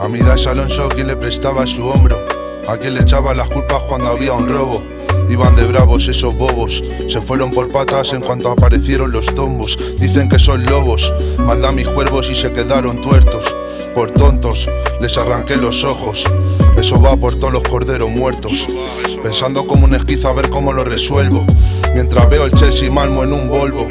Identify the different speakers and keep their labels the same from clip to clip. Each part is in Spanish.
Speaker 1: A mi Dash Alonso quien le prestaba su hombro, a quien le echaba las culpas cuando había un robo. Iban de bravos esos bobos, se fueron por patas en cuanto aparecieron los tombos. Dicen que son lobos, manda mis cuervos y se quedaron tuertos. Por tontos, les arranqué los ojos. Eso va por todos los corderos muertos. Pensando como un esquizo a ver cómo lo resuelvo. Mientras veo el Chelsea Malmo en un Volvo.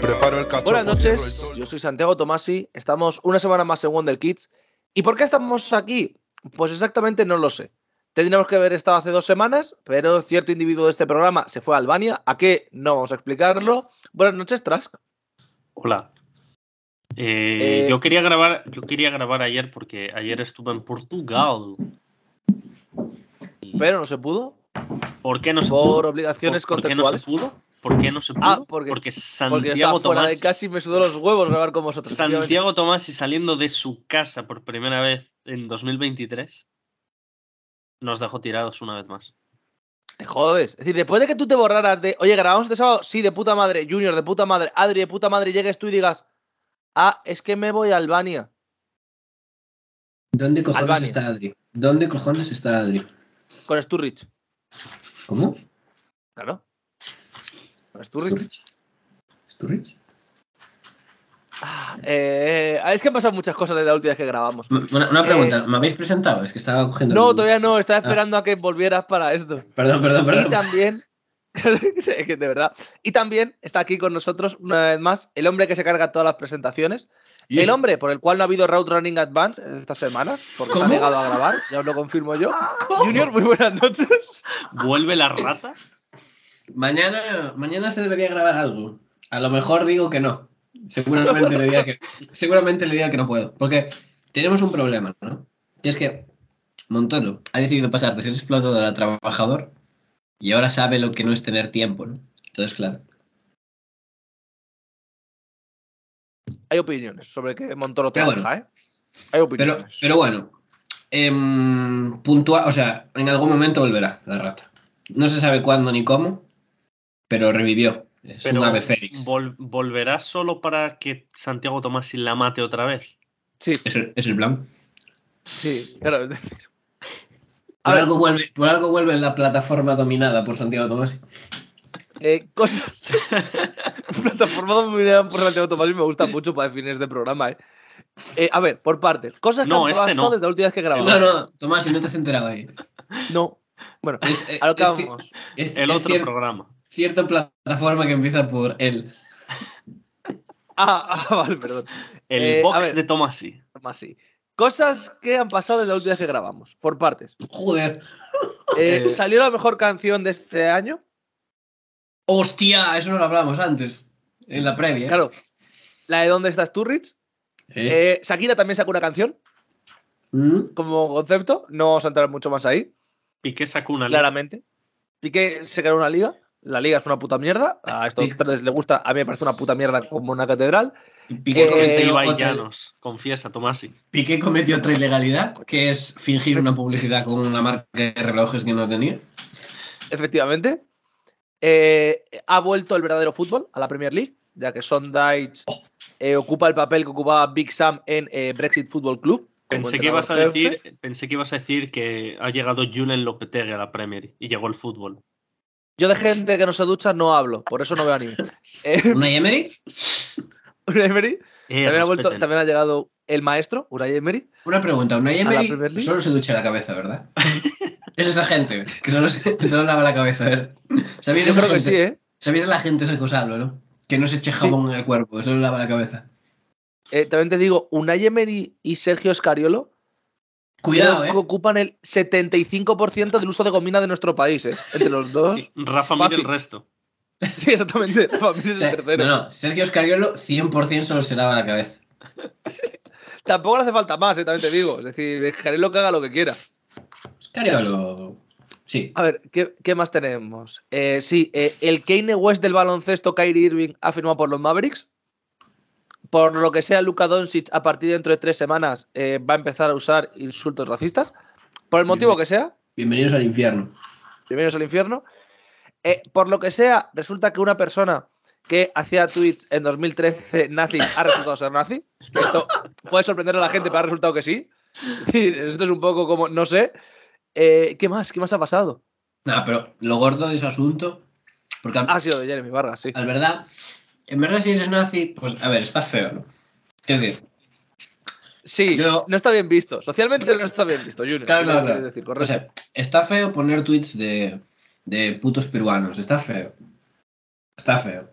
Speaker 1: Preparo el cachopo.
Speaker 2: Buenas noches, yo soy Santiago Tomasi, estamos una semana más en Wonder Kids. ¿Y por qué estamos aquí? Pues exactamente no lo sé. Tendríamos que haber estado hace dos semanas, pero cierto individuo de este programa se fue a Albania. ¿A qué? No vamos a explicarlo. Buenas noches, Trask.
Speaker 3: Hola. Eh,
Speaker 2: Eh,
Speaker 3: yo quería grabar, yo quería grabar ayer porque ayer estuve en Portugal.
Speaker 2: Pero no se pudo.
Speaker 3: ¿Por qué no se
Speaker 2: por
Speaker 3: pudo?
Speaker 2: obligaciones
Speaker 3: ¿Por, por qué no se
Speaker 2: contractuales.
Speaker 3: pudo? ¿Por qué no se pudo?
Speaker 2: Ah, porque- Porque
Speaker 3: Santiago Tomás,
Speaker 2: de y me sudó los huevos grabar con vosotros.
Speaker 3: Santiago Tomás y saliendo de su casa por primera vez en 2023 nos dejó tirados una vez más.
Speaker 2: Te jodes. Es decir, después de que tú te borraras de, oye, grabamos este sábado, sí, de puta madre, Junior, de puta madre, Adri, de puta madre, llegues tú y digas, ah, es que me voy a Albania.
Speaker 4: ¿Dónde cojones
Speaker 2: Albania.
Speaker 4: está Adri? ¿Dónde cojones está Adri?
Speaker 2: Con Sturridge.
Speaker 4: ¿Cómo?
Speaker 2: Claro. Con Sturridge.
Speaker 4: ¿Sturridge? ¿Sturridge?
Speaker 2: Ah, eh, es que han pasado muchas cosas desde la última vez que grabamos.
Speaker 4: Una, una pregunta,
Speaker 2: Eh,
Speaker 4: ¿me habéis presentado? Es que estaba cogiendo.
Speaker 2: No,
Speaker 4: el-
Speaker 2: todavía no, estaba
Speaker 4: Ah.
Speaker 2: esperando a que volvieras para esto.
Speaker 4: Perdón, perdón,
Speaker 2: Y
Speaker 4: perdón.
Speaker 2: también, Sí, que de verdad, y también está aquí con nosotros una vez más el hombre que se carga todas las presentaciones,
Speaker 4: Y-
Speaker 2: el hombre por el cual no ha habido Road Running Advance estas semanas, porque se ha negado a grabar, ya os lo confirmo yo. Junior, muy buenas noches.
Speaker 3: ¿Vuelve la rata?
Speaker 4: Mañana, mañana se debería grabar algo. A lo mejor digo que no. Seguramente le diga que, seguramente le diga que no puedo. Porque tenemos un problema, ¿no? Que es que Montoro ha decidido pasar de ser explotador a trabajador y ahora sabe lo que no es tener tiempo, ¿no? Entonces, claro.
Speaker 2: Hay opiniones sobre que Montoro
Speaker 4: Pero
Speaker 2: trabaja, ¿eh? Hay
Speaker 4: Pero,
Speaker 2: opiniones.
Speaker 4: pero bueno, em, puntua- o sea, en algún momento volverá la rata. No se sabe cuándo ni cómo, pero revivió. Es
Speaker 3: Pero
Speaker 4: un ave fénix.
Speaker 3: vol- ¿Volverá solo para que Santiago Tomás la mate otra vez?
Speaker 2: Sí,
Speaker 4: Es el, es el plan.
Speaker 2: sí, claro. es decir, A
Speaker 4: Por
Speaker 2: ver.
Speaker 4: algo, vuelve, por algo vuelve la plataforma dominada por Santiago Tomás.
Speaker 2: Eh, cosas. Plataforma dominada por Santiago Tomás y me gusta mucho para definir este programa, ¿eh? Eh, a ver, por partes. Cosas que
Speaker 3: No,
Speaker 2: han
Speaker 3: este
Speaker 2: pasado
Speaker 3: no.
Speaker 2: desde la última vez que grabamos.
Speaker 4: No, no, Tomás, si no te has enterado ahí.
Speaker 2: No. Bueno,
Speaker 4: Es- eh,
Speaker 2: a lo que
Speaker 4: es-
Speaker 2: vamos.
Speaker 4: Es,
Speaker 3: El
Speaker 4: es
Speaker 3: otro programa.
Speaker 4: Cierta plataforma que empieza por él.
Speaker 2: Ah, ah, vale, perdón.
Speaker 3: El
Speaker 2: Eh,
Speaker 3: box
Speaker 2: ver.
Speaker 3: de Tomasi.
Speaker 2: Cosas que han pasado desde la última vez que grabamos. Por partes.
Speaker 4: Joder.
Speaker 2: Eh,
Speaker 3: Eh.
Speaker 2: ¿Salió la mejor canción de este año?
Speaker 4: Hostia, eso no lo hablamos antes. En la previa.
Speaker 2: Claro. La de ¿Dónde estás tú, Rich? Eh, Shakira también sacó una canción
Speaker 4: Mm.
Speaker 2: como concepto. No vamos a entrar mucho más ahí.
Speaker 3: Piqué sacó una liga.
Speaker 2: claramente. Piqué se creó una liga. La liga es una puta mierda. A estos tres les gusta. A mí me parece una puta mierda como una catedral.
Speaker 4: Piqué,
Speaker 2: Eh,
Speaker 4: cometió
Speaker 3: Ibai
Speaker 4: otra,
Speaker 3: Llanos, confiesa, Tomasi.
Speaker 4: Piqué cometió otra ilegalidad, que es fingir una publicidad con una marca de relojes que no tenía.
Speaker 2: Efectivamente. Eh, ha vuelto el verdadero fútbol a la Premier League, ya que Sondage eh, ocupa el papel que ocupaba Big Sam en eh, Brexit Football Club.
Speaker 3: Pensé que, ibas a decir, pensé que ibas a decir que ha llegado Julen Lopetegui a la Premier y llegó el fútbol.
Speaker 2: Yo de gente que no se ducha no hablo, por eso no veo anime. Eh,
Speaker 4: ¿Una Emery?
Speaker 2: Unai Emery,
Speaker 3: Eh,
Speaker 2: también, ha vuelto-
Speaker 3: respeten.
Speaker 2: también ha llegado el maestro, Unai Emery.
Speaker 4: Una pregunta, una
Speaker 2: la
Speaker 4: Emery solo se ducha la cabeza, ¿verdad? es esa gente que solo, se, solo lava la cabeza, a ver. ¿Sabéis
Speaker 2: Yo
Speaker 4: esa
Speaker 2: creo que
Speaker 4: gente?
Speaker 2: sí, ¿eh?
Speaker 4: ¿Sabéis de la gente esa que os hablo, no? Que no se eche jabón en el cuerpo, solo lava la cabeza.
Speaker 2: Eh, También te digo, Unai Emery y Sergio Scariolo
Speaker 4: Cuidado,
Speaker 2: creo
Speaker 4: ¿eh?
Speaker 2: ocupan el 75% del uso de gomina de nuestro país, ¿eh? Entre los dos.
Speaker 3: Rafa mide el resto.
Speaker 2: Sí, exactamente. La familia
Speaker 4: O sea,
Speaker 2: el tercero.
Speaker 4: no, no, Sergio Scariolo 100% solo se lava la cabeza.
Speaker 2: Tampoco le hace falta más, ¿eh? También te digo. Es decir, Scariolo que haga lo que quiera.
Speaker 4: Scariolo... Sí.
Speaker 2: A ver, ¿qué, qué más tenemos? Eh, sí, eh, el Kanye West del baloncesto, Kyrie Irving, ha firmado por los Mavericks. Por lo que sea, Luka Doncic, a partir de dentro de tres semanas, eh, va a empezar a usar insultos racistas. Por el motivo que sea,
Speaker 4: Bienvenidos al infierno.
Speaker 2: bienvenidos al infierno. Eh, por lo que sea, resulta que una persona que hacía tweets en 2013 nazi ha resultado ser nazi. Esto puede sorprender a la gente, pero ha resultado que sí. Es Esto es un poco como, no sé. Eh, ¿Qué más? ¿Qué más ha pasado?
Speaker 4: Nada, pero lo gordo de ese asunto. Porque
Speaker 2: Ha sido de Jeremy Vargas, sí.
Speaker 4: al verdad, en verdad, si eres nazi, pues a ver, está feo, ¿no? Es decir,
Speaker 2: Sí,
Speaker 4: Yo-
Speaker 2: no está bien visto. Socialmente no está bien visto, Junior.
Speaker 4: Claro,
Speaker 2: ¿Qué
Speaker 4: claro,
Speaker 2: decir?
Speaker 4: O sea, está feo poner tweets de, de putos peruanos, está feo. Está feo.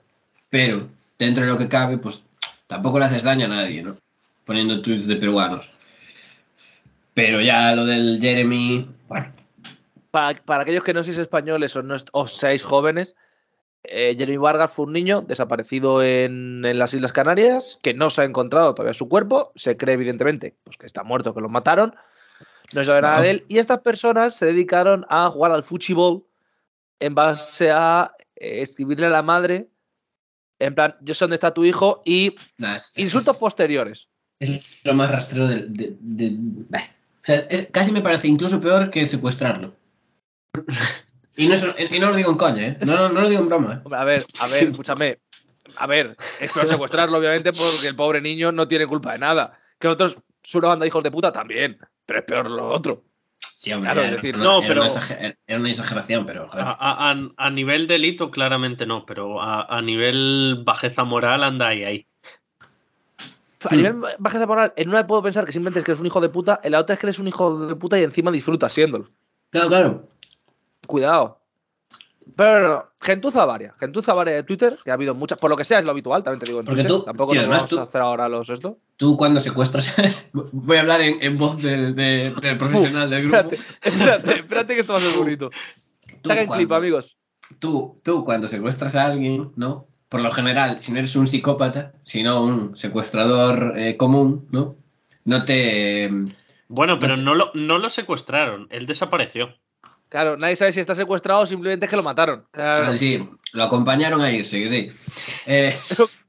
Speaker 4: Pero, dentro de lo que cabe, pues tampoco le haces daño a nadie, ¿no? Poniendo tweets de peruanos. Pero ya lo del Jeremy, bueno,
Speaker 2: para, para aquellos que no sois españoles o, no o seáis jóvenes, eh, Jeremy Vargas fue un niño desaparecido en, en las Islas Canarias, que no se ha encontrado todavía su cuerpo, se cree evidentemente pues, que está muerto, que lo mataron, no se sabe nada de él, y estas personas se dedicaron a jugar al fútbol en base a eh, escribirle a la madre, en plan, yo sé dónde está tu hijo, y
Speaker 4: es,
Speaker 2: insultos
Speaker 4: es-
Speaker 2: posteriores.
Speaker 4: es lo más rastrero de... de- de- bah. O sea, es- casi me parece incluso peor que secuestrarlo. Y no, es- y no lo digo en coña, ¿eh? No, no, no lo digo en broma, ¿eh?
Speaker 2: Hombre, a ver, a ver, escúchame. A ver, es peor secuestrarlo, obviamente, porque el pobre niño no tiene culpa de nada. Que otros, son una banda de hijos de puta también, pero es peor lo otro.
Speaker 4: Sí, hombre,
Speaker 2: Claro, es
Speaker 4: era
Speaker 2: decir,
Speaker 4: una-
Speaker 3: no,
Speaker 4: era
Speaker 3: pero-
Speaker 4: era una exageración, pero... joder.
Speaker 3: A, a- a- a nivel delito, claramente no, pero a, a nivel bajeza moral anda ahí, ahí.
Speaker 2: A nivel bajeza moral, en una puedo pensar que simplemente es que eres un hijo de puta, en la otra es que eres un hijo de puta y encima disfrutas siéndolo.
Speaker 4: Claro, claro.
Speaker 2: Cuidado. Pero no, no, gentuza varia. Gentuza varia de Twitter, que ha habido muchas, por lo que sea es lo habitual, también te digo en
Speaker 4: Porque
Speaker 2: Twitter.
Speaker 4: tú-
Speaker 2: Tampoco
Speaker 4: tío,
Speaker 2: nos vamos
Speaker 4: tú-
Speaker 2: a hacer ahora los esto.
Speaker 4: Tú cuando secuestras... Voy a hablar en, en voz del, de- del profesional del grupo.
Speaker 2: Espérate, espérate, espérate que esto va a ser bonito.
Speaker 4: Tú
Speaker 2: Saquen clip, amigos.
Speaker 4: Tú, tú cuando secuestras a alguien, ¿no? Por lo general, si no eres un psicópata, sino un secuestrador eh, común, ¿no? No te...
Speaker 3: Bueno, pero
Speaker 4: No te-
Speaker 3: no lo, no lo secuestraron, él desapareció.
Speaker 2: Claro, nadie sabe si está secuestrado o simplemente es que lo mataron. Claro.
Speaker 4: Ah, sí, lo acompañaron a irse, que sí. Eh,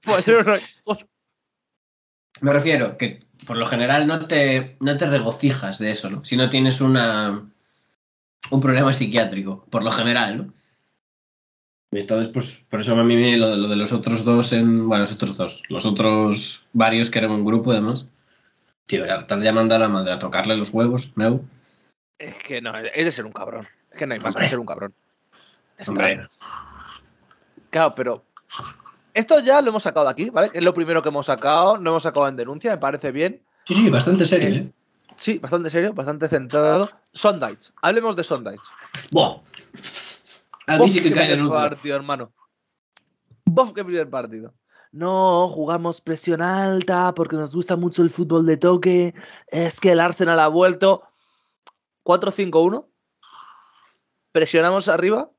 Speaker 4: me refiero que por lo general no te, no te regocijas de eso, ¿no? Si no tienes una un problema psiquiátrico, por lo general, ¿no? Entonces, pues, por eso a mí me- lo, de- lo de los otros dos en. Bueno, los otros dos. Los otros varios que eran un grupo, además. Tío, ya estás llamando a la madre a tocarle los huevos, ¿no?
Speaker 2: Es que no, es de ser un cabrón. Es que no hay más que
Speaker 4: Hombre.
Speaker 2: ser un cabrón. Está. Claro, pero esto ya lo hemos sacado de aquí, ¿vale? Es lo primero que hemos sacado, no hemos sacado en denuncia, me parece bien.
Speaker 4: Sí, sí, bastante serio, ¿eh?
Speaker 2: Sí, bastante serio, bastante centrado. Sondites, hablemos de Sondites.
Speaker 4: ¡Buah! Aquí sí que cae núcleo.
Speaker 2: partido, hermano. Bof, qué primer partido. No, jugamos presión alta porque nos gusta mucho el fútbol de toque. Es que el Arsenal ha vuelto. 4-5-1. Presionamos arriba.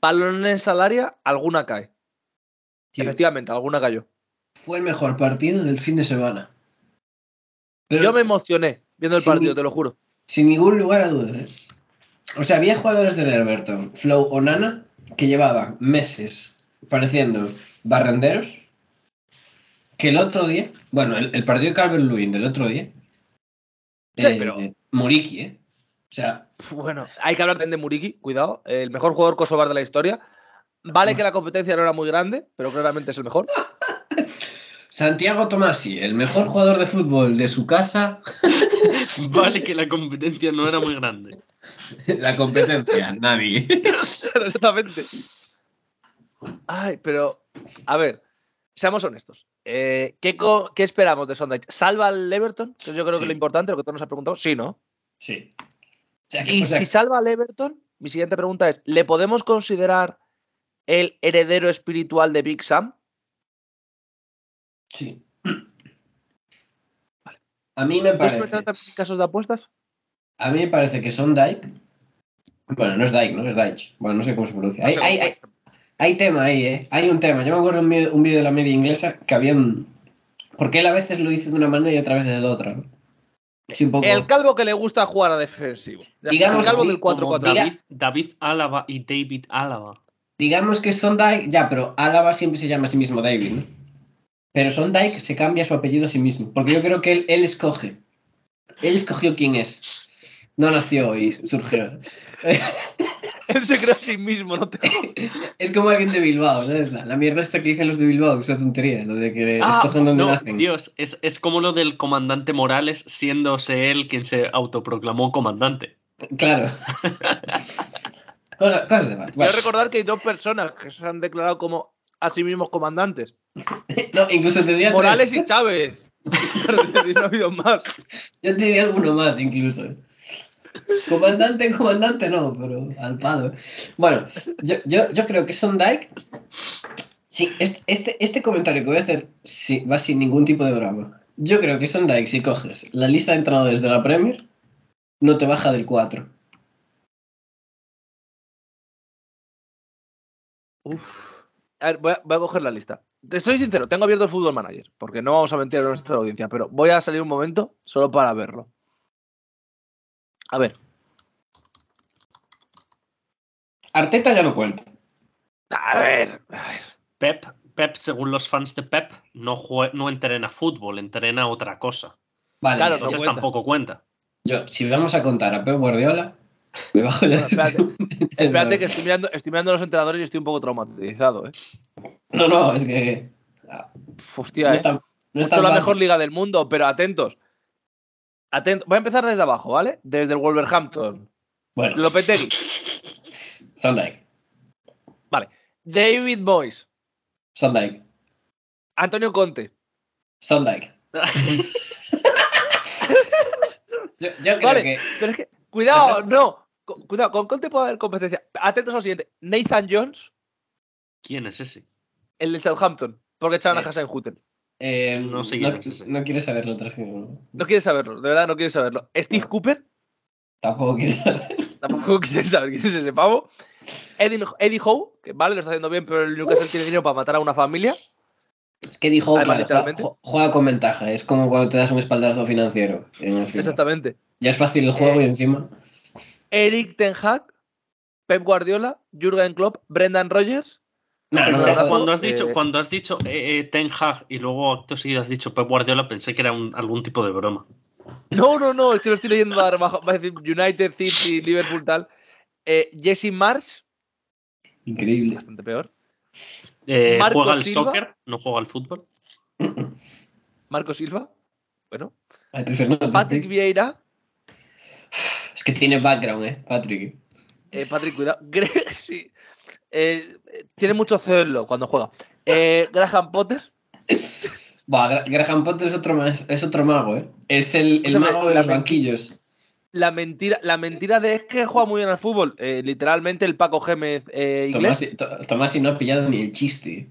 Speaker 2: Balones al área, alguna cae.
Speaker 4: Tío,
Speaker 2: Efectivamente, alguna cayó.
Speaker 4: fue el mejor partido del fin de semana. Pero
Speaker 2: Yo me emocioné viendo el partido, te lo juro.
Speaker 4: sin ningún lugar a dudas, ¿eh? O sea, había jugadores del Everton, Flow o Nana, que llevaban meses pareciendo barrenderos, que el otro día, bueno, el, el partido de Calvert Lewin del otro día,
Speaker 2: Sí,
Speaker 4: eh,
Speaker 2: pero-
Speaker 4: Muriqui, ¿eh? O sea,
Speaker 2: Bueno, hay que hablar también de Muriki, cuidado. El mejor jugador kosovar de la historia. Vale que la competencia no era muy grande, pero claramente es el mejor.
Speaker 4: Santiago Tomasi, el mejor jugador de fútbol de su casa,
Speaker 3: Vale que la competencia no era muy grande.
Speaker 4: la competencia, nadie.
Speaker 2: Exactamente. Ay, pero, a ver, seamos honestos. Eh, ¿qué, qué esperamos de Sondage? ¿Salva al Everton? Eso yo creo
Speaker 4: Sí.
Speaker 2: que es lo importante, lo que todos nos ha preguntado. Sí, ¿no?
Speaker 4: Sí. Sea,
Speaker 2: Y si salva al Everton, mi siguiente pregunta es: ¿le podemos considerar el heredero espiritual de Big Sam?
Speaker 4: sí. A mí me
Speaker 2: ¿Tú
Speaker 4: parece.
Speaker 2: casos de apuestas?
Speaker 4: A mí me parece que son Dyke. Bueno, no es Dyke, ¿no? Es Dyche. Bueno, no sé cómo se pronuncia. Hay,
Speaker 2: No
Speaker 4: hay,
Speaker 2: cómo-
Speaker 4: hay, hay tema ahí, ¿eh? Hay un tema. Yo me acuerdo un vídeo un vídeo de la media inglesa que había un... Porque él a veces lo dice de una manera y otra vez de la otra, ¿no? Es un poco...
Speaker 2: El calvo que le gusta jugar a defensivo.
Speaker 4: Digamos,
Speaker 2: el calvo
Speaker 3: David-
Speaker 2: del
Speaker 3: como
Speaker 2: 4-4.
Speaker 4: Diga-
Speaker 3: David, David Álava y David Álava.
Speaker 4: Digamos que son Dyke... Ya, pero Álava siempre se llama a sí mismo David, ¿no? Pero son Dyke se cambia su apellido a sí mismo. Porque yo creo que él, él escoge. Él escogió quién es. No nació y surgió.
Speaker 2: Él se creó a sí mismo, no te
Speaker 4: Es como alguien de Bilbao, ¿sabes? La, la mierda esta que dicen los de Bilbao, es una tontería, lo de que
Speaker 3: Ah,
Speaker 4: escogen dónde
Speaker 3: no,
Speaker 4: nacen.
Speaker 3: Dios, es, es como lo del comandante Morales, siéndose él quien se autoproclamó comandante.
Speaker 4: Claro. cosas, cosas de más.
Speaker 2: Quiero
Speaker 4: Bueno,
Speaker 2: recordar que hay dos personas que se han declarado como a sí mismos comandantes.
Speaker 4: no, incluso te diría
Speaker 2: Morales
Speaker 4: tres.
Speaker 2: y Chávez. No ha habido más.
Speaker 4: Yo te diría alguno más, incluso. Comandante, comandante no, pero al palo. Bueno, yo, yo, yo creo que Sondike. Sí, este, este, este comentario que voy a hacer va sin ningún tipo de broma. Yo creo que Sondike, si coges la lista de entrenadores de la Premier, no te baja del 4.
Speaker 2: Uf. A ver, voy a, voy a coger la lista. Te soy sincero, tengo abierto el Fútbol Manager, porque no vamos a mentir a nuestra audiencia, pero voy a salir un momento solo para verlo. A ver,
Speaker 4: Arteta ya no cuenta.
Speaker 2: a ver, a ver.
Speaker 3: Pep, Pep, según los fans de Pep, no, no entrena fútbol, entrena otra cosa.
Speaker 4: Vale,
Speaker 2: Claro, no
Speaker 3: Entonces
Speaker 2: cuenta.
Speaker 3: tampoco cuenta.
Speaker 4: yo, si vamos a contar a Pep Guardiola, me bajo la
Speaker 2: Bueno, espérate, espérate que estoy mirando, estoy mirando a los entrenadores y estoy un poco traumatizado, ¿eh?
Speaker 4: No, no, es que. ah,
Speaker 2: Hostia,
Speaker 4: no
Speaker 2: ¿eh?
Speaker 4: es tan- no es
Speaker 2: Mucho
Speaker 4: tan
Speaker 2: la mejor liga del mundo, pero atentos. Voy a empezar desde abajo, ¿vale? Desde el Wolverhampton.
Speaker 4: Bueno,
Speaker 2: Lopetegui.
Speaker 4: Sondike.
Speaker 2: Vale. David Moyes.
Speaker 4: Sondike.
Speaker 2: Antonio Conte.
Speaker 4: Sondike. Yo, yo creo
Speaker 2: Vale,
Speaker 4: que.
Speaker 2: pero es que, cuidado, no. Cu- Cuidado, con Conte puede haber competencia. Atentos al siguiente. Nathan Jones,
Speaker 3: ¿Quién es ese?
Speaker 2: el del Southampton, porque echaron
Speaker 4: Eh.
Speaker 2: a Hassan Hutten.
Speaker 4: Eh,
Speaker 3: No sé
Speaker 4: no,
Speaker 3: es
Speaker 4: quieres saberlo.
Speaker 2: No quieres saberlo, de verdad no quieres saberlo. Steve. Cooper,
Speaker 4: Tampoco quieres saber.
Speaker 2: tampoco quieres saber quién es ese pavo. Eddie, Eddie Howe, que vale, lo está haciendo bien, pero el Newcastle tiene dinero para matar a una familia.
Speaker 4: Es que dijo, claro,
Speaker 2: literalmente.
Speaker 4: juega, juega con ventaja. Es como cuando te das un espaldarazo financiero en el.
Speaker 2: Exactamente.
Speaker 4: Ya es fácil el juego
Speaker 2: Eh,
Speaker 4: y encima.
Speaker 2: Eric Ten Hag, Pep Guardiola, Jurgen Klopp, Brendan Rodgers.
Speaker 4: No.
Speaker 3: Cuando has
Speaker 2: eh,
Speaker 3: dicho, cuando has dicho eh, eh, Ten Hag y luego acto seguido has dicho Pep Guardiola, pensé que era un- algún tipo de broma.
Speaker 2: No, no, no, es que lo estoy leyendo abajo. Va a decir United, City, Liverpool, tal. Eh, Jesse Marsh,
Speaker 4: Increíble.
Speaker 2: bastante peor.
Speaker 3: Eh, ¿Juega al
Speaker 2: Silva.
Speaker 3: soccer? ¿No juega al fútbol?
Speaker 2: Marco Silva, bueno. Patrick. Vieira,
Speaker 4: Es que tiene background, eh, Patrick.
Speaker 2: Eh, Patrick, cuidado. Sí. Eh, tiene mucho celo cuando juega. Eh, Graham Potter,
Speaker 4: Gra- Graham Potter es otro, es otro mago, ¿eh? Es el, el mago de los banquillos.
Speaker 2: la mentira, la mentira de es que juega muy bien al fútbol. Eh, literalmente el Paco Gémez inglés.
Speaker 4: Tomás, To- Tomás y no ha pillado ni el chiste.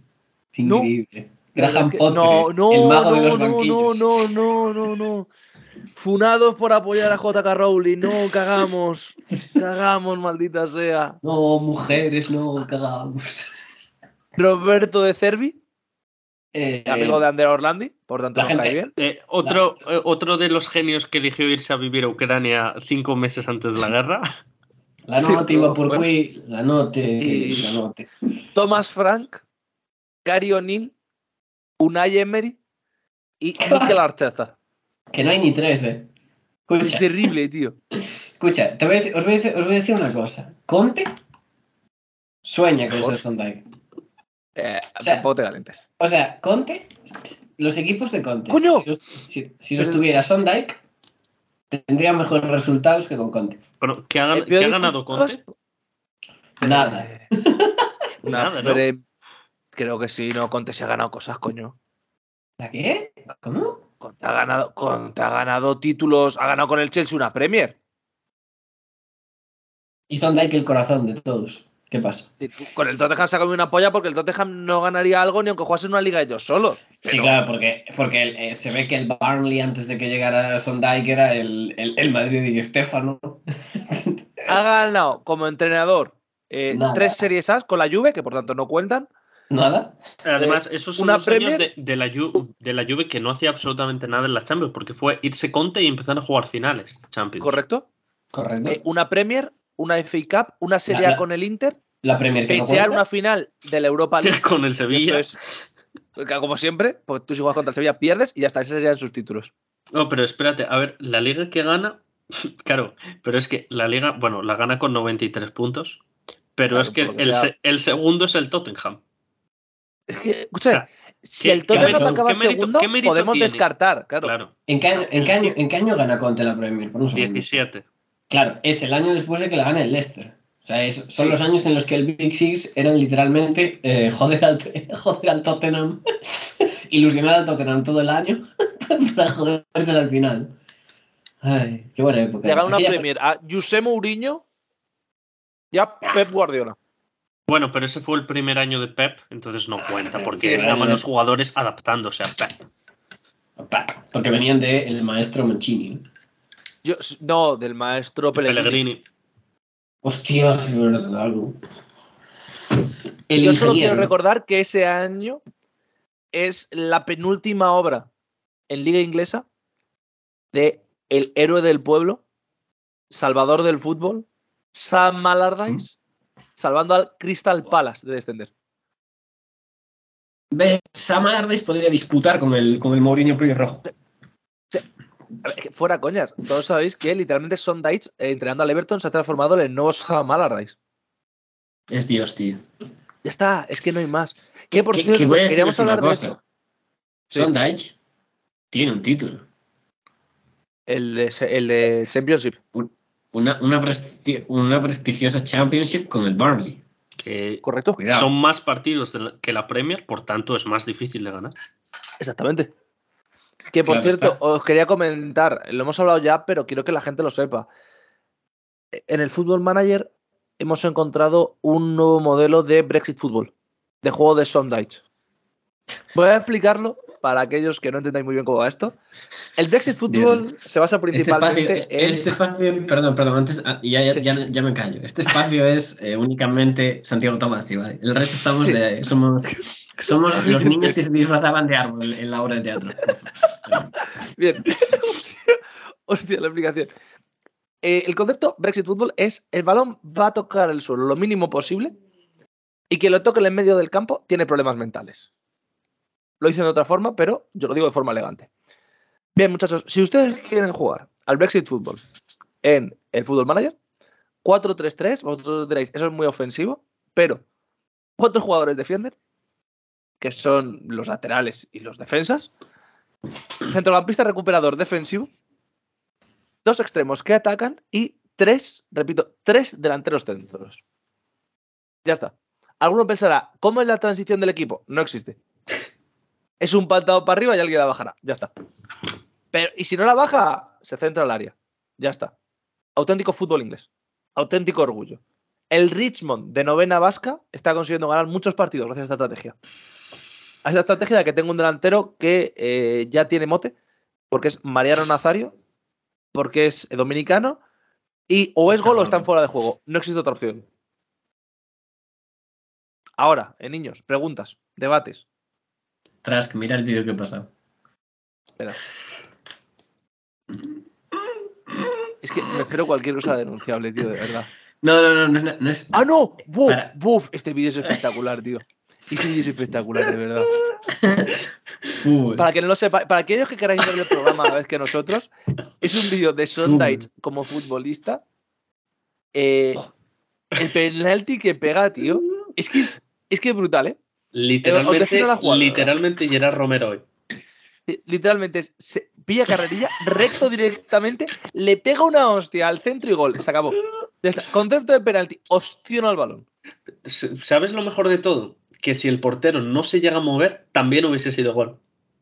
Speaker 4: Es increíble. Graham Potter,
Speaker 2: No, no,
Speaker 4: el mago de los
Speaker 2: no,
Speaker 4: banquillos.
Speaker 2: no, no, no, no, no. Funados por apoyar a JK Rowling. No, cagamos. Cagamos, maldita sea.
Speaker 4: No, mujeres, no, cagamos.
Speaker 2: Roberto de Cervi,
Speaker 4: Eh,
Speaker 2: amigo de Ander Orlandi, por tanto
Speaker 4: la gente-
Speaker 2: cae bien.
Speaker 3: Eh, otro, eh, otro de los genios que eligió irse a vivir a Ucrania cinco meses antes de la guerra.
Speaker 4: La
Speaker 2: Sí,
Speaker 4: note iba por
Speaker 2: bueno.
Speaker 4: qui, la note,
Speaker 2: Y-
Speaker 4: la note.
Speaker 2: Thomas Frank, Gary O'Neill, Unai Emery y Mikel Arteta.
Speaker 4: Que no hay ni tres, eh.
Speaker 2: Es
Speaker 4: Escucha,
Speaker 2: terrible, tío.
Speaker 4: escucha te voy a decir- os, voy a decir, os voy a decir una cosa. Conte sueña con
Speaker 2: Mejor.
Speaker 4: ser Sondike.
Speaker 2: Eh,
Speaker 4: O sea,
Speaker 2: tampoco te.
Speaker 4: O sea, Conte, los equipos de Conte,
Speaker 2: ¡Coño!
Speaker 4: si, los- si- si los tuviera Sondike, tendrían mejores resultados que con Conte.
Speaker 3: Bueno, ¿qué ha, qué ganado. Conte?
Speaker 4: Nada.
Speaker 2: Eh,
Speaker 3: Nada,
Speaker 2: Creo que sí, no, Conte se ha ganado cosas, coño.
Speaker 4: ¿La qué? ¿Cómo?
Speaker 2: Conte ha ganado, Conte ha ganado títulos, ha ganado con el Chelsea una Premier.
Speaker 4: Y Sondike el corazón de todos. ¿Qué pasa?
Speaker 2: Con el Tottenham se ha comido una polla porque el Tottenham no ganaría algo ni aunque jugase en una liga ellos solos.
Speaker 4: Sí, claro, porque, porque eh, se ve que el Barnley antes de que llegara Sondike era el, el, el Madrid y Stefano.
Speaker 2: Ha ganado como entrenador eh, tres series A con la Juve, que por tanto no cuentan.
Speaker 4: Nada.
Speaker 3: Además, esos son
Speaker 2: una
Speaker 3: los años de, de la Ju- de la Juve que no hacía absolutamente nada en la Champions, porque fue irse Conte y empezar a jugar finales Champions.
Speaker 2: ¿Correcto?
Speaker 4: Correcto.
Speaker 2: Eh, una Premier, una FA Cup, una Serie
Speaker 4: La-
Speaker 2: A con el Inter,
Speaker 4: La Premier que no
Speaker 2: una final de la Europa League.
Speaker 3: Con el Sevilla.
Speaker 2: es, como siempre, pues tú si juegas contra el Sevilla pierdes y ya está, esos serían sus títulos.
Speaker 3: No, pero espérate, a ver, la liga que gana, claro, pero es que la liga, bueno, la gana con 93 puntos. Pero
Speaker 2: Claro,
Speaker 3: es que
Speaker 2: sea.
Speaker 3: el segundo es el Tottenham.
Speaker 2: Es que, escucha,
Speaker 3: O sea,
Speaker 2: si
Speaker 3: ¿qué-
Speaker 2: el Tottenham acaba segundo,
Speaker 3: mérito
Speaker 2: podemos
Speaker 3: tiene?
Speaker 2: descartar, claro.
Speaker 3: Claro.
Speaker 4: ¿En qué año, en qué año, en qué año gana Conte la Premier? Por un segundo.
Speaker 3: 17.
Speaker 4: Claro, es el año después de que la gane el Leicester. O sea, es- son
Speaker 2: Sí.
Speaker 4: los años en los que el Big Six eran literalmente eh, joder, al, joder al Tottenham, ilusionar al Tottenham todo el año para joderse al final. Ay, qué buena época.
Speaker 2: Le gana una
Speaker 4: Aquella-
Speaker 2: Premier a José Mourinho y a Pep Guardiola.
Speaker 3: Bueno, pero ese fue el primer año de Pep, entonces no cuenta, porque
Speaker 4: Sí,
Speaker 3: estaban los jugadores adaptándose a Pep.
Speaker 4: Porque venían de el maestro Mancini. ¿no?
Speaker 2: Yo, no, del maestro Pellegrini.
Speaker 3: Pellegrini.
Speaker 4: Hostia, es verdad, algo. El
Speaker 2: Yo solo quiero recordar que ese año es la penúltima obra en Liga Inglesa de el héroe del pueblo, salvador del fútbol, Sam Allardyce, salvando al Crystal Palace de descender.
Speaker 4: Sam Allardyce podría disputar con el, con el Mourinho
Speaker 2: ver, que fuera coñas, todos sabéis que literalmente Son Dyche, eh, entrenando al Everton, se ha transformado en el nuevo Sam Allardyce.
Speaker 4: Es Dios, tío.
Speaker 2: Ya está, es que no hay más. Que por
Speaker 4: Que-
Speaker 2: cierto,
Speaker 4: que
Speaker 2: queríamos hablar de
Speaker 4: cosa.
Speaker 2: eso. Sí.
Speaker 4: Sondage tiene un título.
Speaker 2: El de, el de Championship.
Speaker 4: Una, una, presti- una prestigiosa Championship con el Burnley.
Speaker 3: Que
Speaker 2: ¿Correcto?
Speaker 4: Cuidado.
Speaker 3: son más partidos de la- que la Premier, por tanto es más difícil de ganar.
Speaker 2: Exactamente. Que por
Speaker 4: Claro
Speaker 2: cierto,
Speaker 4: está.
Speaker 2: os quería comentar, lo hemos hablado ya, pero quiero que la gente lo sepa. En el Football Manager hemos encontrado un nuevo modelo de Brexit Football, de juego de Sondage. Voy a explicarlo para aquellos que no entendáis muy bien cómo va esto. El Brexit Football se basa
Speaker 4: Este
Speaker 2: principalmente
Speaker 4: espacio,
Speaker 2: en.
Speaker 4: este espacio, perdón, perdón, antes, ah, ya, ya,
Speaker 2: Sí.
Speaker 4: ya, ya me callo. Este espacio es eh, únicamente Santiago Tomasi, ¿vale? El resto estamos
Speaker 2: Sí.
Speaker 4: de. Somos, somos los niños que se disfrazaban de árbol en la obra de teatro.
Speaker 2: Bien. Hostia, la explicación. Eh, el concepto Brexit Football es el balón va a tocar el suelo lo mínimo posible y que lo toque en el medio del campo tiene problemas mentales. Lo dicen de otra forma, pero yo lo digo de forma elegante. Bien, muchachos, si ustedes quieren jugar al Brexit Football en el Football Manager, 4-3-3, vosotros diréis, eso es muy ofensivo, pero cuatro jugadores defienden, que son los laterales y los defensas, centrocampista recuperador defensivo, dos extremos que atacan y tres, repito, tres delanteros centros. Ya está. Alguno pensará, ¿cómo es la transición del equipo? No existe. Es un patado para arriba y alguien la bajará. Ya está. Pero, y si no la baja, se centra al área. Ya está. Auténtico fútbol inglés. Auténtico orgullo. El Richmond de novena vasca está consiguiendo ganar muchos partidos gracias a esta estrategia. A esta estrategia de que tengo un delantero que eh, ya tiene mote, porque es Mariano Nazario, porque es dominicano, y o es gol o están fuera de juego. No existe otra opción. Ahora, en niños, preguntas, debates.
Speaker 4: Trask, mira el vídeo que he pasado.
Speaker 2: Espera. Es que me espero cualquier cosa denunciable, tío, de verdad.
Speaker 4: No, no, no, no es. No es
Speaker 2: ¡Ah, no! ¡Buf!
Speaker 4: Para.
Speaker 2: ¡Buf! Este vídeo es espectacular, tío. Este vídeo es espectacular, de verdad.
Speaker 4: Uy.
Speaker 2: Para que no lo sepa, para aquellos que queráis ver el programa a la vez que nosotros, es un vídeo de Sondage como futbolista. Eh, el penalti que pega, tío. Es que es, es que es brutal, ¿eh?
Speaker 3: Literalmente,
Speaker 2: defino la jugada.
Speaker 3: literalmente Gerard Romero hoy.
Speaker 2: Literalmente es, se pilla carrerilla, recto directamente, le pega una hostia al centro y gol. Se acabó. Concepto de penalti, ostiona al balón.
Speaker 3: ¿Sabes lo mejor de todo? Que si el portero no se llega a mover, también hubiese sido gol.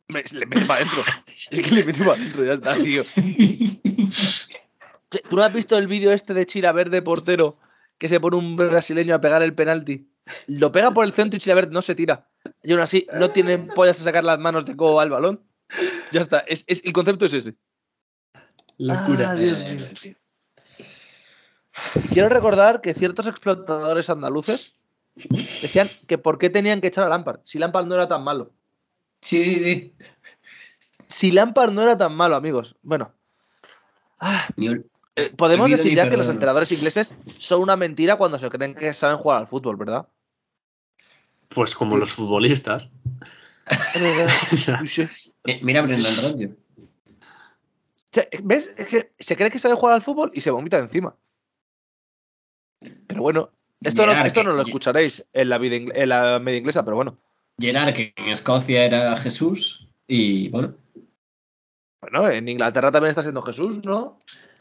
Speaker 2: Hombre, le mete para adentro. Es que le mete para adentro, ya está, tío. ¿Tú no has visto el vídeo este de Chilaverde portero que se pone un brasileño a pegar el penalti? Lo pega por el centro y Chilaverde no se tira. Y aún así no tiene pollas a sacar las manos de codo al balón. Ya está, es, es- el concepto es ese.
Speaker 3: Locura.
Speaker 2: Ah, Dios mío. Quiero recordar que ciertos explotadores andaluces decían que por qué tenían que echar a Lampard, si Lampard no era tan malo.
Speaker 4: Sí, sí, sí.
Speaker 2: Si Lampard no era tan malo, amigos. Bueno. Ah, eh, podemos decir ya que los entrenadores ingleses son una mentira cuando se creen que saben jugar al fútbol, ¿verdad?
Speaker 3: Pues como los futbolistas.
Speaker 4: Eh, mira Brendan Rodgers.
Speaker 2: Se- ¿Ves? Es que se cree que sabe jugar al fútbol y se vomita encima. Pero bueno, Esto no, esto
Speaker 4: que-
Speaker 2: no lo escucharéis en la, vida ingle- en la media inglesa, pero bueno.
Speaker 4: Gerard, que en Escocia era Jesús, y bueno,
Speaker 2: Bueno, en Inglaterra también está siendo Jesús, ¿no?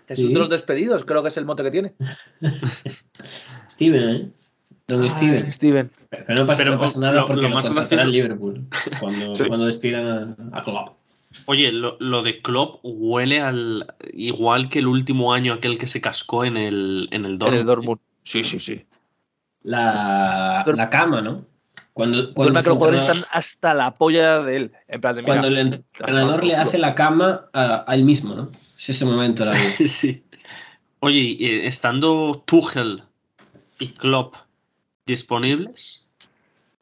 Speaker 2: Jesús
Speaker 4: Sí.
Speaker 2: de los despedidos, creo que es el mote que tiene.
Speaker 4: Steven, ¿eh? Don
Speaker 2: Ay,
Speaker 4: Steven.
Speaker 2: Steven.
Speaker 4: Pero no pasa,
Speaker 3: Pero
Speaker 4: no pasa
Speaker 3: lo-
Speaker 4: nada
Speaker 3: lo-
Speaker 4: porque
Speaker 3: lo
Speaker 4: lo,
Speaker 3: más gracioso-
Speaker 4: Liverpool cuando,
Speaker 2: Sí.
Speaker 4: cuando despidan a, a Klopp.
Speaker 3: Oye, lo, lo de Klopp huele al igual que el último año aquel que se cascó en el en el
Speaker 2: En
Speaker 3: Dortmund.
Speaker 2: el Dortmund. Sí, sí, sí.
Speaker 4: La, la cama, ¿no? Cuando, cuando,
Speaker 2: que los jugadores están hasta la polla de él. En plan de, mira,
Speaker 4: cuando el entrenador le hace la cama a, a él mismo, ¿no? Es ese momento. La
Speaker 3: Sí. Oye, eh, estando Tuchel y Klopp disponibles,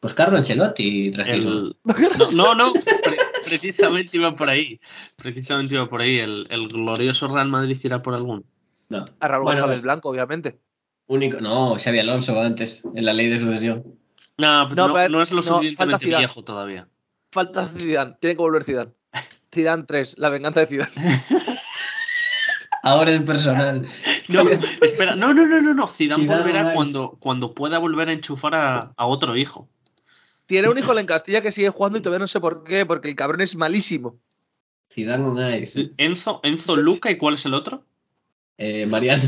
Speaker 4: Pues Carlo Ancelotti
Speaker 3: el... no, no, no, pre- precisamente iba por ahí. Precisamente iba por ahí. El, el glorioso Real Madrid irá por algún.
Speaker 4: No.
Speaker 2: A Raúl
Speaker 4: Bueno,
Speaker 2: González Blanco, obviamente.
Speaker 4: único, no, Xavi Alonso antes, en la ley de sucesión.
Speaker 3: No, pero
Speaker 2: No,
Speaker 3: no,
Speaker 2: pero-
Speaker 3: no es lo suficientemente viejo todavía.
Speaker 2: Falta Zidane. Tiene que volver Zidane. Zidane 3, la venganza de Zidane.
Speaker 4: Ahora es personal.
Speaker 3: No, espera, no, no, no, no, no. Zidane
Speaker 4: Zidane,
Speaker 3: volverá cuando, cuando pueda volver a enchufar a, a otro hijo.
Speaker 2: Tiene un hijo en Castilla que sigue jugando y todavía no sé por qué, porque el cabrón es malísimo.
Speaker 4: Zidane con Ice.
Speaker 3: Enzo, Enzo Luca, ¿y cuál es el otro?
Speaker 4: Eh, Mariano.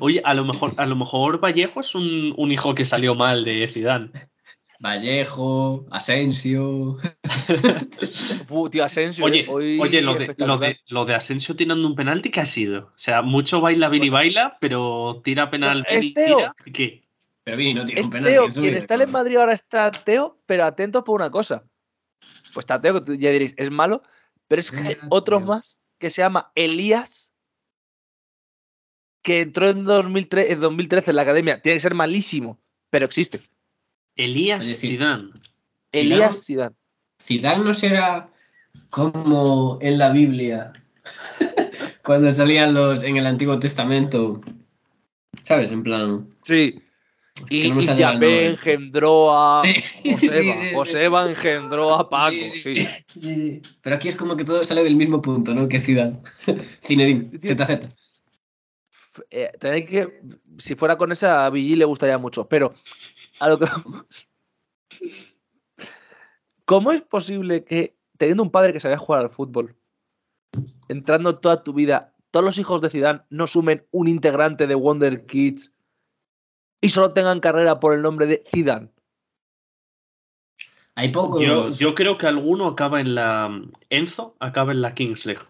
Speaker 3: Oye, a lo mejor, a lo mejor Vallejo es un, un hijo que salió mal de Zidane.
Speaker 4: Vallejo, Asensio.
Speaker 2: Tío, Asensio.
Speaker 3: Oye,
Speaker 2: eh, hoy
Speaker 3: oye lo, de, lo, de, lo de Asensio tirando un penalti, ¿qué ha sido? O sea, mucho baila, Vini
Speaker 2: Pues-
Speaker 3: baila, pero tira penal,
Speaker 2: Es
Speaker 3: Vini
Speaker 2: Teo.
Speaker 3: tira. ¿Qué?
Speaker 4: Pero Vini no tiene
Speaker 2: Es
Speaker 4: un penalti
Speaker 2: Teo, quien está en. Madrid ahora está Teo, pero atentos por una cosa. Pues está Teo, que tú ya diréis, es malo, pero es que hay
Speaker 4: Ah,
Speaker 2: otro
Speaker 4: Teo.
Speaker 2: más que se llama Elías, que entró en 2003, en 2013 en la academia. Tiene que ser malísimo, pero existe.
Speaker 3: Elías Zidane.
Speaker 2: Elías Zidane.
Speaker 4: Zidane no será como en la Biblia cuando salían los en el Antiguo Testamento. ¿Sabes? En plan.
Speaker 2: Sí. Y,
Speaker 4: no
Speaker 2: y Yahvé engendró a
Speaker 4: Sí,
Speaker 2: Joseba.
Speaker 4: sí, sí, sí.
Speaker 2: Joseba engendró a Paco.
Speaker 4: Sí,
Speaker 2: Sí.
Speaker 4: sí, sí, sí. Pero aquí es como que todo sale del mismo punto, ¿no? Que es Zidane. Zinedine, ZZ.
Speaker 2: Eh, tenéis que, si fuera con esa, a Vigil le gustaría mucho, pero a lo que vamos. ¿Cómo es posible que, teniendo un padre que sabía jugar al fútbol, entrando toda tu vida, todos los hijos de Zidane no sumen un integrante de Wonder Kids y solo tengan carrera por el nombre de Zidane?
Speaker 4: Hay pocos.
Speaker 3: Yo, yo creo que alguno acaba en la. Enzo acaba en la Kings League.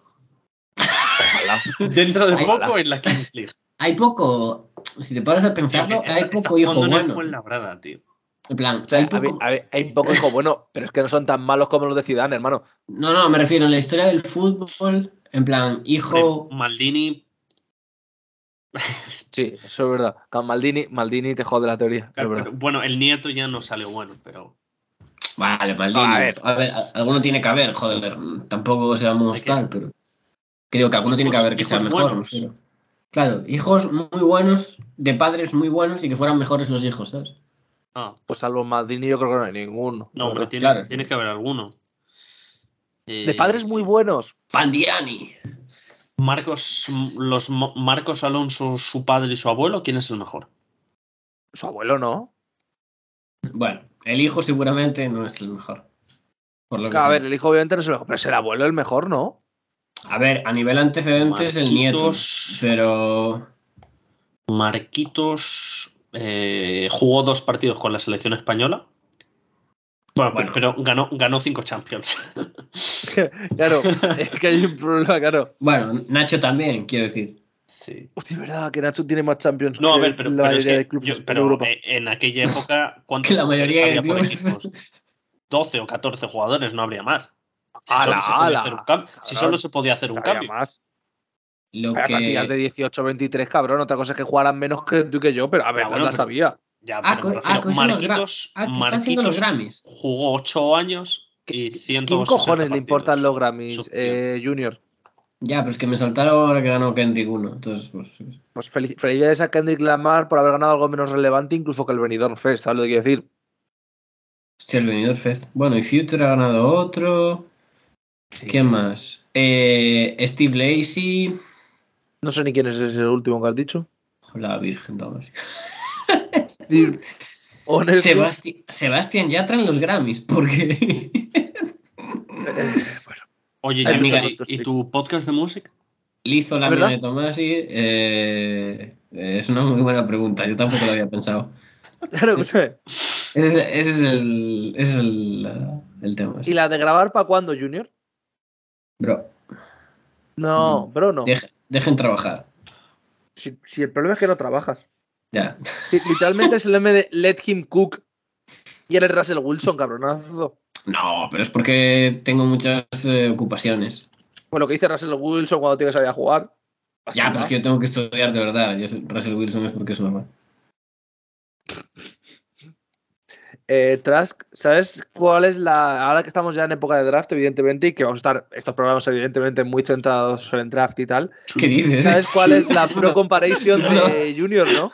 Speaker 2: Ojalá.
Speaker 3: Dentro de
Speaker 2: Ojalá.
Speaker 3: poco en la Kings League.
Speaker 4: Hay poco. Si te paras a pensarlo, hay
Speaker 3: está
Speaker 4: poco hijo bueno.
Speaker 3: Fuenlabrada, tío.
Speaker 4: En plan,
Speaker 2: O sea,
Speaker 4: hay
Speaker 2: a ver,
Speaker 4: poco.
Speaker 2: a ver, hay un poco hijo bueno, pero es que no son tan malos como los de Zidane, hermano.
Speaker 4: No, no, me refiero en la historia del fútbol. En plan, hijo.
Speaker 3: Maldini.
Speaker 2: Sí, eso es verdad. Con Maldini, Maldini te jode la teoría.
Speaker 3: pero, bueno, el nieto ya no salió bueno, pero.
Speaker 4: Vale, maldito.
Speaker 2: A
Speaker 4: A
Speaker 2: ver.
Speaker 4: ver, a- alguno tiene que haber, joder. Tampoco seamos
Speaker 3: ¿De qué?
Speaker 4: tal, pero. Que digo que alguno tiene que haber que sea mejor.
Speaker 3: buenos.
Speaker 4: me refiero. Claro, hijos muy buenos, de padres muy buenos y que fueran mejores los hijos, ¿sabes?
Speaker 3: Ah,
Speaker 2: Pues salvo Maldini, yo creo que no hay ninguno.
Speaker 3: no, hombre, tiene,
Speaker 4: claro.
Speaker 3: tiene que haber alguno. Eh,
Speaker 2: De padres muy buenos.
Speaker 4: Pandiani.
Speaker 3: Marcos, los Marcos Alonso, su padre y su abuelo, ¿quién es el mejor?
Speaker 2: Su abuelo no.
Speaker 4: Bueno, el hijo seguramente no es el mejor. Por lo que
Speaker 2: A ver, el hijo obviamente no es el mejor, pero es el abuelo el mejor, ¿no?
Speaker 4: A ver, a nivel antecedentes, el nieto.
Speaker 3: Marquitos.
Speaker 4: Pero.
Speaker 3: Marquitos eh, jugó dos partidos con la selección española. Bueno,
Speaker 4: Bueno.
Speaker 3: pero ganó, ganó cinco Champions.
Speaker 2: claro, es que hay un problema, claro.
Speaker 4: Bueno, Nacho también, quiero decir.
Speaker 3: Sí.
Speaker 2: Hostia, es verdad que Nacho tiene más Champions
Speaker 3: No, a
Speaker 2: que
Speaker 3: ver, pero,
Speaker 2: la
Speaker 3: pero es
Speaker 2: mayoría
Speaker 3: que
Speaker 2: de clubes
Speaker 3: yo- pero,
Speaker 2: Europa.
Speaker 3: eh, en aquella época, ¿cuántos
Speaker 4: Que la mayoría de
Speaker 3: había por equipos? 12 o 14 jugadores, no habría más. Si
Speaker 2: ¡Hala,
Speaker 3: solo se podía
Speaker 2: hala!
Speaker 3: hacer un cam- si solo se podía hacer un cambio.
Speaker 2: más.
Speaker 4: Lo
Speaker 2: Había plantillas de
Speaker 4: que.
Speaker 2: 18 23, cabrón. Otra cosa es que jugaran menos que tú y que yo, pero a ver,
Speaker 3: Ya, bueno,
Speaker 2: la
Speaker 3: pero-
Speaker 2: sabía.
Speaker 3: Ya,
Speaker 4: Ah,
Speaker 3: pero
Speaker 4: ah, que
Speaker 3: Marquitos,
Speaker 4: Ah, que está haciendo los Grammys.
Speaker 3: jugó 8 años y 100
Speaker 2: ¿Quién cojones le importan los Grammys, eh, Junior?
Speaker 4: Ya, pero es que me saltaron ahora que ganó Kendrick uno. Entonces, pues.
Speaker 2: Pues fel- felicidades a Kendrick Lamar por haber ganado algo menos relevante incluso que el Benidorm Fest, ¿sabes lo que quiero decir?
Speaker 4: Hostia, el Benidorm Fest. Bueno, y Future ha ganado otro. ¿Quién más? Eh, Steve Lacey.
Speaker 2: No sé ni quién es ese último que has dicho.
Speaker 4: La Virgen, vamos. Sebasti- Sebastián Yatra en los Grammys, porque.
Speaker 3: Oye,
Speaker 2: Ay,
Speaker 3: Jimmy,
Speaker 2: mira,
Speaker 3: ¿y, y tu podcast de música?
Speaker 4: Lizo la mina de Tomasi. eh, es una muy buena pregunta, yo tampoco lo había pensado.
Speaker 2: Claro.
Speaker 4: Ese es, ese es el, ese es el, el tema.
Speaker 2: ¿Y la de grabar para cuándo, Junior?
Speaker 4: Bro,
Speaker 2: No, bro, no.
Speaker 4: deje- dejen trabajar.
Speaker 2: Si, si el problema es que no trabajas.
Speaker 4: Ya.
Speaker 2: Si- literalmente es el meme de Let him cook y eres Russell Wilson, cabronazo.
Speaker 4: No, pero es porque tengo muchas eh, ocupaciones.
Speaker 2: Pues lo que dice Russell Wilson cuando tienes que salir a jugar.
Speaker 4: Ya, pues es que yo tengo que estudiar de verdad. Yo, Russell Wilson es porque es normal.
Speaker 2: Eh, Trask, ¿sabes cuál es la. Ahora que estamos ya en época de draft, evidentemente, y que vamos a estar estos programas, evidentemente, muy centrados en el draft y tal.
Speaker 4: ¿Qué dices?
Speaker 2: ¿Sabes cuál es la pro comparison de Junior, no?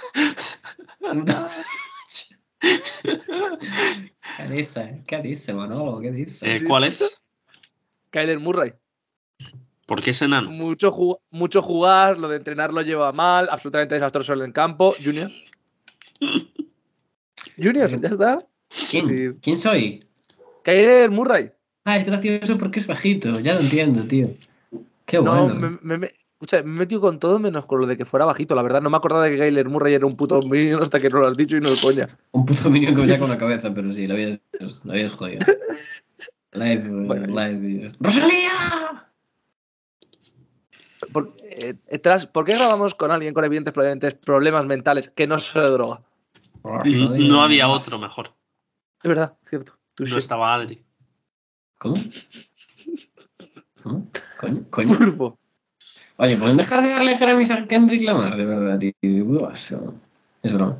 Speaker 4: ¿Qué dice? ¿Qué dice, Manolo? ¿Qué dice?
Speaker 3: Eh, ¿Cuál es?
Speaker 2: Kyler Murray.
Speaker 3: ¿Por qué es enano?
Speaker 2: Mucho, mucho jugar, lo de entrenar lo lleva mal, absolutamente desastroso en el campo. Junior. Junior, ya está.
Speaker 4: ¿Quién? ¿Quién soy?
Speaker 2: Kyler Murray.
Speaker 4: Ah, es gracioso porque es bajito. Ya lo entiendo, tío. Qué
Speaker 2: No,
Speaker 4: bueno.
Speaker 2: me, me- me- escucha, me he metido con todo menos con lo de que fuera bajito. La verdad, no me acordaba de que Kyler Murray era un puto minion hasta que no lo has dicho y no de coña.
Speaker 4: Un puto minion que me saca una cabeza, pero sí, lo habías, lo habías jodido. Live,
Speaker 2: Bueno.
Speaker 4: live. is- ¡Rosalía!
Speaker 2: Por, eh, Tras, ¿por qué grabamos con alguien con evidentes problemas mentales que no se droga?
Speaker 3: No había otro mejor.
Speaker 2: Es verdad, cierto. Tú
Speaker 3: No estaba Adri.
Speaker 4: ¿Cómo? ¿Cómo? ¿Coño? ¿Coño?
Speaker 2: Turbo.
Speaker 4: Oye, ¿pueden dejar de darle Grammys a Kendrick Lamar? De verdad, tío. Es broma.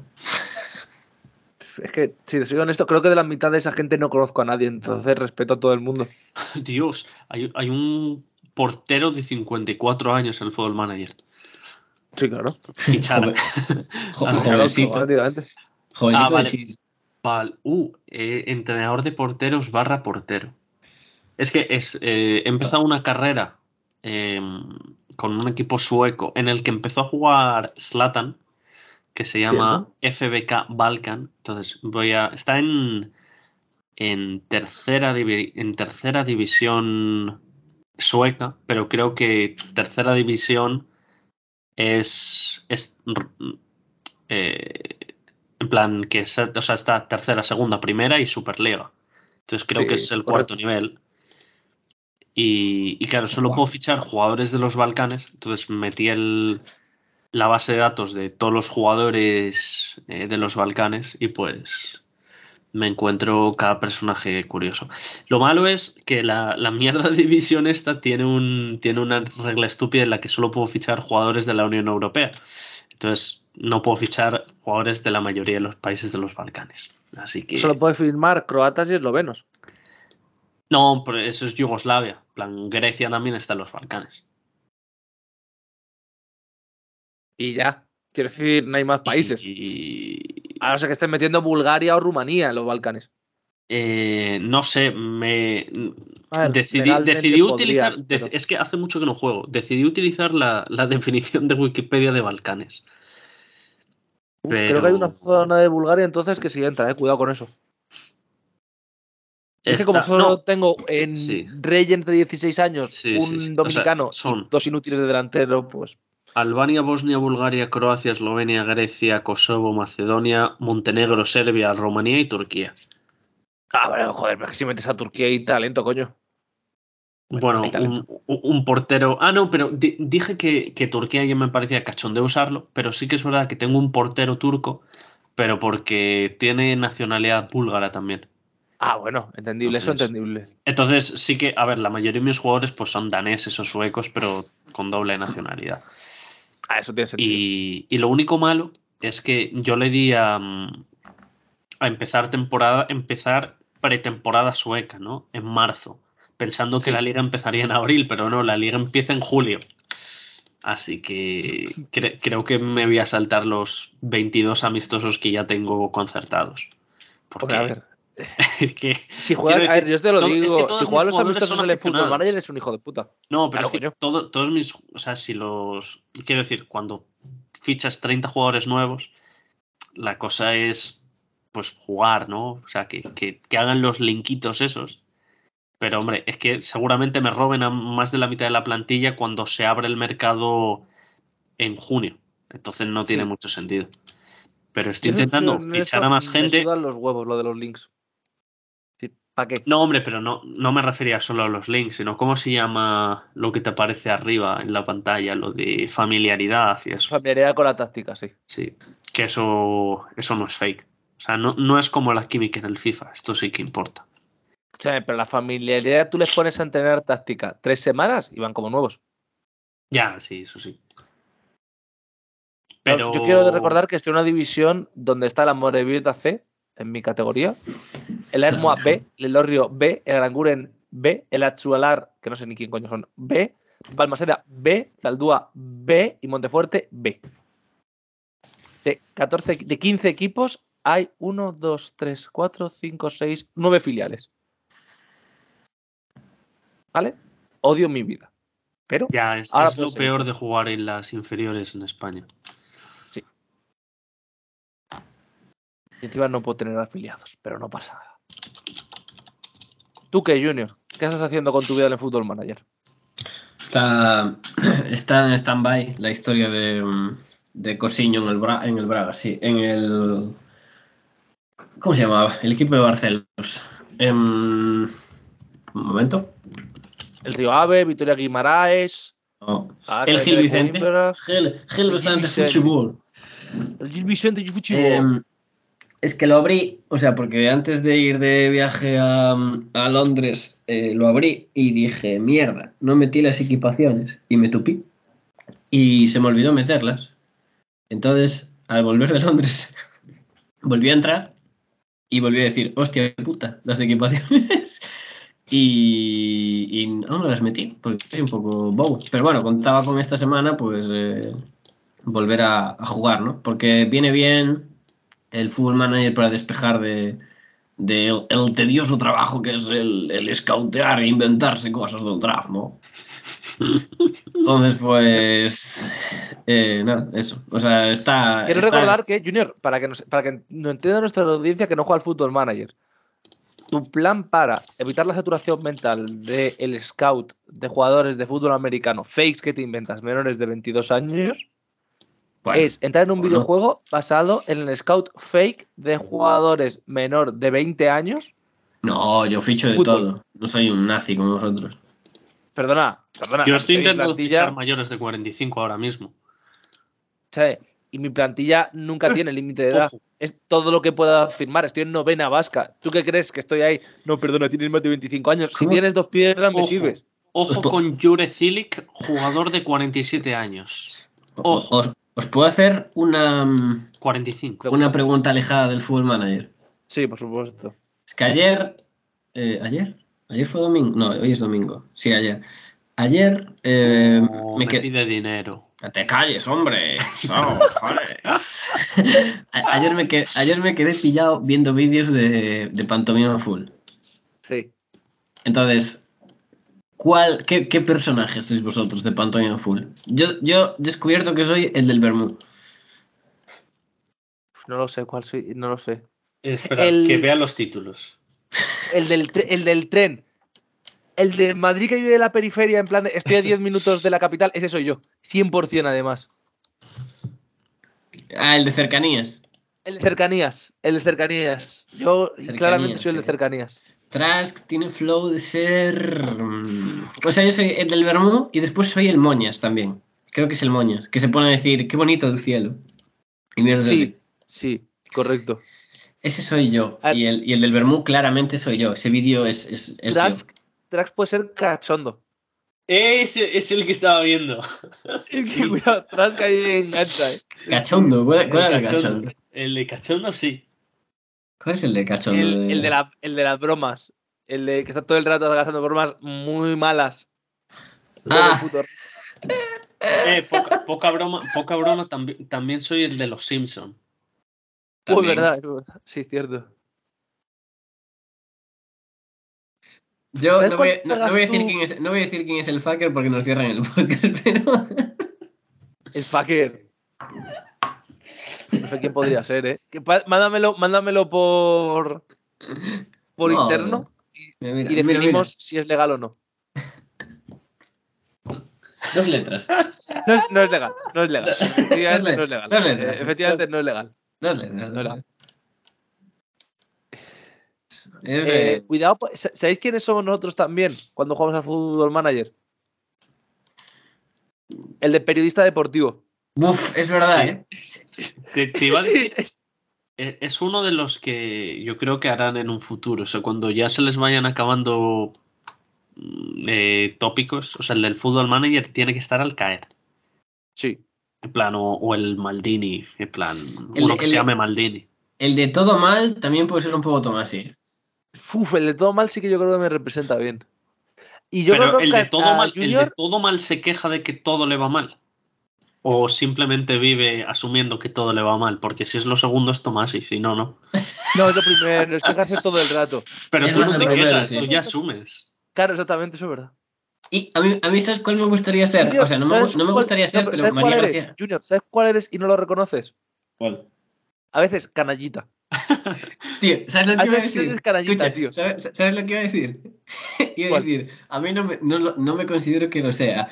Speaker 2: Es que, si te soy honesto, creo que de la mitad de esa gente no conozco a nadie, entonces respeto a todo el mundo.
Speaker 3: Dios, hay, hay un portero de 54 años en el Fútbol Manager.
Speaker 2: Sí, claro.
Speaker 3: Fichar.
Speaker 4: Jo- jovencito.
Speaker 2: Prácticamente.
Speaker 4: Jovencito
Speaker 3: Ah, vale. Vale. Uh, eh, entrenador de porteros barra portero. Es que es, eh, he empezado una carrera eh, con un equipo sueco en el que empezó a jugar Slatan, que se llama FBK Balkan. Entonces voy a. Está en. En tercera, en tercera división sueca, pero creo que tercera división es. eh, en plan, que es, o sea, está tercera, segunda, primera y Superliga. Entonces creo
Speaker 2: Sí,
Speaker 3: que es el
Speaker 2: correcto.
Speaker 3: cuarto nivel. Y, y claro, solo puedo fichar jugadores de los Balcanes. Entonces metí el, la base de datos de todos los jugadores eh, de los Balcanes y pues me encuentro cada personaje curioso. Lo malo es que la, la mierda de división esta tiene, un, tiene una regla estúpida en la que solo puedo fichar jugadores de la Unión Europea. Entonces no puedo fichar jugadores de la mayoría de los países de los Balcanes. Así que...
Speaker 2: Solo puede firmar croatas y eslovenos.
Speaker 3: No, pero eso es Yugoslavia. Plan, Grecia también está en los Balcanes.
Speaker 2: Y ya. Quiero decir, no hay más países.
Speaker 3: Y,
Speaker 2: A no ser que estén metiendo Bulgaria o Rumanía en los Balcanes.
Speaker 3: Eh, no sé, me
Speaker 2: ver,
Speaker 3: decidí, decidí utilizar.
Speaker 2: podrías, pero-
Speaker 3: Es que hace mucho que no juego. Decidí utilizar la, la definición de Wikipedia de Balcanes.
Speaker 2: Creo que hay
Speaker 3: pero-
Speaker 2: una zona de Bulgaria entonces que sí entra, eh. Cuidado con eso. Es que como solo
Speaker 3: no,
Speaker 2: tengo en
Speaker 3: Sí.
Speaker 2: Reyes de 16 años
Speaker 3: Sí,
Speaker 2: un
Speaker 3: sí, sí. O sea,
Speaker 2: dominicano
Speaker 3: son-
Speaker 2: dos inútiles de delantero, pues
Speaker 3: Albania, Bosnia, Bulgaria, Croacia, Eslovenia, Grecia, Kosovo, Macedonia, Montenegro, Serbia, Rumanía y Turquía.
Speaker 2: Ah, bueno, joder, pero es que si metes a Turquía y talento, coño.
Speaker 3: Bueno, un, portero. Ah, no, pero di- dije que, que Turquía ya me parecía cachón de usarlo, pero sí que es verdad que tengo un portero turco, pero porque tiene nacionalidad búlgara también.
Speaker 2: Ah, bueno, entendible, eso
Speaker 3: Entonces-
Speaker 2: entendible.
Speaker 3: Entonces, sí que, a ver, la mayoría de mis jugadores pues son daneses o suecos, pero con doble nacionalidad.
Speaker 2: Ah, eso tiene sentido.
Speaker 3: Y, y lo único malo es que yo le di a, mm, a empezar temporada, empezar pretemporada sueca, ¿no? En marzo, pensando que la liga empezaría en abril, pero no, la liga empieza en julio. Así que cre- creo que me voy a saltar los 22 amistosos que ya tengo concertados. Porque
Speaker 2: a ver,
Speaker 3: Es que,
Speaker 2: Si juegas, a ver, yo te lo
Speaker 3: todo- es que
Speaker 2: digo, si juegas los amistosos en el
Speaker 3: aficionados.
Speaker 2: Manager es un hijo de puta.
Speaker 3: no, pero
Speaker 2: Claro,
Speaker 3: es que todo- todos mis. O sea, si los. Quiero decir, cuando fichas 30 jugadores nuevos, la cosa es. Pues jugar, ¿no? O sea, que, que, que hagan los linkitos esos. Pero, hombre, es que seguramente me roben a más de la mitad de la plantilla cuando se abre el mercado en junio. Entonces no tiene
Speaker 2: Sí.
Speaker 3: mucho sentido. Pero estoy intentando fichar a más
Speaker 2: Me
Speaker 3: gente.
Speaker 2: sudan los huevos lo de los links. ¿Para qué?
Speaker 3: No, hombre, pero no, no me refería solo a los links, sino cómo se llama lo que te aparece arriba en la pantalla, lo de familiaridad y eso.
Speaker 2: Familiaridad con la táctica, sí.
Speaker 3: Sí, que eso, eso no es fake. O sea, no, no es como la química en el FIFA, esto sí que importa.
Speaker 2: Escúchame, pero la familiaridad tú les pones a entrenar táctica tres semanas y van como nuevos.
Speaker 3: Ya, sí, eso sí. Pero
Speaker 2: Yo quiero recordar que estoy en una división donde está la Morevieta C, en mi categoría, el Hermoa B, el Lorrio B, el Aranguren B, el Achualar, que no sé ni quién coño son, B, Balmaseda B, Zaldúa B y Montefuerte B. De, 14, de 15 equipos hay 1, 2, 3, 4, 5, 6, 9 filiales. ¿Vale? Odio mi vida. Pero
Speaker 3: ya es,
Speaker 2: Ahora
Speaker 3: es lo
Speaker 2: ser
Speaker 3: peor de jugar en las inferiores en España.
Speaker 2: encima no puedo tener afiliados, pero no pasa nada. ¿Tú qué, Junior? ¿Qué estás haciendo con tu vida en el Fútbol Manager?
Speaker 4: Está, está en stand-by la historia de, de Cosiño en el, Bra- en el Braga, sí. En el. ¿Cómo se llamaba? El equipo de Barcelos. Em, un momento.
Speaker 2: El Río Ave, Vitoria Guimaraes. Ah,
Speaker 4: el Gil Vicente. Gil, Gil Vicente. Fútbol.
Speaker 2: el Gil Vicente de Fútbol.
Speaker 4: Em, es que lo abrí, o sea, porque antes de ir de viaje a, a Londres eh, lo abrí y dije, mierda, no metí las equipaciones y me tupí. Y se me olvidó meterlas. Entonces, al volver de Londres, volví a entrar y volví a decir, hostia puta, las equipaciones. y, y no las metí, porque soy un poco bobo. Pero bueno, contaba con esta semana, pues eh, volver a, jugar, ¿no? Porque viene bien el Fútbol Manager para despejar de, el tedioso trabajo que es el, el scoutear e inventarse cosas del draft, ¿no? Entonces, pues. eh, nada, eso. O sea, está.
Speaker 2: Quiero
Speaker 4: está-
Speaker 2: recordar que, Junior, para que, nos, para que no entienda nuestra audiencia que no juega al Fútbol Manager, tu plan para evitar la saturación mental del scout de jugadores de fútbol americano, fakes que te inventas menores de 22 años,
Speaker 4: Bueno,
Speaker 2: es entrar en un videojuego basado en el scout fake de jugadores menor de 20 años.
Speaker 4: No, yo ficho de
Speaker 2: Fútbol.
Speaker 4: todo. No soy un nazi como vosotros.
Speaker 2: Perdona, perdona.
Speaker 3: Yo estoy intentando
Speaker 2: plantilla-
Speaker 3: fichar mayores de 45 ahora mismo.
Speaker 2: ¿sabe? Y mi plantilla nunca tiene límite de edad.
Speaker 3: Ojo.
Speaker 2: Es todo lo que pueda firmar. Estoy en novena vasca. ¿Tú qué crees que estoy ahí? No, perdona, tienes más de 25 años. Si tienes dos piedras, me
Speaker 3: Ojo.
Speaker 2: sirves.
Speaker 3: Ojo con Jure Cilic, jugador de 47 años.
Speaker 4: O-
Speaker 3: Ojo.
Speaker 4: Os, os puedo hacer una, mm,
Speaker 3: 45.
Speaker 4: una pregunta alejada del Fútbol Manager.
Speaker 2: Sí, por supuesto.
Speaker 4: Es que ayer. eh, ¿Ayer? ¿Ayer fue domingo? No, hoy es domingo. Sí, ayer. Ayer eh,
Speaker 3: No,
Speaker 4: me
Speaker 3: me
Speaker 4: quedé.
Speaker 3: pide dinero.
Speaker 4: Que te calles, hombre. Ayer, me quedé, ayer me quedé pillado viendo vídeos de, de Pantomima Full.
Speaker 2: Sí.
Speaker 4: Entonces, ¿cuál, qué, qué personajes sois vosotros de Pantomima Full? Yo, yo he descubierto que soy el del Bermú.
Speaker 2: No lo sé cuál soy. No lo sé.
Speaker 3: Espera,
Speaker 2: El-
Speaker 3: que vea los títulos.
Speaker 2: El del, el del tren. El de Madrid que vive en la periferia, en plan, de, estoy a 10 minutos de la capital, ese soy yo. 100% además.
Speaker 4: Ah, el de cercanías.
Speaker 2: El de cercanías. El de cercanías. Yo
Speaker 4: Cercanías,
Speaker 2: claramente soy el de cercanías.
Speaker 4: Trask tiene flow de ser. mm, O sea, yo soy el del Bermú y después soy el Moñas también. Creo que es el Moñas, que se pone a decir, qué bonito el cielo. Y mierdas así.
Speaker 2: Sí, sí, correcto.
Speaker 4: Ese soy yo.
Speaker 2: Ah.
Speaker 4: Y el, y el del Bermú claramente soy yo. Ese vídeo es. es, es yo.
Speaker 2: Trask puede ser cachondo.
Speaker 3: Ese es el que estaba viendo.
Speaker 2: Sí, cuidado, Trask ahí engancha, eh.
Speaker 4: Cachondo. ¿Cuál, cuál era el
Speaker 3: cachondo.
Speaker 4: cachondo?
Speaker 3: El de cachondo sí.
Speaker 4: ¿Cuál es el de cachondo?
Speaker 2: El, el de la- el de las bromas. El de que está todo el rato gastando bromas muy malas.
Speaker 4: Ah.
Speaker 2: Puto-
Speaker 3: Eh, poca, poca broma, poca broma también, también soy el de los Simpson.
Speaker 4: También.
Speaker 2: verdad, es verdad. Sí, cierto.
Speaker 4: Yo
Speaker 2: ¿Sabes
Speaker 4: no voy, no- voy a decir quién es, no voy a decir quién es el fucker porque nos cierran el podcast, pero.
Speaker 2: El fucker. No sé quién podría ser, ¿eh? Que mándamelo, mándamelo por. Por
Speaker 4: No,
Speaker 2: interno
Speaker 4: mira,
Speaker 2: y
Speaker 4: mira,
Speaker 2: definimos si es legal o no.
Speaker 4: Dos letras.
Speaker 2: No es, no es legal, no es legal. Efectivamente no es legal. Eh, efectivamente no es legal.
Speaker 4: Letras.
Speaker 2: No era.
Speaker 4: Es,
Speaker 2: Eh,
Speaker 4: eh,
Speaker 2: cuidado, sa- ¿sabéis quiénes somos nosotros también cuando jugamos al fútbol manager? El de periodista deportivo.
Speaker 4: Uf, es verdad,
Speaker 3: Sí.
Speaker 4: ¿eh?
Speaker 3: Te, te iba a
Speaker 2: Sí,
Speaker 3: decir,
Speaker 2: es-
Speaker 3: eh, es uno de los que yo creo que harán en un futuro. O sea, cuando ya se les vayan acabando mm, eh, tópicos, o sea, el del fútbol manager tiene que estar al caer.
Speaker 2: sí.
Speaker 3: En plan, o, o el Maldini, en plan,
Speaker 4: El-
Speaker 3: uno que
Speaker 4: el-
Speaker 3: se llame Maldini.
Speaker 4: El de todo mal también puede ser un poco Tomasi.
Speaker 2: Uf, el de todo mal sí que yo creo que me representa bien. Y yo
Speaker 3: Pero
Speaker 2: creo
Speaker 3: el
Speaker 2: que
Speaker 3: de, todo mal, el de todo mal se queja de que todo le va mal. O simplemente vive asumiendo que todo le va mal. Porque si es lo segundo es Tomás y si no, no.
Speaker 2: no es lo primero, es quejarse todo el rato.
Speaker 3: Pero tú no
Speaker 4: el
Speaker 3: te quejas,
Speaker 4: sí.
Speaker 3: tú ya asumes.
Speaker 2: Claro, exactamente, eso es verdad.
Speaker 4: Y a mí, a mí ¿sabes cuál me gustaría ser?
Speaker 2: Junior,
Speaker 4: o sea, no me,
Speaker 2: ¿sabes
Speaker 4: no me
Speaker 2: cuál-
Speaker 4: gustaría ser,
Speaker 2: no,
Speaker 4: pero
Speaker 2: ¿sabes
Speaker 4: María
Speaker 2: cuál eres? Junior, ¿sabes cuál eres y no lo reconoces?
Speaker 4: ¿Cuál?
Speaker 2: A veces canallita.
Speaker 4: Tío, ¿sabes lo que iba a decir?
Speaker 2: eres canallita,
Speaker 4: Escucha,
Speaker 2: tío.
Speaker 4: ¿sabes, sabes lo que iba a decir? iba a decir, a mí no me, no, no me considero que lo sea,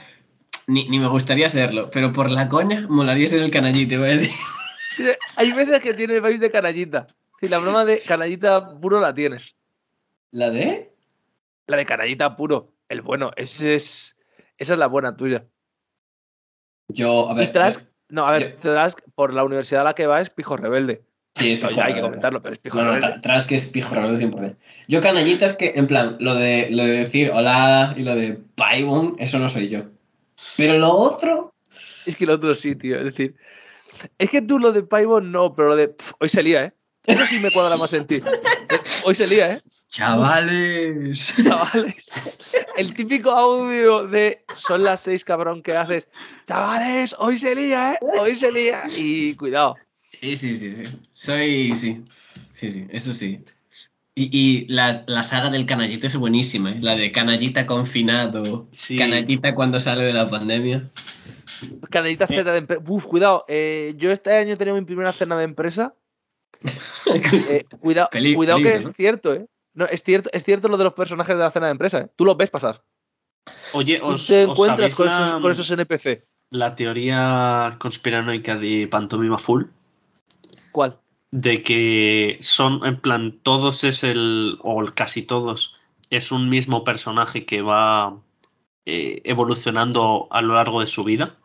Speaker 4: ni, ni me gustaría serlo, pero por la coña molaría ser el canallite, voy a decir.
Speaker 2: Hay veces que tiene el vibe de canallita. Si la broma de canallita puro la tienes.
Speaker 4: ¿La de?
Speaker 2: La de canallita puro. El bueno, ese es, esa es la buena tuya.
Speaker 4: Yo, a ver.
Speaker 2: Y Trask,
Speaker 4: yo-
Speaker 2: no, a ver, Trask, por la universidad a la que va es pijo rebelde.
Speaker 4: sí, es pijo
Speaker 2: hay que comentarlo, pero es pijo
Speaker 4: No, no,
Speaker 2: rebelde.
Speaker 4: Tra- Trask es pijo rebelde 100%. Yo canallita es que, en plan, lo de, lo de decir hola y lo de Paibon, eso no soy yo. Pero lo otro,
Speaker 2: Es que el otro sí, tío. Es decir, es que tú lo de Paibo no, pero lo de hoy se lía, ¿eh? Eso sí me cuadra más en ti. Hoy se lía, ¿eh?
Speaker 4: Chavales.
Speaker 2: Chavales. El típico audio de son las seis, cabrón, que haces. Chavales, hoy se lía, ¿eh? Hoy se lía. Y cuidado.
Speaker 4: Sí, sí, sí, sí. Soy, sí. Sí, sí, eso sí. Y, y la, la saga del canallita es buenísima, ¿eh? La de canallita confinado,
Speaker 3: Sí.
Speaker 4: canallita cuando sale de la pandemia.
Speaker 2: Canalita cena de empresa. Uf, cuidado. eh, yo este año he tenido mi primera cena de empresa. Eh, cuidado,
Speaker 4: Peli-
Speaker 2: cuidado que es cierto, ¿eh? No, es cierto, es cierto lo de los personajes de la cena de empresa, ¿eh? Tú los ves pasar.
Speaker 3: Oye, os,
Speaker 2: te
Speaker 3: os
Speaker 2: encuentras con
Speaker 3: la,
Speaker 2: esos, con esos NPC.
Speaker 3: la teoría conspiranoica de Pantomima Full.
Speaker 2: ¿Cuál?
Speaker 3: de que son, en plan, todos es el, o casi todos, es un mismo personaje que va eh, evolucionando a lo largo de su vida.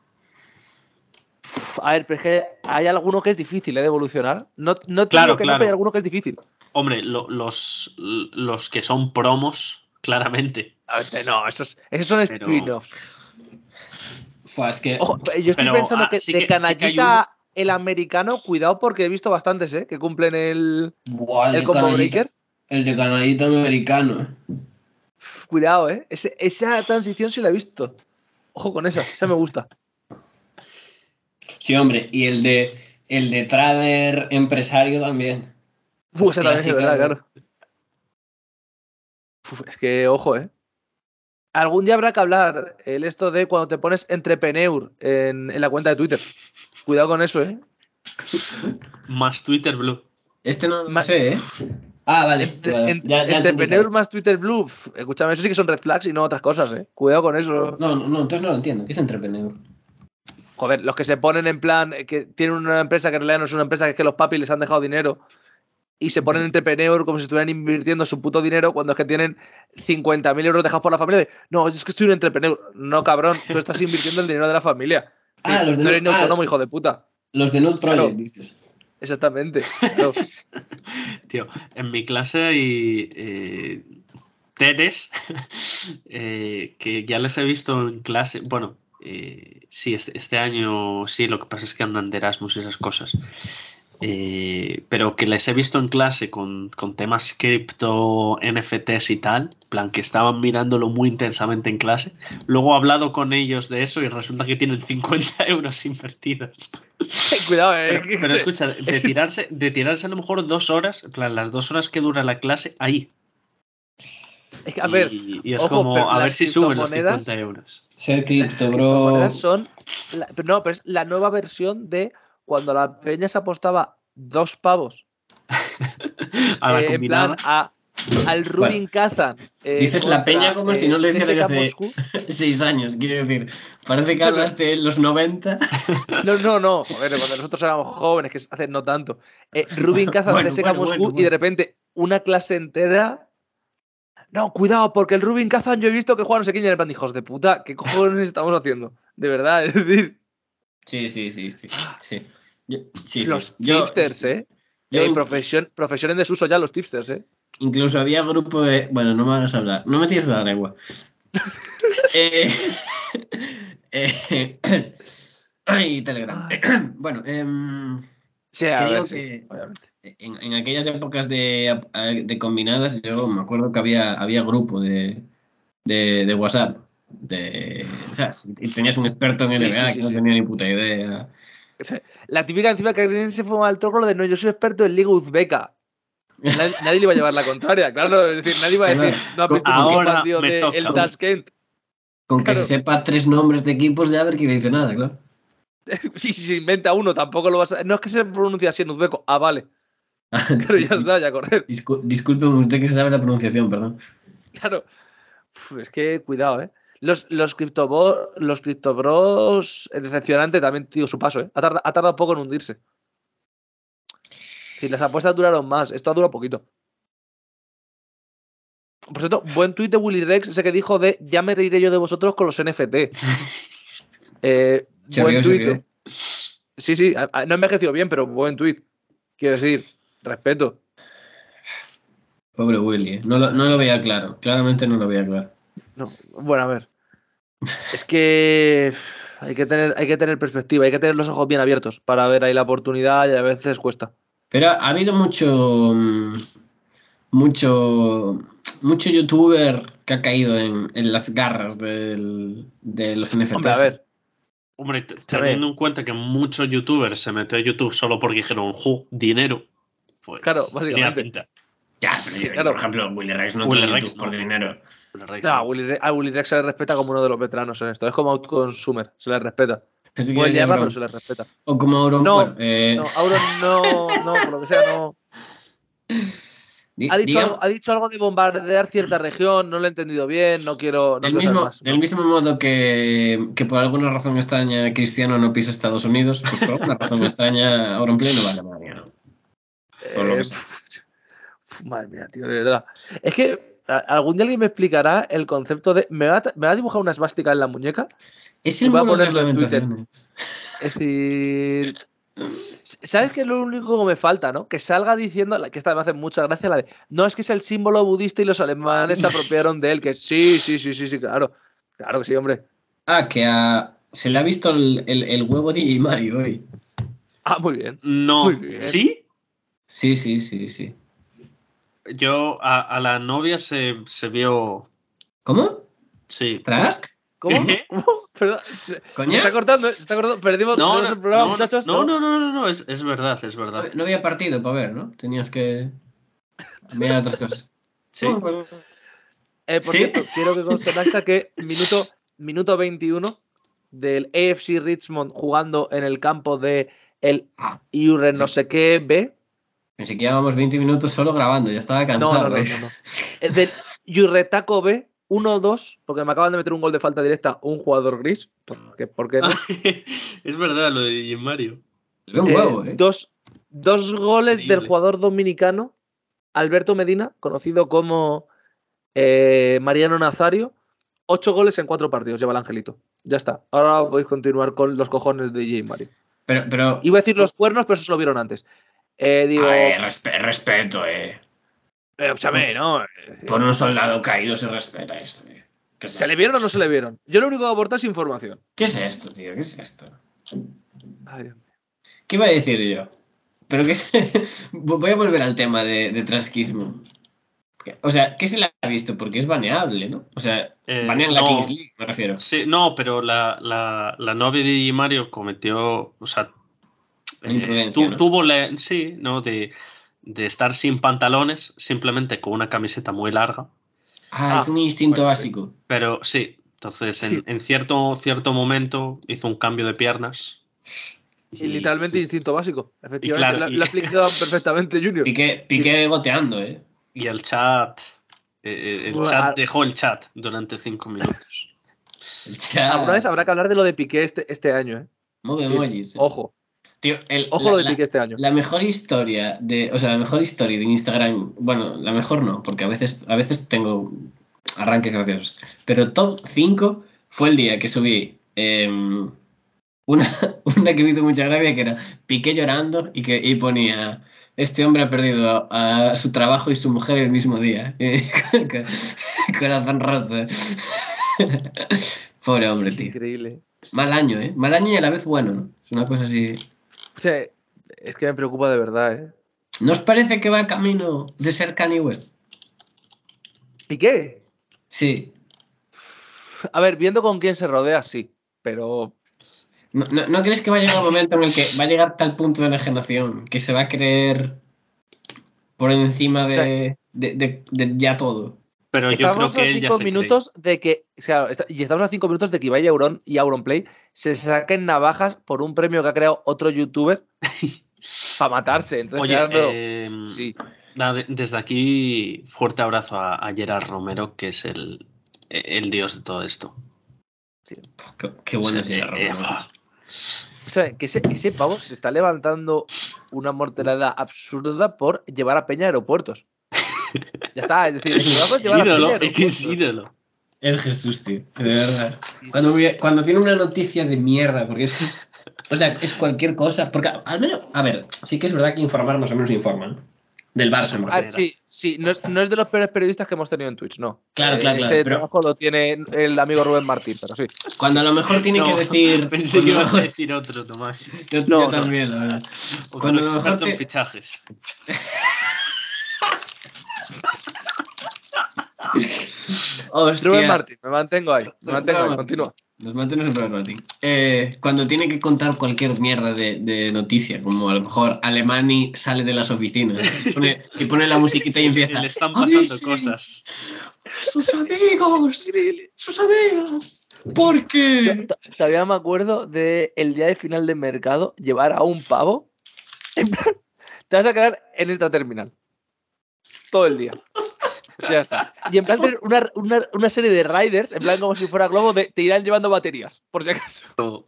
Speaker 2: A ver, pero es que hay alguno que es difícil ¿eh? de evolucionar. No, no te
Speaker 3: Claro,
Speaker 2: digo que no,
Speaker 3: claro.
Speaker 2: pero hay alguno que es difícil.
Speaker 3: Hombre, lo- los, los que son promos, claramente.
Speaker 2: A ver, no, esos, esos son
Speaker 3: Pero-
Speaker 2: spin-offs.
Speaker 4: Es que.
Speaker 2: Ojo, yo estoy
Speaker 3: Pero,
Speaker 2: pensando
Speaker 3: ah,
Speaker 2: que
Speaker 3: sí
Speaker 2: de
Speaker 3: que- sí que hay
Speaker 2: canallita el americano, cuidado porque he visto bastantes, ¿eh? Que cumplen el,
Speaker 4: Buah, el
Speaker 2: combo
Speaker 4: canallita-
Speaker 2: breaker.
Speaker 4: El de canallita americano.
Speaker 2: Uf, Cuidado, ¿eh? Ese- esa transición sí la he visto. Ojo con esa, esa me gusta.
Speaker 4: Sí, hombre, y el de el de trader empresario también.
Speaker 2: Uf, esa también es verdad, claro. Uf, es que, ojo, ¿eh? Algún día habrá que hablar el esto de cuando te pones entrepreneur en, en la cuenta de Twitter. Cuidado con eso, ¿eh?
Speaker 3: Más Twitter Blue.
Speaker 4: Este no lo sé, ¿eh? Ah, vale.
Speaker 2: Entre-
Speaker 4: vale,
Speaker 2: en-
Speaker 4: ya- ya entendí
Speaker 2: entrepreneur más Twitter Blue. Escúchame, eso sí que son red flags y no otras cosas, ¿eh? Cuidado con eso.
Speaker 4: No, no, no, entonces no lo entiendo. ¿Qué es entrepreneur?
Speaker 2: Joder, los que se ponen en plan eh, que tienen una empresa que en realidad no es una empresa, que es que los papis les han dejado dinero y se ponen entrepreneur como si estuvieran invirtiendo su puto dinero cuando es que tienen 50.000 euros dejados por la familia. de, no, es que estoy un entrepreneur. No, cabrón, tú estás invirtiendo el dinero de la familia.
Speaker 4: Ah, los de
Speaker 2: no eres ni
Speaker 4: ah,
Speaker 2: autónomo, hijo de puta.
Speaker 4: Los de Nude Project,
Speaker 2: Claro.
Speaker 4: dices.
Speaker 2: Exactamente. claro.
Speaker 3: Tío, en mi clase hay eh, Teres eh, que ya les he visto en clase. Bueno, eh, sí, este, este año sí, lo que pasa es que andan de Erasmus y esas cosas. Eh, pero que les he visto en clase con, con temas cripto, NFTs y tal, plan que estaban mirándolo muy intensamente en clase. Luego he hablado con ellos de eso y resulta que tienen 50 euros invertidos.
Speaker 2: Cuidado, eh.
Speaker 3: Pero, pero escucha, de tirarse, de tirarse a lo mejor dos horas, en plan, las dos horas que dura la clase, ahí.
Speaker 2: Es que, a ver,
Speaker 3: y, y es
Speaker 2: ojo,
Speaker 3: como a ver
Speaker 2: las
Speaker 3: si suben los
Speaker 2: criptomonedas-
Speaker 3: 50 euros.
Speaker 4: Ser cripto, bro.
Speaker 2: criptomonedas son. la- pero no, pero es la nueva versión de cuando la peña se apostaba dos pavos
Speaker 3: A la
Speaker 2: eh, en
Speaker 3: combinada.
Speaker 2: plan a, al Rubin Kazan. eh,
Speaker 4: Dices la peña como si no lo hiciera
Speaker 2: CSKA
Speaker 4: desde-
Speaker 2: Moscú.
Speaker 4: Seis años, quiero decir. Parece que hablaste en los 90.
Speaker 2: No, no, no. Joder, cuando nosotros éramos jóvenes, que es hace no tanto. Eh, Rubin Kazan
Speaker 4: Bueno,
Speaker 2: CSKA
Speaker 4: bueno,
Speaker 2: Moscú
Speaker 4: bueno,
Speaker 2: y
Speaker 4: bueno.
Speaker 2: de repente una clase entera. No, cuidado, porque el Rubin Kazan yo he visto que juega no sé quién y en el plan, hijos de puta, ¿qué cojones estamos haciendo? De verdad, es decir,
Speaker 4: Sí, sí, sí, sí. sí. Yo, sí, sí.
Speaker 2: los
Speaker 4: Yo-
Speaker 2: tipsters, ¿eh?
Speaker 4: yo
Speaker 2: Eh, profesión, profesión en desuso ya los tipsters, ¿eh?
Speaker 4: Incluso había grupo de. Bueno, no me hagas hablar. No me tires de la lengua. eh, eh, ay, Telegram. bueno, em,
Speaker 2: Sí,
Speaker 4: Que
Speaker 2: a
Speaker 4: digo
Speaker 2: ver, sí,
Speaker 4: que-
Speaker 2: obviamente.
Speaker 4: en, en aquellas épocas de, de combinadas, yo me acuerdo que había, había grupo de, de, de WhatsApp. De, o sea, si tenías un experto en NBA
Speaker 2: sí, sí,
Speaker 4: que no
Speaker 2: sí.
Speaker 4: tenía ni puta idea.
Speaker 2: La típica encima que se fue al troco lo de no, yo soy experto en Liga Uzbeka. Nadie, nadie le iba a llevar la contraria, claro. Es decir, nadie iba a decir, no has visto ningún
Speaker 3: Ahora
Speaker 2: partido de
Speaker 3: toca.
Speaker 2: el Tashkent.
Speaker 4: Con que
Speaker 2: Claro.
Speaker 4: se sepa tres nombres de equipos ya a ver quién dice nada, claro.
Speaker 2: Si se inventa uno, tampoco lo vas a. No es que se pronuncia así en uzbeco. Ah, vale. Pero ya está, ya correr.
Speaker 4: Discul- Disculpe usted que se sabe la pronunciación, perdón.
Speaker 2: Claro. Uf, es que cuidado, ¿eh? Los, los criptobo- los criptobros, es decepcionante, también tío su paso, ¿eh? Ha tardado, ha tardado poco en hundirse. Si las apuestas duraron más, esto ha durado poquito. Por cierto, buen tuit de Willy Rex, ese que dijo de ya me reiré yo de vosotros con los NFT. Eh,
Speaker 4: Se
Speaker 2: buen eh. Sí, sí, a- a- no envejeció bien, pero buen tuit. Quiero decir, respeto.
Speaker 4: Pobre Willy, ¿eh? no, lo, no lo veía claro. Claramente no lo veía claro.
Speaker 2: No, bueno, a ver. Es que hay que tener, hay que tener perspectiva, hay que tener los ojos bien abiertos para ver ahí la oportunidad y a veces cuesta.
Speaker 4: Pero ha habido mucho. mm, Mucho. Mucho youtuber que ha caído en, en las garras del- de los NFTs.
Speaker 2: Hombre, a ver,
Speaker 3: Hombre, teniendo en cuenta que muchos youtubers se metió a YouTube solo porque dijeron, ju, dinero. Pues
Speaker 2: Claro,
Speaker 3: tenía
Speaker 2: básicamente.
Speaker 3: pinta.
Speaker 4: Ya, pero yo,
Speaker 2: Claro.
Speaker 4: por ejemplo, Willy Rex no
Speaker 3: Willy
Speaker 4: tiene
Speaker 3: Rex
Speaker 4: por
Speaker 3: no.
Speaker 4: dinero.
Speaker 3: Rex,
Speaker 2: no. Willy, Re- a Willy Rex se le respeta como uno de los veteranos en esto. Es como Outconsumer, se le respeta.
Speaker 4: Pensé que decía
Speaker 2: liarla,
Speaker 4: broma.
Speaker 2: pero se le respeta.
Speaker 4: O como Auron.
Speaker 2: No,
Speaker 4: bueno, eh,
Speaker 2: No, Auron no, no, por lo que sea, no. Ha dicho,
Speaker 4: digamos,
Speaker 2: algo, ha dicho algo de bombardear cierta región, no lo he entendido bien, no quiero, no
Speaker 4: del,
Speaker 2: quiero
Speaker 4: mismo,
Speaker 2: más.
Speaker 4: del mismo modo que, que por alguna razón extraña Cristiano no pisa Estados Unidos, pues por alguna razón extraña Auronplay no vale madre, ¿no? por lo que
Speaker 2: Eh,
Speaker 4: sea.
Speaker 2: Madre mía, tío, de verdad. Es que a- algún día alguien me explicará el concepto de. ¿Me va a, me va a dibujar una esvástica en la muñeca?
Speaker 4: Es el
Speaker 2: a ponerlo en Twitter.
Speaker 4: lamentaciones.
Speaker 2: Es decir. ¿Sabes qué es lo único que me falta, no? Que salga diciendo, que esta me hace mucha gracia, la de. No, es que es el símbolo budista y los alemanes se apropiaron de él. Que sí, sí, sí, sí, sí, claro. Claro que sí, hombre.
Speaker 4: Ah, que a- se le ha visto el, el, el huevo de Mario hoy.
Speaker 2: Ah, muy bien.
Speaker 3: No,
Speaker 2: Muy bien.
Speaker 3: ¿sí?
Speaker 4: Sí, sí, sí, sí.
Speaker 3: Yo a, a la novia se, se vio.
Speaker 4: ¿Cómo?
Speaker 3: Sí.
Speaker 4: ¿Trask?
Speaker 2: ¿Cómo?
Speaker 3: ¿Qué?
Speaker 2: ¿Cómo? Perdón. Se, está cortando, ¿eh? se está cortando. Perdimos,
Speaker 3: No,
Speaker 2: perdimos
Speaker 3: no,
Speaker 2: el programa,
Speaker 3: no,
Speaker 2: muchachos.
Speaker 3: no, no, no, no, no, es, es verdad, es verdad.
Speaker 4: No había partido para ver, ¿no? Tenías que mirar otras cosas.
Speaker 3: Sí.
Speaker 2: Eh, por
Speaker 4: ¿Sí?
Speaker 2: cierto, quiero que conste en acta que minuto, minuto 21 del AFC Richmond jugando en el campo de el
Speaker 4: Ah,
Speaker 2: Iure no sé qué B.
Speaker 4: pensé que llevábamos 20 minutos solo grabando, ya estaba
Speaker 2: No,
Speaker 4: cansado.
Speaker 2: no, no,
Speaker 4: ¿eh?
Speaker 2: no, no. El del Iurretaco B 1-2, porque me acaban de meter un gol de falta directa un jugador gris. Porque, ¿Por qué no?
Speaker 3: es verdad lo de Jim Mario.
Speaker 2: Eh,
Speaker 4: huevo, ¿eh?
Speaker 2: dos, dos goles
Speaker 3: Increíble.
Speaker 2: del jugador dominicano Alberto Medina, conocido como eh, Mariano Nazario. Ocho goles en cuatro partidos, lleva el angelito. Ya está. Ahora podéis continuar con los cojones de J. Mario.
Speaker 4: Pero, pero...
Speaker 2: Iba a decir los cuernos, pero eso se lo vieron antes. Eh, digo,
Speaker 4: Ay, respeto, eh.
Speaker 2: Eh, escúchame, ¿no?
Speaker 4: Por un soldado caído se respeta esto. ¿Qué es,
Speaker 2: ¿Se le vieron o no se le vieron? Yo lo único que aporto es información.
Speaker 4: ¿Qué es esto, tío? ¿Qué es esto?
Speaker 2: Ay, Dios mío.
Speaker 4: ¿Qué iba a decir yo? Pero que voy a volver al tema de, de trasquismo. O sea, ¿qué se le ha visto? Porque es baneable, ¿no? O sea,
Speaker 3: Eh,
Speaker 4: banean la. Kings League, me refiero.
Speaker 3: Sí, no, pero la, la, la novia de Mario cometió, o sea, eh,
Speaker 4: imprudencia,
Speaker 3: tu-
Speaker 4: ¿no?
Speaker 3: tuvo la, sí, ¿no? De, de estar sin pantalones, simplemente con una camiseta muy larga.
Speaker 4: Ah,
Speaker 2: Ah,
Speaker 4: es un instinto
Speaker 2: bueno,
Speaker 4: básico.
Speaker 3: Pero sí, entonces en,
Speaker 2: Sí.
Speaker 3: en cierto, cierto momento hizo un cambio de piernas.
Speaker 2: Y literalmente instinto básico. Efectivamente.
Speaker 3: claro,
Speaker 2: lo, lo ha explicado perfectamente, Junior.
Speaker 4: Piqué, Piqué goteando, ¿eh?
Speaker 3: Y el chat. eh, el
Speaker 2: Bueno,
Speaker 3: chat
Speaker 2: a-
Speaker 3: dejó el chat durante cinco minutos.
Speaker 4: El chat.
Speaker 2: Alguna vez habrá que hablar de lo de Piqué este, este año, ¿eh?
Speaker 4: Modo emojis. ¿eh?
Speaker 2: Ojo.
Speaker 4: Tío, el-
Speaker 2: Ojo
Speaker 4: la-
Speaker 2: lo de Piqué este año.
Speaker 4: La mejor historia de, o sea, la mejor historia de Instagram, bueno, la mejor no, porque a veces, a veces tengo arranques graciosos, pero top 5 fue el día que subí em, una, una que me hizo mucha gracia que era Piqué llorando y que y ponía este hombre ha perdido a, a su trabajo y su mujer el mismo día. Corazón roto. Pobre hombre, tío.
Speaker 2: Increíble.
Speaker 4: Mal año, ¿eh? Mal año y a la vez bueno, ¿no? Es una cosa así.
Speaker 2: O sea, es que me preocupa de verdad, ¿eh?
Speaker 4: ¿No os parece que va camino de ser Kanye West?
Speaker 2: ¿Piqué?
Speaker 4: Sí.
Speaker 2: A ver, viendo con quién se rodea, sí. Pero
Speaker 4: ¿No, no, no crees que va a llegar un momento en el que va a llegar tal punto de enajenación que se va a creer por encima de,
Speaker 2: O sea-
Speaker 4: de, de- de ya todo?
Speaker 3: Pero yo creo
Speaker 2: estamos
Speaker 3: que
Speaker 2: a
Speaker 3: él ya
Speaker 2: cinco
Speaker 3: se
Speaker 2: minutos de que. O sea, está- y estamos a cinco minutos de que Ibai Auron y Auronplay se saquen navajas por un premio que ha creado otro youtuber para matarse. Entonces,
Speaker 3: Oye,
Speaker 2: claro,
Speaker 3: em,
Speaker 2: sí.
Speaker 3: desde aquí, fuerte abrazo a, a Gerard Romero, que es el, el dios de todo esto.
Speaker 4: Qué, qué bueno es Gerard
Speaker 3: eh,
Speaker 4: Romero.
Speaker 2: O sea, que ese, ese pavo se está levantando una mortalidad absurda por llevar a Peña a aeropuertos. Ya está, es decir, llevar a Peña a
Speaker 3: ídolo, es que es ídolo.
Speaker 4: Es Jesús, tío. De verdad. Cuando, cuando tiene una noticia de mierda, porque es que. O sea, es cualquier cosa. Porque al menos. A ver, sí que es verdad que informar más o menos informan. Del Barça,
Speaker 2: Ah, sí, sí, no es, no es de los peores periodistas que hemos tenido en Twitch, no.
Speaker 4: Claro,
Speaker 2: Eh,
Speaker 4: claro, claro,
Speaker 2: Ese
Speaker 4: pero-
Speaker 2: trabajo lo tiene el amigo Rubén Martín, pero sí.
Speaker 4: Cuando a lo mejor tiene
Speaker 3: No,
Speaker 4: que decir.
Speaker 3: Pensé
Speaker 4: cuando
Speaker 3: que ibas a decir otro, Tomás.
Speaker 4: Yo,
Speaker 2: No,
Speaker 4: yo
Speaker 2: no.
Speaker 4: también, la verdad.
Speaker 3: Otro
Speaker 4: Cuando a lo mejor te-
Speaker 3: fichajes.
Speaker 4: Hostia.
Speaker 2: Rubén Martín, me mantengo ahí, me mantengo ahí, continúa.
Speaker 4: Nos mantenemos en Rubén Martín. Eh, cuando tiene que contar cualquier mierda de, de noticia, como a lo mejor Alemani sale de las oficinas y pone, y pone la musiquita y empieza.
Speaker 3: Le están
Speaker 4: "A
Speaker 3: pasando cosas.
Speaker 4: ¡Sus amigos! ¡Sus amigos! ¿Por
Speaker 2: Yo
Speaker 4: qué?
Speaker 2: t- todavía me acuerdo de el día de final de mercado llevar a un pavo. en plan, te vas a quedar en esta terminal. Todo el día. Ya está. Y en plan tener una, una, una serie de riders, en plan como si fuera globo, de, te irán llevando baterías, por si acaso.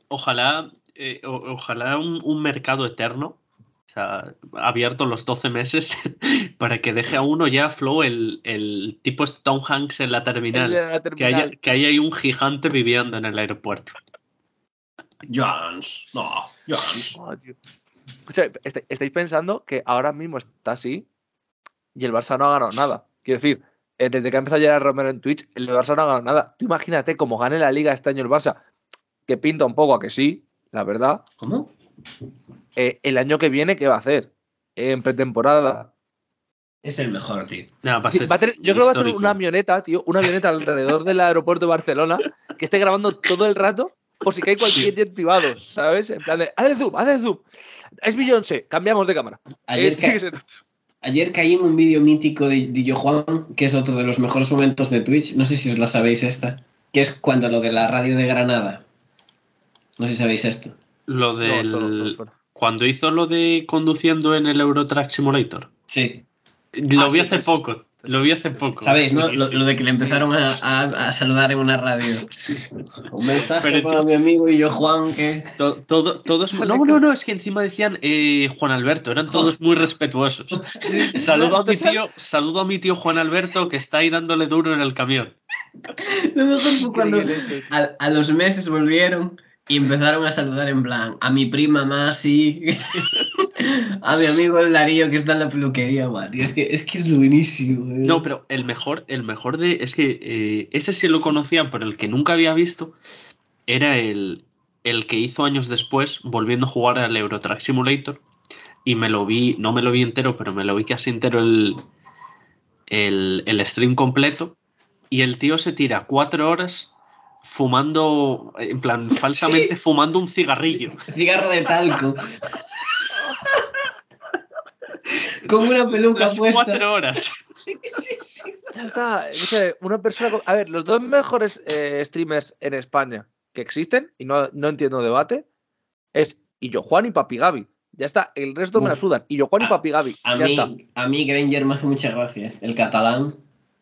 Speaker 3: Ojalá, eh, o- ojalá un, un mercado eterno, o sea, abierto los 12 meses, para que deje a uno ya flow el, el tipo este Tom Hanks en la
Speaker 2: En
Speaker 3: terminal. Que haya, que haya ahí un gigante viviendo en el aeropuerto.
Speaker 4: Jones. No, Jones.
Speaker 2: Oh, tío. Escucha, est- estáis pensando que ahora mismo está así y el Barça no ha ganado nada. Quiero decir, eh, desde que ha empezado a llegar Romero en Twitch, el Barça no ha ganado nada. Tú imagínate cómo gane la liga este año el Barça, que pinta un poco a que sí, la verdad.
Speaker 4: ¿Cómo?
Speaker 2: Eh, el año que viene, ¿qué va a hacer? Eh, en pretemporada.
Speaker 4: Es el mejor, tío.
Speaker 3: Nada, va a
Speaker 2: Sí,
Speaker 3: ser
Speaker 2: va a tener- yo creo que va a tener una avioneta, tío, una avioneta alrededor del aeropuerto de Barcelona que esté grabando todo el rato por si cae cualquier jet privado, ¿sabes? En plan de, haz el zoom, haz el zoom. Es Beyoncé, cambiamos de cámara.
Speaker 4: Ayer,
Speaker 2: Eh, que.
Speaker 4: ayer caí en un vídeo mítico de, de Yo Juan, que es otro de los mejores momentos de Twitch. No sé si os la sabéis esta. Que es cuando lo de la radio de Granada. No sé si sabéis esto.
Speaker 3: Lo
Speaker 2: no- no suena.
Speaker 3: cuando hizo lo de conduciendo en el Eurotrack Simulator.
Speaker 4: Sí.
Speaker 3: Lo
Speaker 2: Ah,
Speaker 3: vi
Speaker 2: sí,
Speaker 3: hace
Speaker 2: sí.
Speaker 3: poco. Lo vi hace poco.
Speaker 4: ¿Sabéis, no? Lo, de que le empezaron a, a- a saludar en una radio. Un mensaje
Speaker 3: Pero
Speaker 4: para mi amigo y yo Juan que...
Speaker 3: To- todo, todos, no, no, no, es que encima decían eh, Juan Alberto, eran todos muy respetuosos. Saludo a mi tío, saludo a mi tío Juan Alberto que está ahí dándole duro en el camión.
Speaker 4: Cuando a los meses volvieron y empezaron a saludar en plan a mi prima Masi, a mi amigo el Darío que está en la peluquería, guau, tío, es que es que es buenísimo. eh.
Speaker 3: No, pero el mejor, el mejor de, es que eh, ese sí lo conocía, pero el que nunca había visto era el, el que hizo años después, volviendo a jugar al Eurotrack Simulator. Y me lo vi, no me lo vi entero, pero me lo vi casi entero el, el, el stream completo. Y el tío se tira cuatro horas fumando, en plan, falsamente fumando un cigarrillo.
Speaker 4: Cigarro de talco. Con una peluca
Speaker 3: Las
Speaker 4: puesta.
Speaker 3: cuatro horas.
Speaker 2: Ya está. Dice, una persona. con- A ver, los dos mejores eh, streamers en España que existen, y no, no entiendo debate, es Illo Juan y Papi Gaby. Ya está. El resto me la sudan. Illo Juan y Papi Gaby.
Speaker 4: A
Speaker 2: Ya
Speaker 4: mí,
Speaker 2: está.
Speaker 4: a mí Granger me hace mucha gracia. El catalán.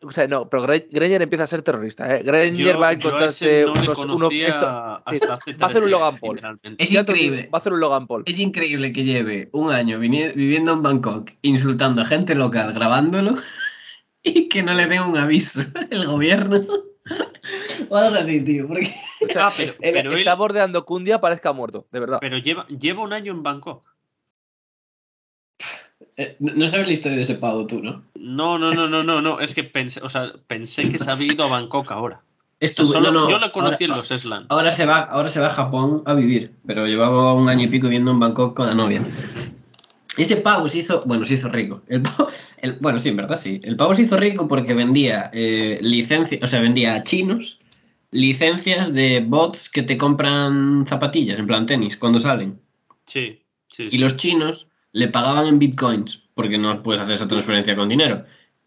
Speaker 2: O sea, no, pero Granger empieza a ser terrorista. ¿eh? Granger
Speaker 3: Yo-
Speaker 2: va a encontrarse
Speaker 3: no
Speaker 2: unos, unos- esto-
Speaker 3: hasta
Speaker 2: va a hacer un Logan Paul.
Speaker 4: Es
Speaker 2: ya
Speaker 4: increíble.
Speaker 2: Va a hacer un Logan Paul.
Speaker 4: Es increíble que lleve un año viviendo en Bangkok, insultando a gente local, grabándolo, y que no le den un aviso el gobierno. o algo así, tío. Porque...
Speaker 2: O sea,
Speaker 3: Ah, pero-
Speaker 2: él
Speaker 3: pero él-
Speaker 2: está bordeando que un día parezca muerto, de verdad.
Speaker 3: Pero lleva, lleva un año en Bangkok.
Speaker 4: Eh, no sabes la historia de ese pavo tú, ¿no?
Speaker 3: No, no, no, no, no, no. Es que pensé, o sea, pensé que se había ido a Bangkok ahora. O sea,
Speaker 4: Estuvo,
Speaker 3: solo-
Speaker 4: no, no,
Speaker 3: yo la conocí
Speaker 4: ahora,
Speaker 3: en los Eslan.
Speaker 4: ahora se va, ahora se va a Japón a vivir, pero llevaba un año y pico viviendo en Bangkok con la novia. Ese pavo se hizo, bueno, se hizo rico. El pavo- el- bueno, sí, en verdad sí. El pavo se hizo rico porque vendía eh, licencias, o sea, vendía a chinos licencias de bots que te compran zapatillas, en plan tenis, cuando salen.
Speaker 3: Sí, sí.
Speaker 4: Y
Speaker 3: sí.
Speaker 4: los chinos le pagaban en bitcoins, porque no puedes hacer esa transferencia con dinero.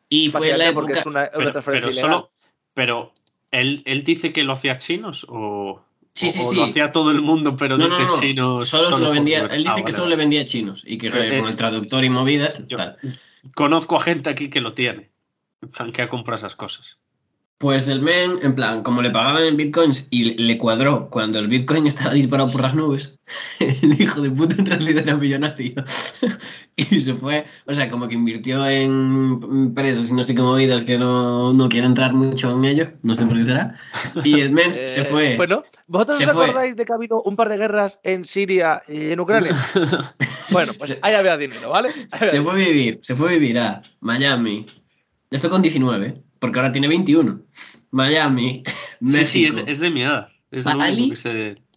Speaker 4: Y fue la
Speaker 2: Básicamente porque
Speaker 4: época...
Speaker 2: es una, una
Speaker 3: pero,
Speaker 2: transferencia
Speaker 3: pero solo, pero él, él dice que lo hacía chinos o,
Speaker 4: Sí, sí,
Speaker 3: o
Speaker 4: sí.
Speaker 3: lo hacía todo el mundo, pero
Speaker 4: No,
Speaker 3: dice
Speaker 4: no, no.
Speaker 3: chinos.
Speaker 4: Solo, se lo vendía. Él dice
Speaker 3: Ah,
Speaker 4: que
Speaker 3: vale,
Speaker 4: solo le vendía a chinos y que
Speaker 3: Eh,
Speaker 4: con
Speaker 3: eh,
Speaker 4: el traductor y movidas,
Speaker 3: yo-
Speaker 4: tal.
Speaker 3: Conozco a gente aquí que lo tiene. En plan, que ha comprado esas cosas.
Speaker 4: Pues el men, en plan, como le pagaban en bitcoins y le cuadró cuando el bitcoin estaba disparado por las nubes, el hijo de puta en realidad era millonario. y se fue, o sea, como que invirtió en empresas y no sé qué movidas que no, no quiero entrar mucho en ello, no sé por qué será. Y el men se
Speaker 2: Eh,
Speaker 4: fue.
Speaker 2: Bueno, ¿vosotros os acordáis de que ha habido un par de guerras en Siria y en Ucrania? Bueno, pues ahí había dinero, ¿vale? Ahí había
Speaker 4: Se
Speaker 2: dinero.
Speaker 4: fue a vivir, se fue a vivir a Miami. Esto con 19, porque ahora tiene 21. Miami, México,
Speaker 3: Sí, sí, es, es de mi edad. Es
Speaker 4: Bali.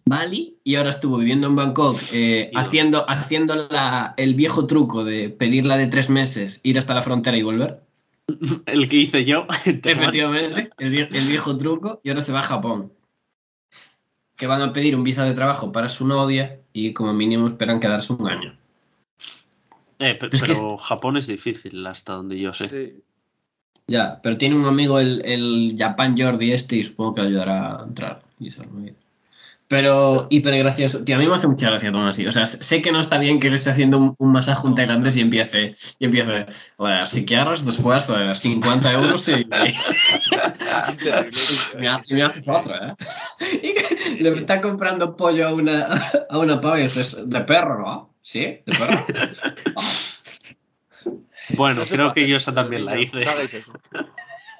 Speaker 4: Bali y ahora estuvo viviendo en Bangkok eh, haciendo, haciendo la- el viejo truco de pedirla de tres meses, ir hasta la frontera y volver.
Speaker 3: El que hice yo.
Speaker 4: Efectivamente, el, vie- el viejo truco y ahora se va a Japón. Que van a pedir un visa de trabajo para su novia y como mínimo esperan quedarse un año.
Speaker 3: Eh, pe-
Speaker 4: Es que-
Speaker 3: pero Japón es difícil hasta donde yo sé.
Speaker 2: Sí.
Speaker 4: Ya, pero tiene un amigo, el, el Japan Jordi este, y supongo que le ayudará a entrar. Y esas movidas. Pero hiper gracioso. Tío, a mí me hace mucha gracia todo así. O sea, sé que no está bien que le esté haciendo un, masaje un tailandés y empiece, y empiece, bueno, si después eh, 50 euros y,
Speaker 2: Es
Speaker 4: me, haces otra, ¿eh? Le está comprando pollo a una, a una pava y dices, de perro, ¿no? ¿Sí? ¿De perro?
Speaker 3: Bueno,
Speaker 2: No
Speaker 3: creo que
Speaker 2: hacer
Speaker 3: yo esa también la hice.
Speaker 2: No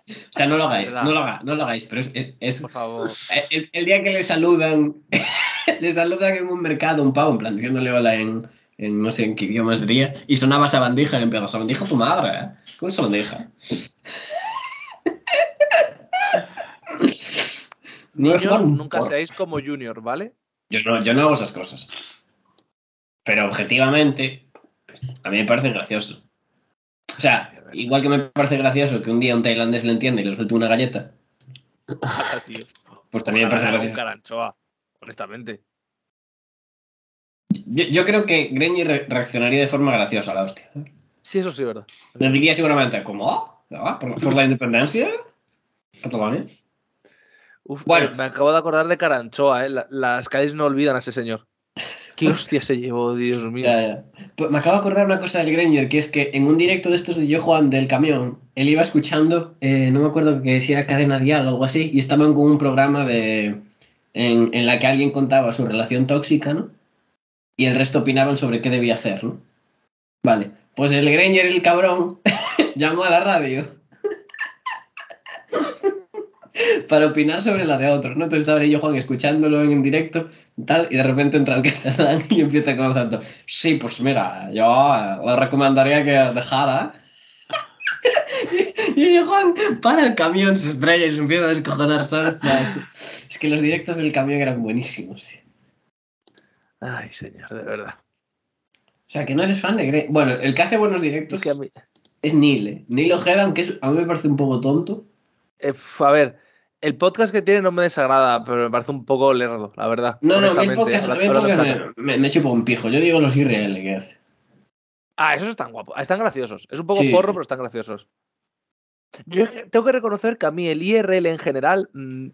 Speaker 4: O sea, no lo hagáis, no lo, haga- no lo hagáis, pero es, es-
Speaker 2: por favor.
Speaker 4: el, el día que le saludan, le saludan en un mercado un pavo, en plan, diciéndole hola en, en no sé en qué idioma sería, y sonaba sabandija y empieza, sabandija tu madre, ¿eh? ¿Cómo es sabandija? No un
Speaker 2: nunca seáis como Junior, ¿vale?
Speaker 4: Yo no, yo no hago esas cosas. Pero objetivamente, a mí me parece gracioso. O sea, igual que me parece gracioso que un día un tailandés le entienda y le suelte una galleta,
Speaker 2: tío.
Speaker 4: pues también me parece gracioso.
Speaker 2: caranchoa, honestamente.
Speaker 4: Yo, yo creo que Greñi re- reaccionaría de forma graciosa a la hostia.
Speaker 2: Sí, eso sí verdad.
Speaker 4: Le diría seguramente, ¿cómo? ¿Ah? ¿Por, por la independencia? ¿Cataluña?
Speaker 2: Uf,
Speaker 4: Bueno.
Speaker 2: me acabo de acordar de Caranchoa, ¿eh? La- las calles no olvidan a ese señor. ¿Qué hostia se llevó, Dios mío?
Speaker 4: Ya, ya. Pues me acabo de acordar una cosa del Granger, que es que en un directo de estos de Yo Juan del camión, él iba escuchando, eh, no me acuerdo que si era cadena dial o algo así, y estaban con un programa de en, en la que alguien contaba su relación tóxica, ¿no? Y el resto opinaban sobre qué debía hacer, ¿no? Vale, pues el Granger, el cabrón, llamó a la radio para opinar sobre la de otros, ¿no? Entonces estaba yo Juan escuchándolo en directo y tal, y de repente entra el catalán y empieza con tanto, sí, pues mira, yo le recomendaría que dejara. y yo Juan para el camión, se estrella y se empieza a descojonar solo. No, es, que, es que los directos del camión eran buenísimos, tío.
Speaker 2: Ay, señor, de verdad.
Speaker 4: O sea, que no eres fan de Grey. Bueno, el que hace buenos directos
Speaker 2: Es que a mí-
Speaker 4: es Neil, ¿eh? Neil Ojeda, aunque es- a mí me parece un poco tonto.
Speaker 2: Eh, a ver, el podcast que tiene no me desagrada, pero me parece un poco lerdo, la verdad.
Speaker 4: No, no,
Speaker 2: honestamente,
Speaker 4: podcast, a mí el
Speaker 2: hablando en
Speaker 4: podcast me, me, me chupa un pijo. Yo digo los IRL que hace.
Speaker 2: Ah, esos están guapos, están graciosos. Es un poco
Speaker 4: Sí.
Speaker 2: porro, pero están graciosos. Yo tengo que reconocer que a mí el IRL en general, mm,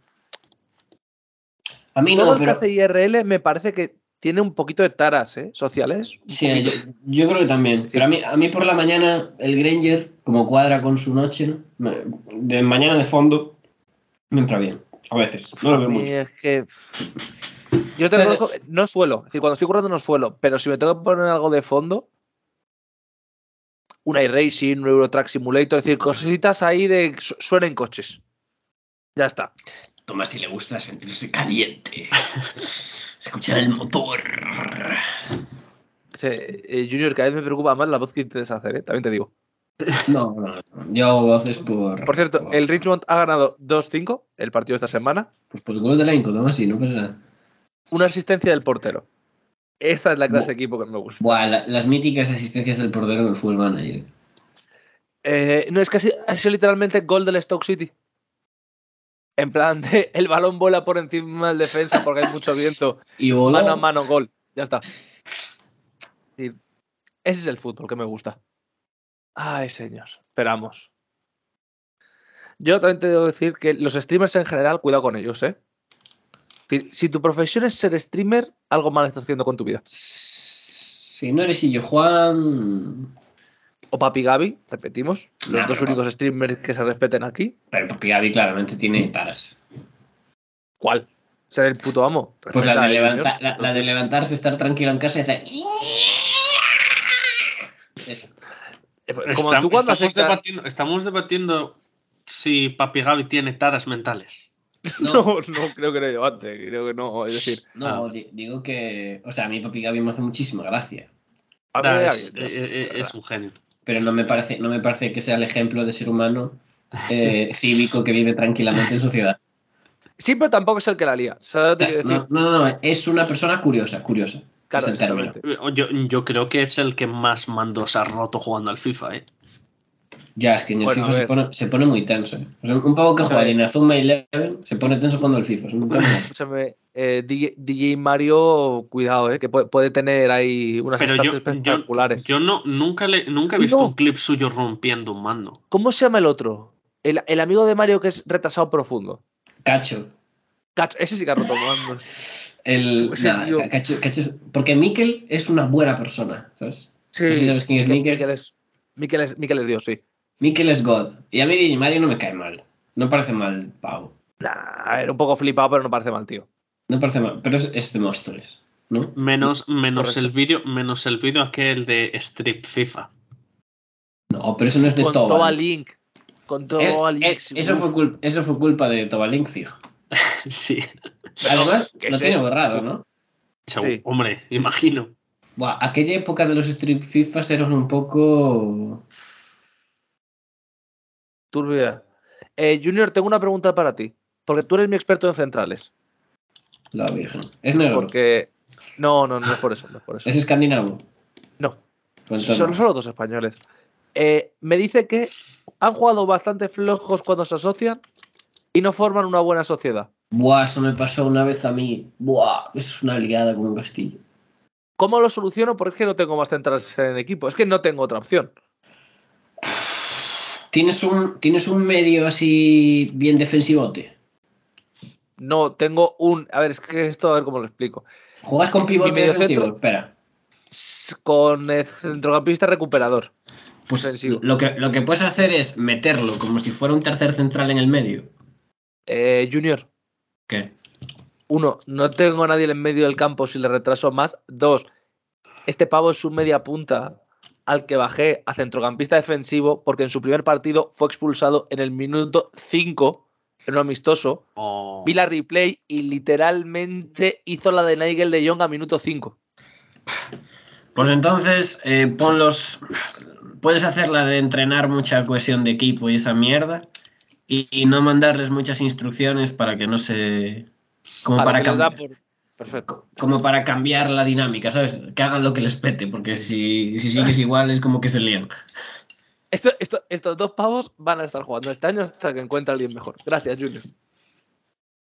Speaker 4: A mí
Speaker 2: todo
Speaker 4: no,
Speaker 2: el que hace IRL me parece que tiene un poquito de taras ¿eh? sociales.
Speaker 4: Sí, yo, yo creo que también. Pero a mí, a mí por la mañana, el Granger, como cuadra con su noche, ¿no? De mañana de fondo, me entra bien. A veces. No lo veo mucho.
Speaker 2: es que. Yo te reconozco, no suelo. Es decir, cuando estoy currando no suelo. Pero si me tengo que poner algo de fondo, un iRacing, un Eurotrack Simulator, es decir, cositas ahí de suenen coches. Ya está.
Speaker 4: Tomás, si le gusta sentirse caliente. Escuchar el motor.
Speaker 2: Sí, eh, Junior, cada vez me preocupa más la voz que intentas hacer, ¿eh? también te digo.
Speaker 4: No, no, no. Yo hago voces por.
Speaker 2: Por cierto,
Speaker 4: por-
Speaker 2: el Richmond ha ganado 2-5 el partido de esta semana.
Speaker 4: Pues por el culo del elenco, Tomás, sí, no pasa nada.
Speaker 2: Una asistencia del portero. Esta es la clase
Speaker 4: Bu-
Speaker 2: de equipo que me gusta.
Speaker 4: Buah, la- las míticas asistencias del portero del Full Manager.
Speaker 2: Eh, no, es que ha sido, ha sido literalmente gol del Stoke City. En plan, de, el balón vuela por encima del defensa porque hay mucho viento.
Speaker 4: Y.
Speaker 2: Mano a mano, gol. Ya está. Y ese es el fútbol que me gusta. Ay, señor. Esperamos. Yo también te debo decir que los streamers en general, cuidado con ellos, ¿eh? Si, tu profesión es ser streamer, algo mal estás haciendo con tu vida.
Speaker 4: Si no eres Illo Juan.
Speaker 2: O Papi Gaby, repetimos, los
Speaker 4: Nah,
Speaker 2: dos únicos streamers que se respeten aquí.
Speaker 4: Pero Papi Gaby claramente tiene taras.
Speaker 2: ¿Cuál? Ser el puto amo.
Speaker 4: Pues la de,
Speaker 2: ¿eh,
Speaker 4: levanta- la, la de levantarse, estar tranquilo en casa y hacer. Eso.
Speaker 2: Eh, Como
Speaker 3: Estam-
Speaker 2: tú cuando
Speaker 3: estamos, debatiendo, estamos debatiendo si Papi Gaby tiene taras mentales.
Speaker 2: No,
Speaker 4: No,
Speaker 2: no, creo que debate, creo que no. Es decir,
Speaker 4: no,
Speaker 3: Ah.
Speaker 4: di- digo que. O sea, a mí Papi Gaby me hace muchísima gracia.
Speaker 2: a mí
Speaker 3: Nah,
Speaker 2: me da
Speaker 3: es,
Speaker 2: bien,
Speaker 3: eh, eh, es un genio.
Speaker 4: Pero no me parece, no me parece que sea el ejemplo de ser humano eh, cívico que vive tranquilamente en sociedad.
Speaker 2: Sí, pero tampoco es el que la lía.
Speaker 4: No, no, no, es una persona curiosa, curiosa.
Speaker 2: Claro.
Speaker 3: Yo, yo creo que es el que más mandos ha roto jugando al FIFA, ¿eh?
Speaker 4: Ya, es que en el
Speaker 2: Bueno,
Speaker 4: FIFA se pone, se pone muy tenso. ¿eh? O sea, un pavo que juega en Azuma Eleven se pone tenso cuando el FIFA. Es un.
Speaker 2: Escúchame, eh, DJ, DJ Mario, cuidado, eh, que puede, puede tener ahí unas
Speaker 3: Pero yo,
Speaker 2: espectaculares.
Speaker 3: yo no, nunca, le, nunca he visto
Speaker 2: no.
Speaker 3: un clip suyo rompiendo un mando.
Speaker 2: ¿Cómo se llama el otro? El, el amigo de Mario que es retrasado profundo.
Speaker 4: Cacho.
Speaker 2: Cacho, ese sí que ha roto mandos.
Speaker 4: El, Cacho, Cacho es- porque Mikel es una buena persona, ¿sabes?
Speaker 2: Sí,
Speaker 4: No sé si sabes quién es Mikel.
Speaker 2: Mikel es, Mikel es, Mikel es Dios, sí.
Speaker 4: Mikel es God. Y a mí Di Mario no me cae mal. No parece mal, pavo.
Speaker 2: Nah, era un poco flipado, pero no parece mal, tío.
Speaker 4: No parece mal. Pero es, es de Móstoles, ¿no?
Speaker 3: Menos, menos
Speaker 2: Correcto.
Speaker 3: el vídeo, menos el vídeo aquel de Strip FIFA.
Speaker 4: No, pero eso no es de
Speaker 2: Con
Speaker 4: Toba.
Speaker 2: Toba Link. Con
Speaker 4: Eh,
Speaker 2: Toba
Speaker 4: eh,
Speaker 2: Link.
Speaker 4: eso, fue culpa, eso fue culpa de Tobalink, fijo.
Speaker 3: Sí.
Speaker 4: Además, lo
Speaker 2: sé.
Speaker 4: tiene borrado, ¿no?
Speaker 2: Sí.
Speaker 3: Hombre, imagino.
Speaker 4: Buah, aquella época de los Street FIFAs eran un poco.
Speaker 2: Turbia. Eh, Junior, tengo una pregunta para ti. Porque tú eres mi experto en centrales.
Speaker 4: La Virgen. Es negro.
Speaker 2: Porque. No, no, no es por eso. No es por eso.
Speaker 4: Es escandinavo.
Speaker 2: No. Son solo dos españoles. Eh, me dice que han jugado bastante flojos cuando se asocian y no forman una buena sociedad.
Speaker 4: Buah, eso me pasó una vez a mí. Buah, eso es una liada con un castillo.
Speaker 2: ¿Cómo lo soluciono? Porque es que no tengo más centrales en equipo. Es que no tengo otra opción.
Speaker 4: ¿Tienes un, ¿Tienes un medio así bien defensivote?
Speaker 2: No tengo un. A ver, es que esto a ver cómo lo explico.
Speaker 4: ¿Juegas con pivote defensivo? Espera.
Speaker 2: Con el centrocampista recuperador.
Speaker 4: Pues
Speaker 2: Defensivo.
Speaker 4: lo que, lo que puedes hacer es meterlo como si fuera un tercer central en el medio.
Speaker 2: Eh, junior,
Speaker 4: ¿Qué?
Speaker 2: uno, no tengo a nadie en medio del campo si le retraso más. Dos, este pavo es un media punta al que bajé a centrocampista defensivo porque en su primer partido fue expulsado en el minuto 5 en un amistoso.
Speaker 3: Oh.
Speaker 2: Vi la replay y literalmente hizo la de Nigel de Jong a minuto 5.
Speaker 4: Pues entonces, eh, ponlos. Puedes hacer la de entrenar mucha cohesión de equipo y esa mierda. Y, y no mandarles muchas instrucciones para que no se. Como para
Speaker 2: que
Speaker 4: cambiar.
Speaker 2: por- Perfecto.
Speaker 4: Como para cambiar la dinámica, ¿sabes? Que hagan lo que les pete, porque si, si sigues igual es como que se lían.
Speaker 2: Esto- esto- estos dos pavos van a estar jugando este año hasta que encuentre a alguien mejor. Gracias, Junior.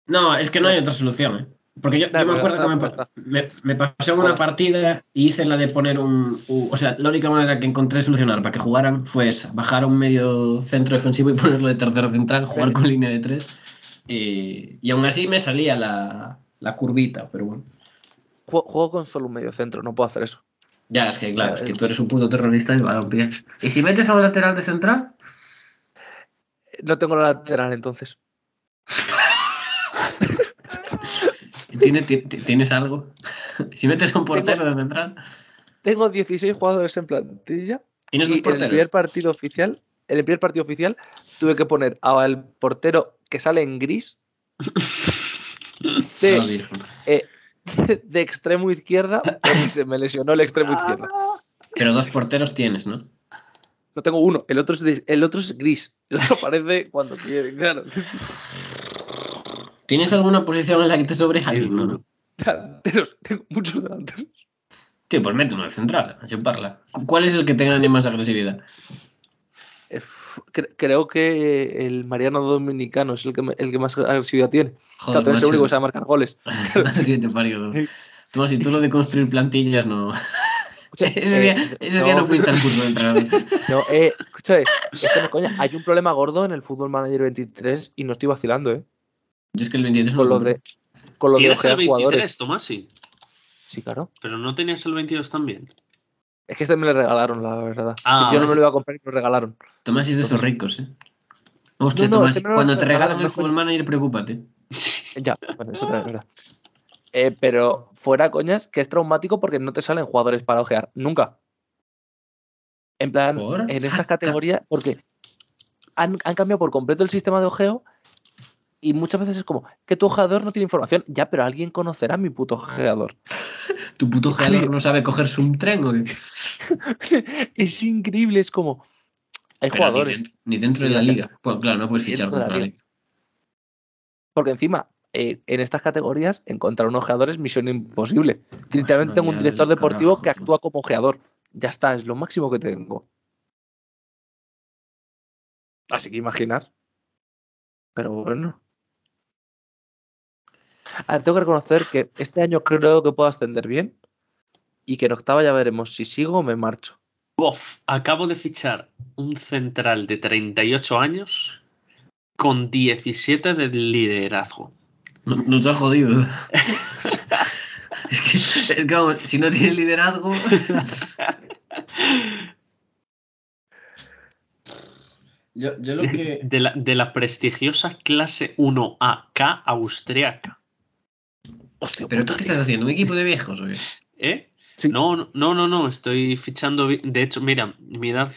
Speaker 4: No, es que no hay otra solución, ¿eh? Porque yo, me acuerdo que me, me, me pasé una partida y hice la de poner un. o sea, la única manera que encontré de solucionar para que jugaran fue esa: bajar a un medio centro defensivo y ponerlo de tercero central, jugar con línea de tres. Y, y aún así me salía la, la curvita, pero bueno.
Speaker 2: Juego, juego con solo un medio centro, no puedo hacer eso.
Speaker 4: Ya, es que claro, es que tú eres un puto terrorista y balompié. ¿Y si metes a un lateral de central?
Speaker 2: No tengo la lateral entonces.
Speaker 4: ¿Tiene, ti- ti- ¿Tienes algo? Si metes a un portero de central.
Speaker 2: Tengo 16 jugadores en plantilla
Speaker 4: ¿Tienes
Speaker 2: y
Speaker 4: dos
Speaker 2: en el
Speaker 4: porteros?
Speaker 2: primer partido oficial, en el primer partido oficial, tuve que poner al portero que sale en gris de,
Speaker 4: virgen.
Speaker 2: eh, de extremo izquierda porque se me lesionó el extremo izquierda.
Speaker 4: Pero dos porteros tienes, ¿no?
Speaker 2: No tengo uno, el otro es, el otro es gris. El otro aparece cuando quiere, claro.
Speaker 4: ¿Tienes alguna posición en la que te sobre alguien? No, no.
Speaker 2: Delanteros, tengo muchos delanteros.
Speaker 4: Tío, pues mete uno de central, a chuparla. Cu- ¿Cuál es el que tenga más agresividad?
Speaker 2: Eh, cre- creo que el Mariano Dominicano es el que, el que más agresividad tiene.
Speaker 4: Joder,
Speaker 2: Claro, único que sabe marcar goles.
Speaker 4: Que te parió. Tú, si tú lo de construir plantillas no...
Speaker 2: Escucha,
Speaker 4: ese
Speaker 2: eh,
Speaker 4: día, ese día no fuiste al curso de entrenador.
Speaker 2: No, eh, escucha, eh, esto no es coña. Hay un problema gordo en el Fútbol Manager 23 y no estoy vacilando, ¿eh?
Speaker 4: Yo es que el 23 no
Speaker 2: Con lo
Speaker 4: compro.
Speaker 2: de, con lo de
Speaker 3: Tienes el
Speaker 2: ojear
Speaker 3: 23,
Speaker 2: jugadores.
Speaker 3: Tomasi.
Speaker 2: Sí, claro.
Speaker 3: Pero no tenías el 22 también.
Speaker 2: Es que este me lo regalaron, la verdad.
Speaker 3: Ah,
Speaker 2: Yo no me lo iba a comprar y me lo regalaron.
Speaker 4: Tomás es de esos ricos, ¿eh? Hostia,
Speaker 2: No, no,
Speaker 4: Tomás,
Speaker 2: es que no lo
Speaker 4: cuando te regalan el Fútbol Manager, preocúpate.
Speaker 2: Ya, bueno, eso también es verdad. Eh, pero fuera coñas, que es traumático porque no te salen jugadores para ojear. Nunca. En plan,
Speaker 4: ¿Por?
Speaker 2: en
Speaker 4: Ah,
Speaker 2: estas categorías, porque han, han cambiado por completo el sistema de ojeo y muchas veces es como que tu ojeador no tiene información. Ya, pero alguien conocerá a mi puto ojeador.
Speaker 4: ¿Tu puto ojeador no sabe cogerse un tren o qué?
Speaker 2: es increíble, es como. Hay
Speaker 4: Pero
Speaker 2: jugadores.
Speaker 4: Ni, dentro- ni dentro
Speaker 2: Sí,
Speaker 4: de la liga. Pues claro, no puedes fichar contra la
Speaker 2: liga.
Speaker 4: liga.
Speaker 2: Porque encima, eh, en estas categorías, encontrar un ojeador es misión imposible. Literalmente tengo un director deportivo
Speaker 4: carajo,
Speaker 2: que
Speaker 4: tú.
Speaker 2: actúa como ojeador. Ya está, es lo máximo que tengo. Así que imaginar. Pero bueno. A ver, tengo que reconocer que este año creo que puedo ascender bien. Y que en octava ya veremos si sigo o me marcho.
Speaker 3: Uf, acabo de fichar un central de 38 años con 17 de liderazgo.
Speaker 4: No, no te has jodido. es que, es que vamos, si no tienes liderazgo. yo, yo lo que.
Speaker 3: De la, de la prestigiosa clase 1AK austriaca.
Speaker 2: Hostia,
Speaker 4: ¿Pero tú qué estás haciendo? ¿Un equipo de viejos o qué?
Speaker 3: ¿Eh?
Speaker 2: Sí.
Speaker 3: No, no, no, no, no, estoy fichando. De hecho, mira, mi edad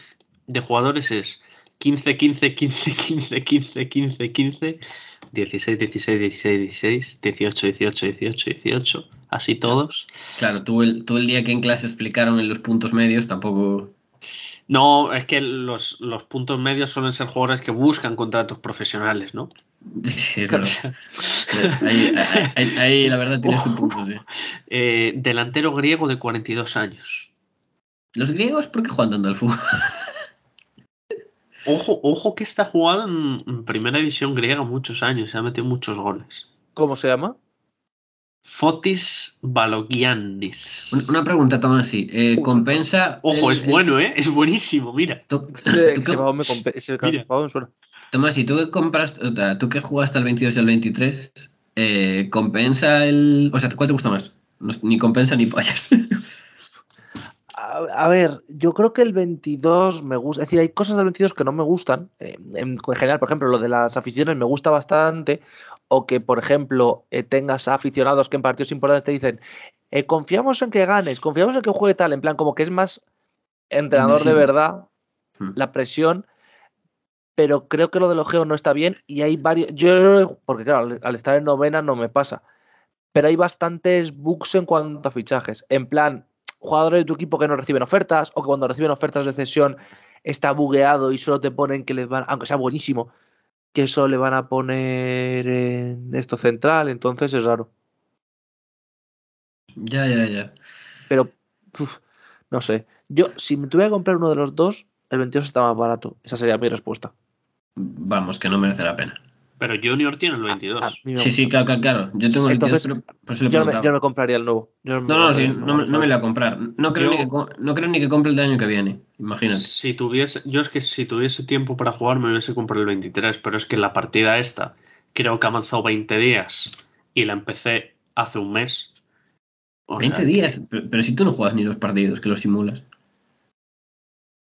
Speaker 3: de jugadores es 15, 15, 15, 15, 15, 15, 15, 16, 16, 16, 16, 18, 18, 18, 18, así todos.
Speaker 4: Claro, tú el, tú el día que en clase explicaron en los puntos medios tampoco.
Speaker 3: No, es que los, los puntos medios suelen ser jugadores que buscan contratos profesionales, ¿no?
Speaker 4: Sí, verdad. Ahí, ahí- ahí- ahí, la verdad tienes tu punto, sí.
Speaker 3: Eh, delantero griego de 42 años.
Speaker 4: ¿Los griegos por qué juegan tanto al fútbol?
Speaker 3: Ojo, ojo que está jugando en, en primera división griega muchos años, se ha metido muchos goles.
Speaker 2: ¿Cómo se llama?
Speaker 3: Fotis Balogiannis.
Speaker 4: Una, una pregunta, Tomás, sí. Eh, ¿Compensa.
Speaker 3: Ojo,
Speaker 4: el-
Speaker 3: es bueno, ¿eh? Es buenísimo, mira.
Speaker 4: tú- tú
Speaker 2: me ese
Speaker 3: Mira.
Speaker 2: me suena.
Speaker 4: Tomás, tú que compras, o sea, tú que jugaste al 22 y al 23, eh, ¿compensa el. O sea, ¿cuál te gusta más? No- ni compensa ni pollas.
Speaker 2: A, a ver, yo creo que el 22 me gusta. Es decir, hay cosas del 22 que no me gustan. eh, en, en general, por ejemplo, lo de las aficiones me gusta bastante. O que, por ejemplo, eh, tengas aficionados que en partidos importantes te dicen: eh, confiamos en que ganes, confiamos en que juegue tal. En plan, como que es más entrenador de verdad,
Speaker 4: Hmm.
Speaker 2: la presión. Pero creo que lo del ojeo no está bien. Y hay varios. Yo, porque claro, al, al estar en novena no me pasa. Pero hay bastantes bugs en cuanto a fichajes. En plan, jugadores de tu equipo que no reciben ofertas o que cuando reciben ofertas de cesión está bugueado y solo te ponen que les van, aunque sea buenísimo, que solo le van a poner en esto central, entonces es raro.
Speaker 4: ya, ya, ya.
Speaker 2: Pero, uf, no sé. Yo, si me tuviera que comprar uno de los dos, el 22 está más barato. Esa sería mi respuesta.
Speaker 4: Vamos, que no merece la pena.
Speaker 3: Pero Junior tiene el 22.
Speaker 2: A mí me
Speaker 4: Sí, sí, claro, claro, claro. Yo tengo el
Speaker 2: Entonces,
Speaker 4: 22, pero por eso le
Speaker 2: Yo no, me,
Speaker 4: preguntaba.
Speaker 2: yo no me compraría el nuevo. Yo me
Speaker 4: No, no, sí, no, no me la voy a comprar. No creo,
Speaker 3: Yo-
Speaker 4: ni que, no creo ni que compre el de año que viene. Imagínate.
Speaker 3: Si tuviese, yo es que si tuviese tiempo para jugar me hubiese comprado el 23, pero es que la partida esta creo que ha avanzado 20 días y la empecé hace un mes. O
Speaker 4: 20
Speaker 3: sea,
Speaker 4: días. Pero, pero si tú no juegas ni los partidos, que los simulas.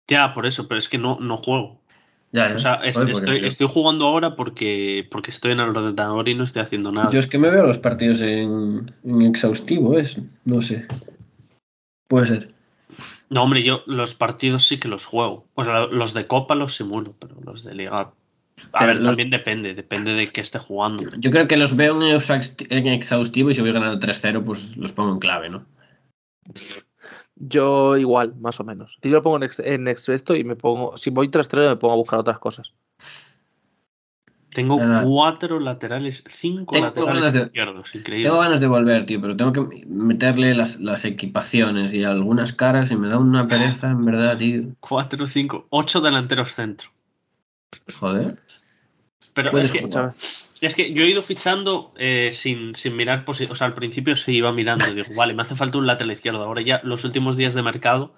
Speaker 3: Ya, por eso, pero es que no, no juego.
Speaker 4: Ya,
Speaker 3: O sea, es-
Speaker 4: Joder, porque
Speaker 3: estoy,
Speaker 4: yo-
Speaker 3: estoy jugando ahora porque, porque estoy en el ordenador y no estoy haciendo nada.
Speaker 4: Yo es que me veo los partidos en, en exhaustivo, es. No sé. Puede ser.
Speaker 3: No, hombre, yo los partidos sí que los juego. O sea, los de Copa los simulo, pero los de Liga. A
Speaker 4: Pero
Speaker 3: ver,
Speaker 4: los-
Speaker 3: también depende, depende de qué esté jugando.
Speaker 4: Yo creo que los veo en exhaustivo y si voy ganando 3-0, pues los pongo en clave, ¿no?
Speaker 2: Yo igual, más o menos. Si yo lo pongo en, ex, en y me pongo. Si voy tras tres, me pongo a buscar otras cosas.
Speaker 3: Tengo
Speaker 4: Nada.
Speaker 3: cuatro laterales, cinco
Speaker 4: Tengo
Speaker 3: laterales
Speaker 4: ganas de-
Speaker 3: izquierdos, increíble.
Speaker 4: Tengo ganas de volver, tío, pero tengo que meterle las, las equipaciones y algunas caras y me da una pereza, en verdad, tío.
Speaker 3: Cuatro, cinco, ocho delanteros centro.
Speaker 4: Joder.
Speaker 3: Pero
Speaker 4: Puedes
Speaker 3: es que,
Speaker 4: jugar.
Speaker 3: Es que yo he ido fichando eh, sin, sin mirar, posi- o sea, al principio se iba mirando, digo, vale, me hace falta un lateral izquierdo. Ahora ya los últimos días de mercado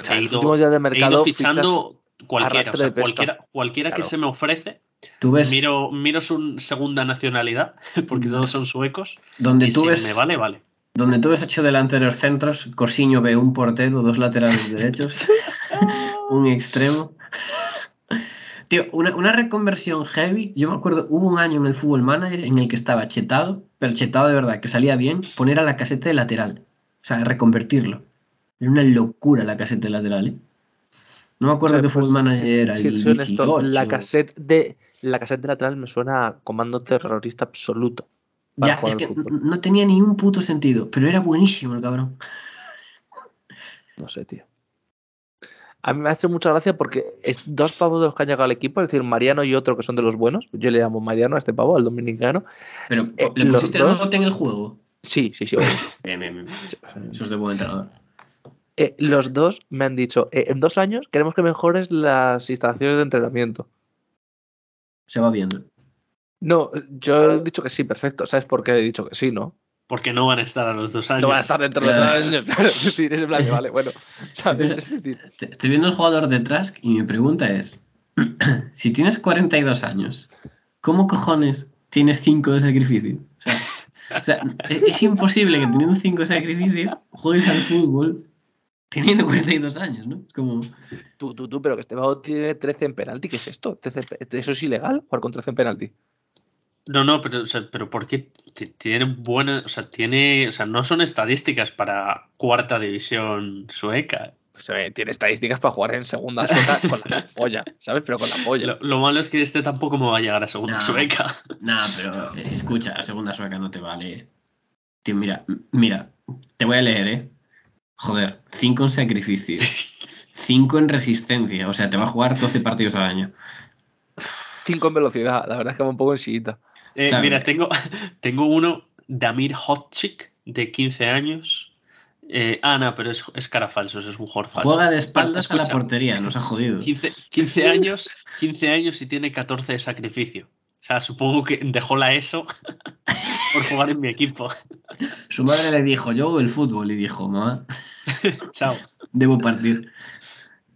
Speaker 2: O sea,
Speaker 3: he
Speaker 2: los
Speaker 3: ido,
Speaker 2: últimos días de
Speaker 3: he
Speaker 2: mercado.
Speaker 3: ido
Speaker 2: fichas-
Speaker 3: fichando cualquiera, o sea, cualquiera, cualquiera que
Speaker 2: Claro.
Speaker 3: se me ofrece.
Speaker 4: Tú ves
Speaker 3: Miro, miro su segunda nacionalidad, porque todos son suecos.
Speaker 4: donde
Speaker 3: Y
Speaker 4: tú
Speaker 3: si
Speaker 4: ves
Speaker 3: me vale, vale.
Speaker 4: donde tú ves ocho delanteros centros, Cosiño ve un portero, dos laterales derechos, un extremo. Tío, una, una reconversión heavy. Yo me acuerdo, hubo un año en el Fútbol Manager en el que estaba chetado, pero chetado de verdad, que salía bien, poner a la caseta de lateral. O sea, reconvertirlo. Era una locura la caseta de lateral, ¿eh? No me acuerdo
Speaker 2: O sea,
Speaker 4: qué
Speaker 2: pues,
Speaker 4: Fútbol Manager
Speaker 2: si-
Speaker 4: era.
Speaker 2: si
Speaker 4: el
Speaker 2: soy honesto, la
Speaker 4: 18.
Speaker 2: cassette de la cassette de lateral me suena a comando terrorista absoluto.
Speaker 4: Ya, es que no tenía ni un puto sentido, pero era buenísimo el cabrón.
Speaker 2: No sé, tío. A mí me hace mucha gracia porque es dos pavos de los que han llegado al equipo, es decir, Mariano y otro que son de los buenos. Yo le llamo Mariano a este pavo, al dominicano.
Speaker 4: Pero,
Speaker 2: Eh,
Speaker 4: ¿le pusiste el
Speaker 2: dos-
Speaker 4: en el juego?
Speaker 2: Sí, sí, sí.
Speaker 4: Bien, bien, bien. Eso es de buen entrenador.
Speaker 2: Eh, los dos me han dicho, eh, en dos años queremos que mejores las instalaciones de entrenamiento.
Speaker 4: Se va viendo.
Speaker 2: No, yo he dicho que sí, perfecto. ¿Sabes por qué he dicho que sí, no?
Speaker 3: Porque no van a estar a los dos años.
Speaker 2: No van a estar dentro de dos
Speaker 4: Claro.
Speaker 2: años. Claro, es decir, es en plan vale, bueno. ¿Sabes? Es decir,
Speaker 4: Te- Estoy viendo el jugador de Trask y mi pregunta es: si tienes 42 años, ¿cómo cojones tienes 5 de sacrificio? O sea, o sea, es, es imposible que teniendo 5 de sacrificio juegues al fútbol teniendo 42 años, ¿no? Es como.
Speaker 2: tú, tú, tú, pero que este pavo tiene 13 en penalti. ¿Qué es esto? 13 en pe- ¿Eso es ilegal? ¿Jugar con 13 en penalti?
Speaker 3: No, no, pero, o sea, pero porque tiene buena, o sea, tiene, o sea, no son estadísticas para cuarta división sueca.
Speaker 2: Tiene estadísticas para jugar en segunda sueca con la polla, ¿sabes? Pero con la polla.
Speaker 3: Lo, lo malo es que este tampoco me va a llegar a segunda sueca.
Speaker 4: Nah, pero eh, escucha, la segunda sueca no te vale. Tío, mira, mira, te voy a leer, ¿eh? Joder, 5 en sacrificio, 5 en resistencia, o sea, te va a jugar 12 partidos al año.
Speaker 2: 5 en velocidad, la verdad es que va un poco en sillita.
Speaker 3: Eh,
Speaker 4: Claro.
Speaker 3: Mira, tengo, tengo uno, Damir Hotchik, de 15 años. Eh, ah, no, pero es, es cara falso, es un jugador falso.
Speaker 4: Juega de espaldas a
Speaker 3: Bueno,
Speaker 4: la
Speaker 3: escucha,
Speaker 4: portería, nos ha jodido.
Speaker 3: 15, 15 años, 15 años y tiene 14 de sacrificio. O sea, supongo que dejó la ESO por jugar en mi equipo.
Speaker 4: Su madre le dijo, yo el fútbol, y dijo, mamá,
Speaker 3: Chao.
Speaker 4: debo partir.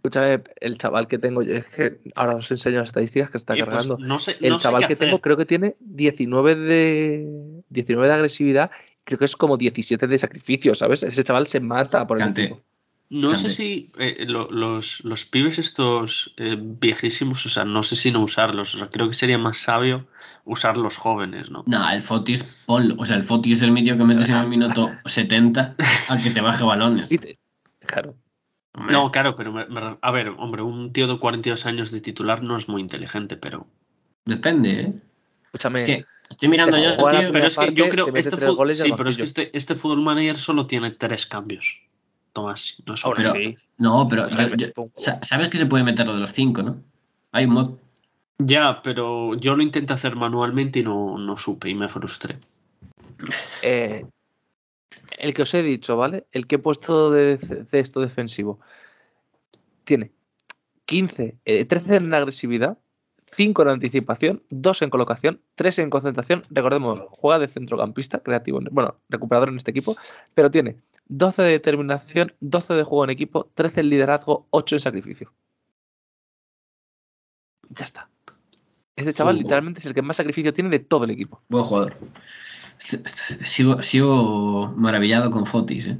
Speaker 2: Escúchame, el chaval que tengo yo, es que ahora os enseño las estadísticas que está
Speaker 3: Eh, pues,
Speaker 2: cargando.
Speaker 3: no sé,
Speaker 2: el
Speaker 3: no
Speaker 2: chaval que
Speaker 3: hacer.
Speaker 2: tengo creo que tiene 19 de 19 de agresividad, creo que es como 17 de sacrificio, ¿sabes? Ese chaval se mata por el
Speaker 4: Cante.
Speaker 2: equipo.
Speaker 3: No sé si eh, lo- los, los pibes estos eh, viejísimos, o sea, no sé si no usarlos. O sea, creo que sería más sabio usar los jóvenes, ¿no?
Speaker 4: No, el Fotis, ponlo. O sea, el Fotis es el medio que metes en el minuto 70 a que te baje balones.
Speaker 2: Y te- Claro.
Speaker 4: Hombre,
Speaker 3: No, claro, pero me- me- a ver, hombre, un tío de 42 años de titular no es muy inteligente, pero.
Speaker 4: Depende, ¿eh?
Speaker 2: Escúchame,
Speaker 4: Es que estoy mirando tío.
Speaker 3: Pero es que yo creo este fútbol. Sí, pero es que este, este Football Manager solo tiene tres cambios. Tomás, no es
Speaker 2: ahora
Speaker 4: pero-
Speaker 2: sí.
Speaker 4: No, pero yo- yo- sabes que se puede meter lo de los 5, ¿no? Hay un mod.
Speaker 3: Ya, pero yo lo intenté hacer manualmente y no, no supe y me frustré.
Speaker 2: Eh, el que os he dicho, ¿vale? El que he puesto de, de esto defensivo tiene 15, eh, 13 en agresividad, 5 en anticipación, 2 en colocación, 3 en concentración. Recordemos, juega de centrocampista, creativo, bueno, recuperador en este equipo, pero tiene 12 de determinación, 12 de juego en equipo, 13 en liderazgo, 8 en sacrificio. Ya está. Este chaval
Speaker 3: Uh.
Speaker 2: literalmente es el que más sacrificio tiene de todo el equipo.
Speaker 4: Buen jugador. Sigo, sigo maravillado con Fotis, ¿eh?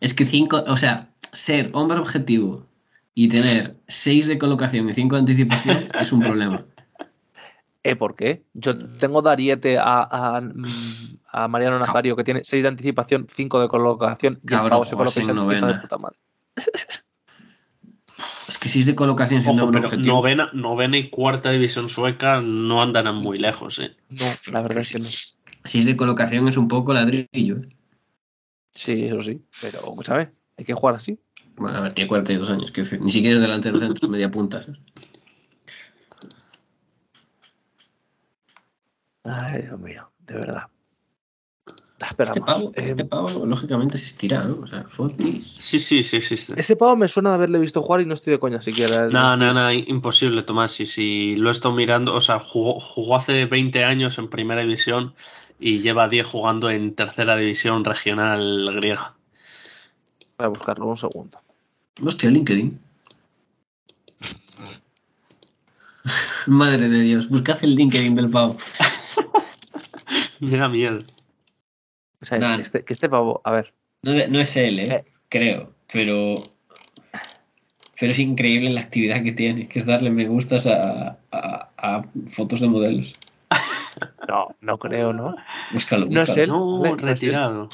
Speaker 4: Es que cinco, o sea, ser hombre objetivo y tener seis de colocación y cinco de anticipación es un problema.
Speaker 2: ¿Eh? ¿Por qué? Yo tengo Dariete a, a, a Mariano Nazario que tiene 6 de anticipación, 5 de colocación y el
Speaker 4: Cabrón,
Speaker 2: pavo se coloca y se de
Speaker 4: novena.
Speaker 2: puta madre.
Speaker 4: Es que seis de colocación siendo
Speaker 3: Ojo, pero
Speaker 4: objetivo.
Speaker 3: novena, novena y cuarta división sueca no andarán muy lejos, ¿eh?
Speaker 2: No, la verdad es que no.
Speaker 4: Seis de colocación es un poco ladrillo. ¿eh?
Speaker 2: Sí, eso sí, pero, ¿sabes? Hay que jugar así.
Speaker 4: Bueno, a ver, tiene 42 años, decir, ni siquiera es delantero centro, es media punta. ¿sabes?
Speaker 2: Ay, Dios mío, de verdad. Ah, Espera,
Speaker 4: Este pavo,
Speaker 2: Eh,
Speaker 4: este pavo, lógicamente, existirá, ¿no? O sea, Fotis.
Speaker 3: Sí, sí, sí existe.
Speaker 2: ese pavo me suena de haberle visto jugar y no estoy de coña siquiera.
Speaker 3: No, no, no, imposible, Tomás. Si, si lo he estado mirando, o sea, jugó, jugó hace 20 años en primera división y lleva 10 jugando en tercera división regional griega.
Speaker 2: Voy a buscarlo un segundo.
Speaker 4: Hostia, LinkedIn. Madre de Dios, buscad el LinkedIn del pavo.
Speaker 3: Me da miedo.
Speaker 2: O sea,
Speaker 4: Nah.
Speaker 2: que, este, que este pavo, a ver.
Speaker 4: No, no es él, ¿eh?
Speaker 2: Eh.
Speaker 4: Creo, pero. Pero es increíble la actividad que tiene, que es darle me gustas a, a- a fotos de modelos.
Speaker 2: No, no creo, ¿no?
Speaker 4: Búscalo,
Speaker 2: No es
Speaker 4: búscalo.
Speaker 2: él.
Speaker 3: No,
Speaker 2: no
Speaker 3: retirado.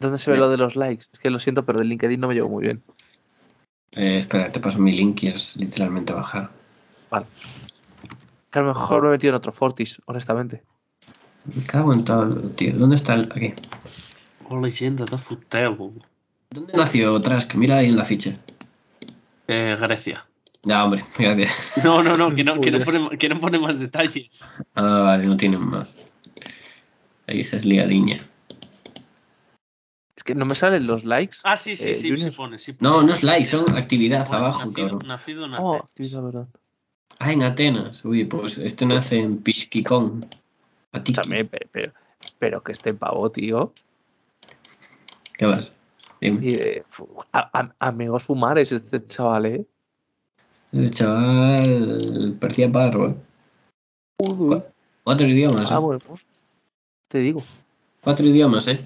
Speaker 2: ¿Dónde se ve lo de los likes? Es que lo siento, pero el LinkedIn no me llevo muy bien.
Speaker 4: Eh, espera, te paso mi link y es literalmente bajar.
Speaker 2: Vale. Que a lo mejor me he metido en otro Fortis, honestamente.
Speaker 4: Me cago en todo, tío. ¿Dónde está el.? Aquí.
Speaker 3: Oh, leyenda de fútbol.
Speaker 4: ¿Dónde nació Trask? Mira ahí en la ficha.
Speaker 3: Eh, Grecia.
Speaker 4: Ya, hombre, gracias.
Speaker 3: No, no, no, que no, que no, pone, que no pone más detalles.
Speaker 4: Ah, vale, no tienen más. Ahí dices ligadiña.
Speaker 2: Es que no me salen los likes.
Speaker 3: Ah, sí, sí,
Speaker 2: Eh,
Speaker 3: sí, sí pone, sí pone.
Speaker 4: No, no es like, son actividad
Speaker 3: Pone
Speaker 4: abajo,
Speaker 3: nacido,
Speaker 4: cabrón.
Speaker 3: nacido en
Speaker 2: Oh,
Speaker 3: Atenas.
Speaker 2: sí, la verdad.
Speaker 4: Ah, en Atenas. Uy, pues este nace en Pisquicón.
Speaker 2: Escúchame, pe- pero, pero que este pavo, tío.
Speaker 4: ¿Qué vas?
Speaker 2: Eh, a- a- amigos fumares, este chaval, ¿eh?
Speaker 4: El chaval parecía parro, ¿eh?
Speaker 2: Uy, uy.
Speaker 4: Cuatro idiomas, ¿eh?
Speaker 2: Ah, bueno, te digo.
Speaker 4: Cuatro idiomas, ¿eh?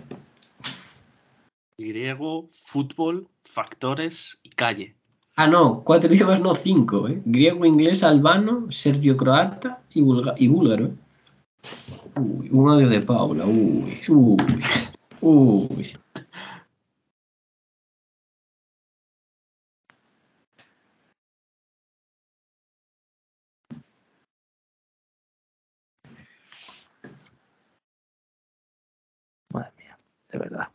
Speaker 3: Griego, fútbol, factores y calle.
Speaker 4: Ah, no, cuatro idiomas, no cinco, ¿eh? Griego, inglés, albano, serbio, croata y, y búlgaro, ¿eh? Uy, un audio de Paula, uy, uy, uy.
Speaker 2: Madre mía, de verdad.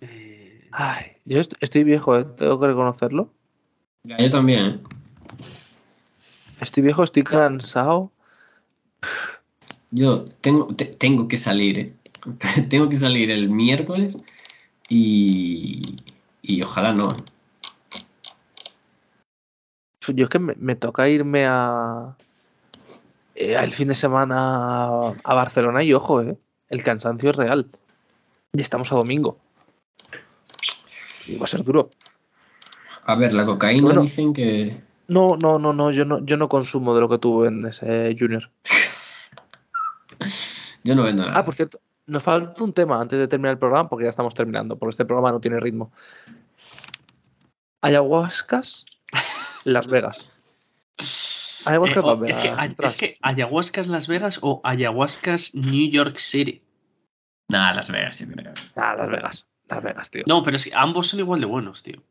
Speaker 3: Eh,
Speaker 2: Ay, yo est- estoy viejo, ¿eh? tengo que reconocerlo.
Speaker 4: Ya, yo también, ¿eh?
Speaker 2: Estoy viejo, estoy cansado.
Speaker 4: Yo tengo, te- tengo que salir, ¿eh? tengo que salir el miércoles y, y ojalá no.
Speaker 2: Yo es que me, me toca irme a. eh, el fin de semana a, a Barcelona y ojo, ¿eh? El cansancio es real. Y estamos a domingo. Y va a ser duro.
Speaker 4: A ver, la cocaína
Speaker 2: Bueno.
Speaker 4: dicen que...
Speaker 2: No, no, no, no, yo no, yo no consumo de lo que tuve en ese Junior.
Speaker 4: Yo no vendo nada.
Speaker 2: Ah, por cierto, nos falta un tema antes de terminar el programa, porque ya estamos terminando, porque este programa no tiene ritmo. Ayahuascas, Las Vegas. Ayahuascas,
Speaker 3: eh, oh,
Speaker 2: Las
Speaker 3: es,
Speaker 2: Vegas.
Speaker 3: que, es que ayahuascas Las Vegas o ayahuascas New York City.
Speaker 4: Nada, Las Vegas, sí, creo.
Speaker 2: Ah, Las Vegas. Las Vegas, tío.
Speaker 3: No, pero es que ambos son igual de buenos, tío.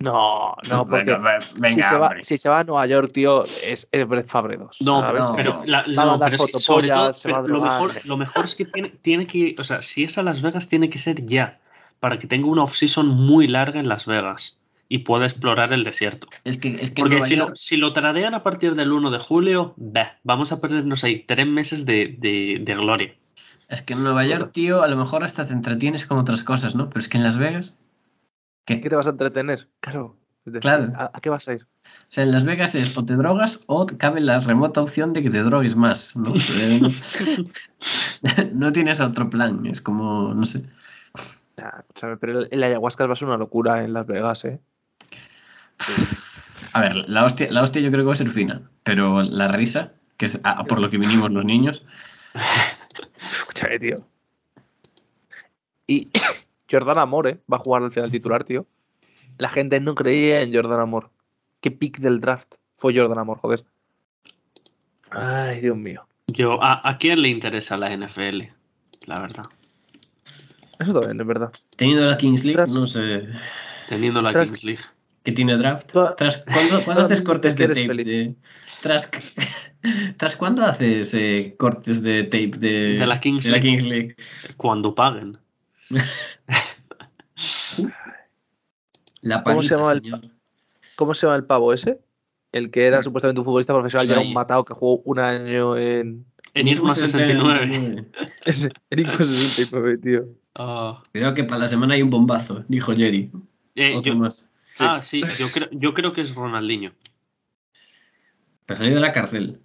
Speaker 2: No, no, porque
Speaker 4: Venga, ve- venga,
Speaker 2: si, se va,
Speaker 4: hombre.
Speaker 2: si se va a Nueva York, tío, es, es Brett Favre 2.
Speaker 3: No,
Speaker 2: ¿sabes?
Speaker 4: no.
Speaker 3: pero, la-
Speaker 2: Va a
Speaker 3: no,
Speaker 2: mandar
Speaker 3: pero es que sobre todo,
Speaker 2: fotopollas, se va a
Speaker 3: lo, mejor, lo mejor es que tiene, tiene que, o sea, si es a Las Vegas, tiene que ser ya, para que tenga una off-season muy larga en Las Vegas y pueda explorar el desierto.
Speaker 4: Es que, es que
Speaker 3: Porque
Speaker 4: Nueva
Speaker 3: si lo,
Speaker 4: York-
Speaker 3: si lo tradean a partir del 1 de julio, bah, vamos a perdernos ahí tres meses de, de- de gloria.
Speaker 4: Es que en Nueva York, tío, a lo mejor hasta te entretienes con otras cosas, ¿no? Pero es que en Las Vegas ¿Qué?
Speaker 2: ¿Qué te vas a entretener? Claro.
Speaker 4: Claro.
Speaker 2: ¿A, a qué vas a ir?
Speaker 4: O sea, en Las Vegas es o te drogas o cabe la remota opción de que te drogues más, ¿no? Eh, no tienes otro plan, es como, no sé.
Speaker 2: Nah, pero el, el ayahuasca va a ser una locura en Las Vegas, ¿eh?
Speaker 4: A ver, la hostia, la hostia yo creo que va a ser fina, pero la risa, que es a- por lo que vinimos los niños,
Speaker 2: Escúchame, tío. Y Jordan Amor, ¿eh? Va a jugar al final titular, tío. La gente no creía en Jordan Amor. ¿Qué pick del draft fue Jordan Amor, joder? Ay, Dios mío.
Speaker 3: Yo, ¿a, a quién le interesa la NFL? La verdad.
Speaker 2: Eso también es verdad.
Speaker 4: teniendo la Kings League,
Speaker 2: Tras-
Speaker 4: no sé
Speaker 3: Teniendo la
Speaker 2: Tras-
Speaker 3: Kings League.
Speaker 4: qué tiene draft. Tras, ¿cuándo, cuándo haces cortes de tape? de- tras, ¿Tras cuándo haces eh, cortes de tape de,
Speaker 3: De la Kings
Speaker 4: de la
Speaker 3: League.
Speaker 4: Kings League?
Speaker 3: Cuando paguen.
Speaker 4: La
Speaker 2: ¿Cómo se
Speaker 4: paliza,
Speaker 2: llama el-
Speaker 4: señor.
Speaker 2: ¿Cómo se llama el pavo ese? El que era supuestamente un futbolista profesional y era un matado que jugó un año en.
Speaker 3: Enigma 69.
Speaker 2: Ese, Enigma 69, tío.
Speaker 3: Ah,
Speaker 4: Cuidado que para la semana hay un bombazo, dijo Jerry.
Speaker 3: eh,
Speaker 4: Otro
Speaker 3: yo-
Speaker 4: más.
Speaker 3: ah, sí, yo creo, yo creo que es Ronaldinho.
Speaker 4: Pero salió de la cárcel.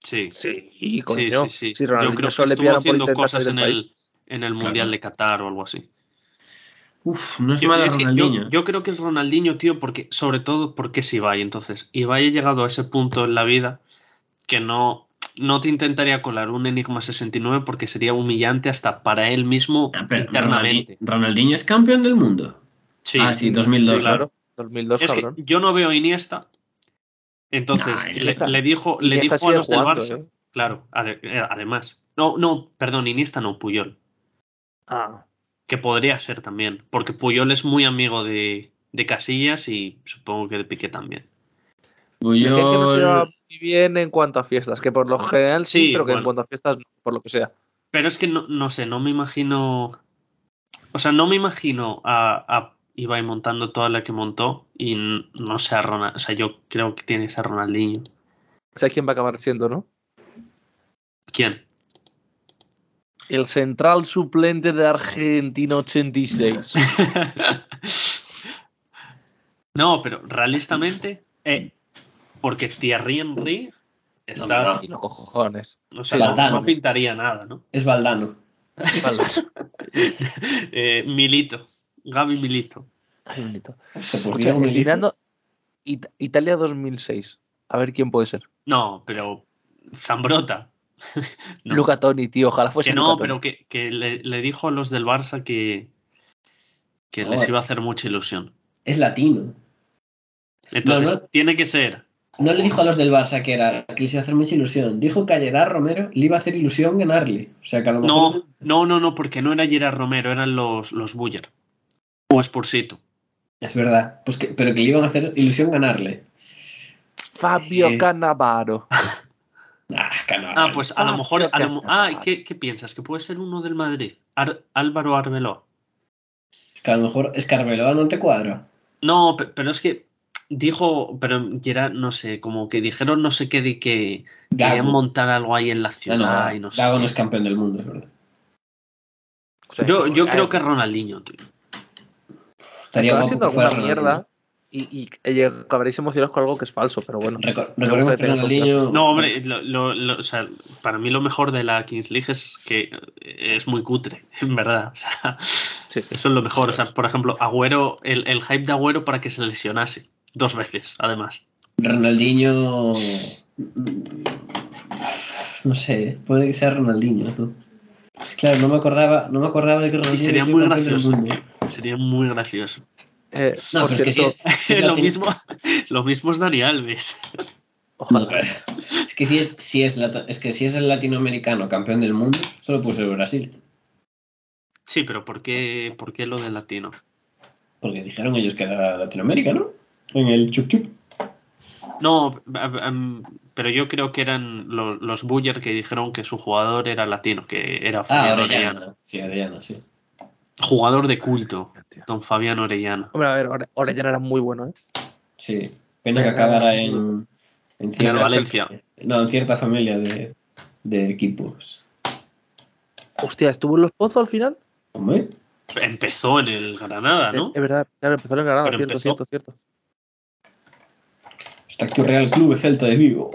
Speaker 3: Sí.
Speaker 2: Sí, coño.
Speaker 3: sí, sí, sí.
Speaker 2: Sí,
Speaker 3: yo creo que
Speaker 2: solo le
Speaker 3: estuvo
Speaker 2: pillaron por
Speaker 3: haciendo
Speaker 2: intentar
Speaker 3: cosas
Speaker 2: salir
Speaker 3: en
Speaker 2: del país.
Speaker 3: el, en el Mundial
Speaker 4: Claro.
Speaker 3: de Qatar o algo así.
Speaker 4: Uf, no es
Speaker 3: Yo,
Speaker 4: mala
Speaker 3: es que yo-
Speaker 4: Ronaldinho.
Speaker 3: yo creo que es Ronaldinho, tío, porque sobre todo porque es Ibai. Entonces, Ibai ha llegado a ese punto en la vida que no, no te intentaría colar un Enigma 69 porque sería humillante hasta para él mismo
Speaker 4: Ah, pero
Speaker 3: internamente.
Speaker 4: Ronaldi- Ronaldinho es campeón del mundo.
Speaker 3: Sí,
Speaker 4: ah, sí, 2002.
Speaker 3: sí, claro.
Speaker 2: Claro. 2002,
Speaker 3: Es
Speaker 2: cabrón.
Speaker 3: que yo no veo a Iniesta. Entonces,
Speaker 4: Nah,
Speaker 3: le,
Speaker 2: Iniesta-
Speaker 3: le dijo, le
Speaker 2: Iniesta
Speaker 3: dijo a los del
Speaker 2: jugando,
Speaker 3: Barça.
Speaker 2: ¿eh?
Speaker 3: Claro, eh, además. No, no, perdón, Iniesta no, Puyol.
Speaker 2: Ah,
Speaker 3: Que podría ser también. Porque Puyol es muy amigo de, de Casillas y supongo que de Piqué también.
Speaker 2: Decían que no se
Speaker 4: Puyol.
Speaker 2: muy bien en cuanto a fiestas, que por lo general sí,
Speaker 3: Sí,
Speaker 2: pero que en cuanto a fiestas no, por lo que sea.
Speaker 3: Pero es que no, no sé, no me imagino. O sea, no me imagino a, a Ibai montando toda la que montó y no sé a Ronald. O sea, yo creo que tiene a Ronaldinho.
Speaker 2: O sea, quién va a acabar siendo, ¿no?
Speaker 3: ¿Quién?
Speaker 2: El central suplente de Argentina 86.
Speaker 3: no, pero realistamente, eh, porque Thierry Henry está.
Speaker 4: No,
Speaker 2: no cojones.
Speaker 3: O sea,
Speaker 4: Sí,
Speaker 3: no,
Speaker 4: Valdano.
Speaker 3: no pintaría nada, ¿no?
Speaker 4: Es Valdano.
Speaker 3: Eh, Milito. Gaby Milito.
Speaker 2: Escucha,
Speaker 4: Milito.
Speaker 2: It- Italia 2006. A ver quién puede ser.
Speaker 3: No, pero. Zambrota. No.
Speaker 2: Luca Toni, tío. Ojalá fuese
Speaker 3: que no, pero que, que le, le dijo a los del Barça que, que les
Speaker 4: Joder.
Speaker 3: iba a hacer mucha ilusión.
Speaker 4: Es latino.
Speaker 3: Entonces,
Speaker 4: No, no.
Speaker 3: tiene que ser.
Speaker 4: No le dijo a los del Barça que era que les iba a hacer mucha ilusión. Dijo que a Gerard Romero le iba a hacer ilusión ganarle. O sea que a lo mejor.
Speaker 3: No, no, no, no, porque no era Gerard Romero, eran los, los Buller. O Spursito.
Speaker 4: Es verdad. Pues que, pero que le iban a hacer ilusión ganarle.
Speaker 2: Fabio
Speaker 4: Eh.
Speaker 2: Cannavaro.
Speaker 4: Ah.
Speaker 3: Ah, pues a lo
Speaker 2: Fabio
Speaker 3: mejor. A lo mo- ah. ¿qué, qué piensas? ¿Que puede ser uno del Madrid? Ar- Álvaro Arbeloa.
Speaker 4: Que a lo mejor Escarbeloa no te cuadra.
Speaker 3: No, pe- pero es que dijo, pero Gerard, no sé, como que dijeron no sé qué de que querían montar algo ahí en la
Speaker 4: No,
Speaker 3: ciudad
Speaker 4: no,
Speaker 3: y no sé.
Speaker 4: Gago
Speaker 3: qué.
Speaker 4: no es campeón del mundo, es verdad.
Speaker 2: O sea,
Speaker 3: Yo, yo creo que Ronaldinho, tío.
Speaker 4: Estaría guapo que fuera
Speaker 2: alguna
Speaker 4: Ronaldinho.
Speaker 2: mierda y, y eh, acabaréis emocionados con algo que es falso, pero bueno.
Speaker 4: Reco- recordemos que Ronaldinho.
Speaker 3: No, hombre, lo, lo- lo- o sea, para mí lo mejor de la Kings League es que es muy cutre, en verdad. O sea,
Speaker 2: Sí.
Speaker 3: eso es lo mejor. O sea, por ejemplo, Agüero, el, el hype de Agüero para que se lesionase. Dos veces, además.
Speaker 4: Ronaldinho. No sé, puede que sea Ronaldinho, tú. Claro, no me acordaba, no me acordaba de que
Speaker 3: Y
Speaker 4: Ronaldinho
Speaker 3: sería
Speaker 4: sea
Speaker 3: muy gracioso, tío. Sería muy gracioso.
Speaker 2: Eh,
Speaker 4: No,
Speaker 2: por
Speaker 4: pero es que
Speaker 2: cierto,
Speaker 4: si es, si
Speaker 3: lo, mismo, lo mismo es Dani Alves.
Speaker 2: ojalá.
Speaker 4: Es que si es, si es, lata- es que si es el latinoamericano campeón del mundo, solo puede ser Brasil.
Speaker 3: Sí, pero ¿por qué, por qué lo de latino?
Speaker 4: Porque dijeron ellos que era Latinoamérica, ¿no? En el chup chup.
Speaker 3: No, pero yo creo que eran los, los Buller que dijeron que su jugador era latino, que era
Speaker 4: Ah.
Speaker 3: Orellana.
Speaker 4: Sí, Orellana, sí.
Speaker 3: Jugador de culto,
Speaker 2: Tío.
Speaker 3: don Fabián Orellana.
Speaker 2: Hombre, a ver, Ore- Orellana era muy bueno, ¿eh?
Speaker 4: Sí. Pena que acabara en, en
Speaker 3: En el Valencia.
Speaker 4: No, en cierta familia de, de equipos.
Speaker 2: Hostia, ¿estuvo en los pozos al final?
Speaker 4: ¿Cómo es?
Speaker 3: Empezó en el Granada, ¿no?
Speaker 2: Es verdad, claro, empezó en Granada,
Speaker 3: Pero
Speaker 2: cierto,
Speaker 3: empezó.
Speaker 2: cierto, cierto.
Speaker 4: Está aquí el Real Club Celta de Vigo.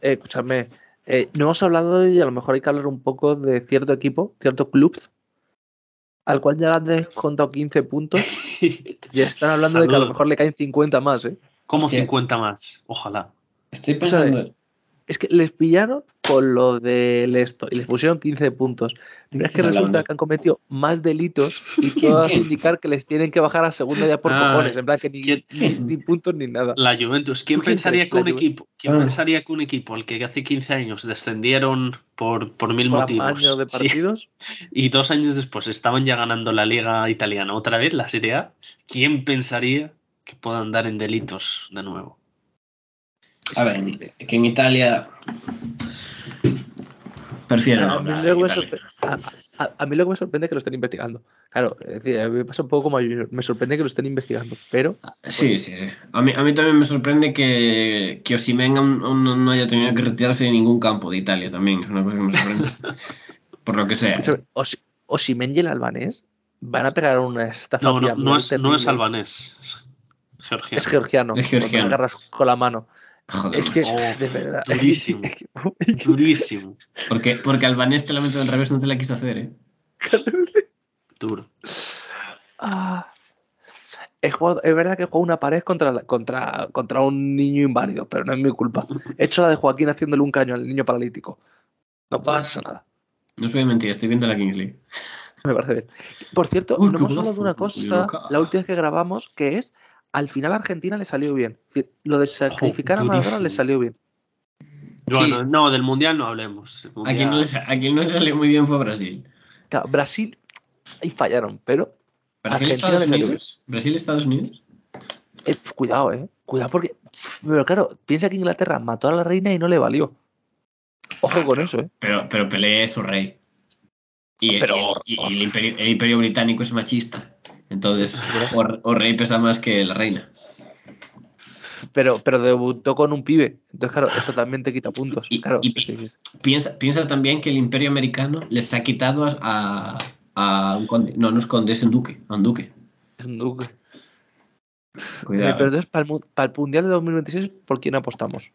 Speaker 2: Eh, escúchame, eh, no hemos hablado y a lo mejor hay que hablar un poco de cierto equipo, cierto club, al cual ya le han descontado 15 puntos y están hablando de que a lo mejor le caen 50 más, ¿eh?
Speaker 3: Como
Speaker 4: Hostia.
Speaker 3: 50 más, ojalá.
Speaker 4: Estoy pensando.
Speaker 2: Es que les pillaron con lo del esto y les pusieron 15 puntos. No es que resulta
Speaker 4: hablando?
Speaker 2: que han cometido más delitos y todo hace indicar que les tienen que bajar a segunda ya por
Speaker 3: Ah,
Speaker 2: cojones, en plan que ni,
Speaker 3: ¿quién?
Speaker 2: ni, ni puntos ni nada.
Speaker 3: La Juventus. ¿Quién
Speaker 2: ¿Tú quién
Speaker 3: pensaría que un equipo, quién
Speaker 4: Ah.
Speaker 3: pensaría que un equipo al que hace 15 años descendieron por, por mil
Speaker 2: Por
Speaker 3: motivos sí, y dos años después estaban ya ganando la liga italiana otra vez, la Serie A? ¿Quién pensaría que puedan dar en delitos de nuevo?
Speaker 4: A ver, que en Italia. Prefiero
Speaker 2: a, mí lo que me
Speaker 4: Italia.
Speaker 2: sorpre- a- a- a mí lo que me sorprende es que lo estén investigando. Claro, es decir, a mí me pasa un poco como a Junior. Me sorprende que lo estén investigando, pero
Speaker 4: Sí, sí, sí. A mí, a mí también me sorprende que, que Osimhen aún, aún no- no haya tenido que retirarse de ningún campo de Italia también. Es una cosa que me sorprende. Por lo que sea.
Speaker 2: escúchame, Osi- Osimhen y el albanés van a pegar una estafa
Speaker 3: No, no, no es, no es albanés, es georgiano.
Speaker 2: Es georgiano.
Speaker 4: Es georgiano.
Speaker 2: cuando le agarras con la mano.
Speaker 4: Joder,
Speaker 2: Es que,
Speaker 3: Oh,
Speaker 2: de verdad.
Speaker 3: durísimo. Durísimo,
Speaker 4: Porque, porque Albanés te la meto al revés, no te la quiso hacer, ¿eh?
Speaker 3: duro.
Speaker 2: Ah. He jugado- es verdad que he jugado una pared contra, contra, contra un niño inválido, pero no es mi culpa. He hecho la de Joaquín haciéndole un caño al niño paralítico. No pasa nada.
Speaker 4: No os voy a mentir, estoy viendo la Kings League.
Speaker 2: Me parece bien. Por cierto,
Speaker 4: Uy,
Speaker 2: no hemos hablado de una cosa la última vez que grabamos, que es al final a Argentina le salió bien. Es decir, lo de sacrificar a. Maradona le salió bien.
Speaker 3: Bueno,
Speaker 4: Sí.
Speaker 3: no, del mundial no hablemos.
Speaker 4: A
Speaker 3: Mundial-
Speaker 4: quien, no le, sa- a quien no le salió muy bien fue Brasil.
Speaker 2: Claro, Brasil, ahí fallaron, pero
Speaker 4: Brasil,
Speaker 2: Argentina
Speaker 4: Estados Unidos. Brasil, Estados Unidos.
Speaker 2: eh, cuidado, eh. Cuidado porque. Pero claro, piensa que Inglaterra mató a la reina y no le valió. Ojo con eso, eh.
Speaker 4: Pero, pero Pelé es su rey. Y,
Speaker 2: Pero-
Speaker 4: y- y- y el, imperio, el imperio británico es machista. Entonces, o, o rey pesa más que la reina.
Speaker 2: Pero, pero debutó con un pibe. Entonces, claro, eso también te quita puntos.
Speaker 4: Y-
Speaker 2: claro,
Speaker 4: Piensa, piensa también que el imperio americano les ha quitado a, a- a un conde. No, no es conde, es un duque. A un duque.
Speaker 2: es un duque. Eh,
Speaker 4: Cuidado.
Speaker 2: pero entonces, para el, para el Mundial de 2026, ¿por quién apostamos?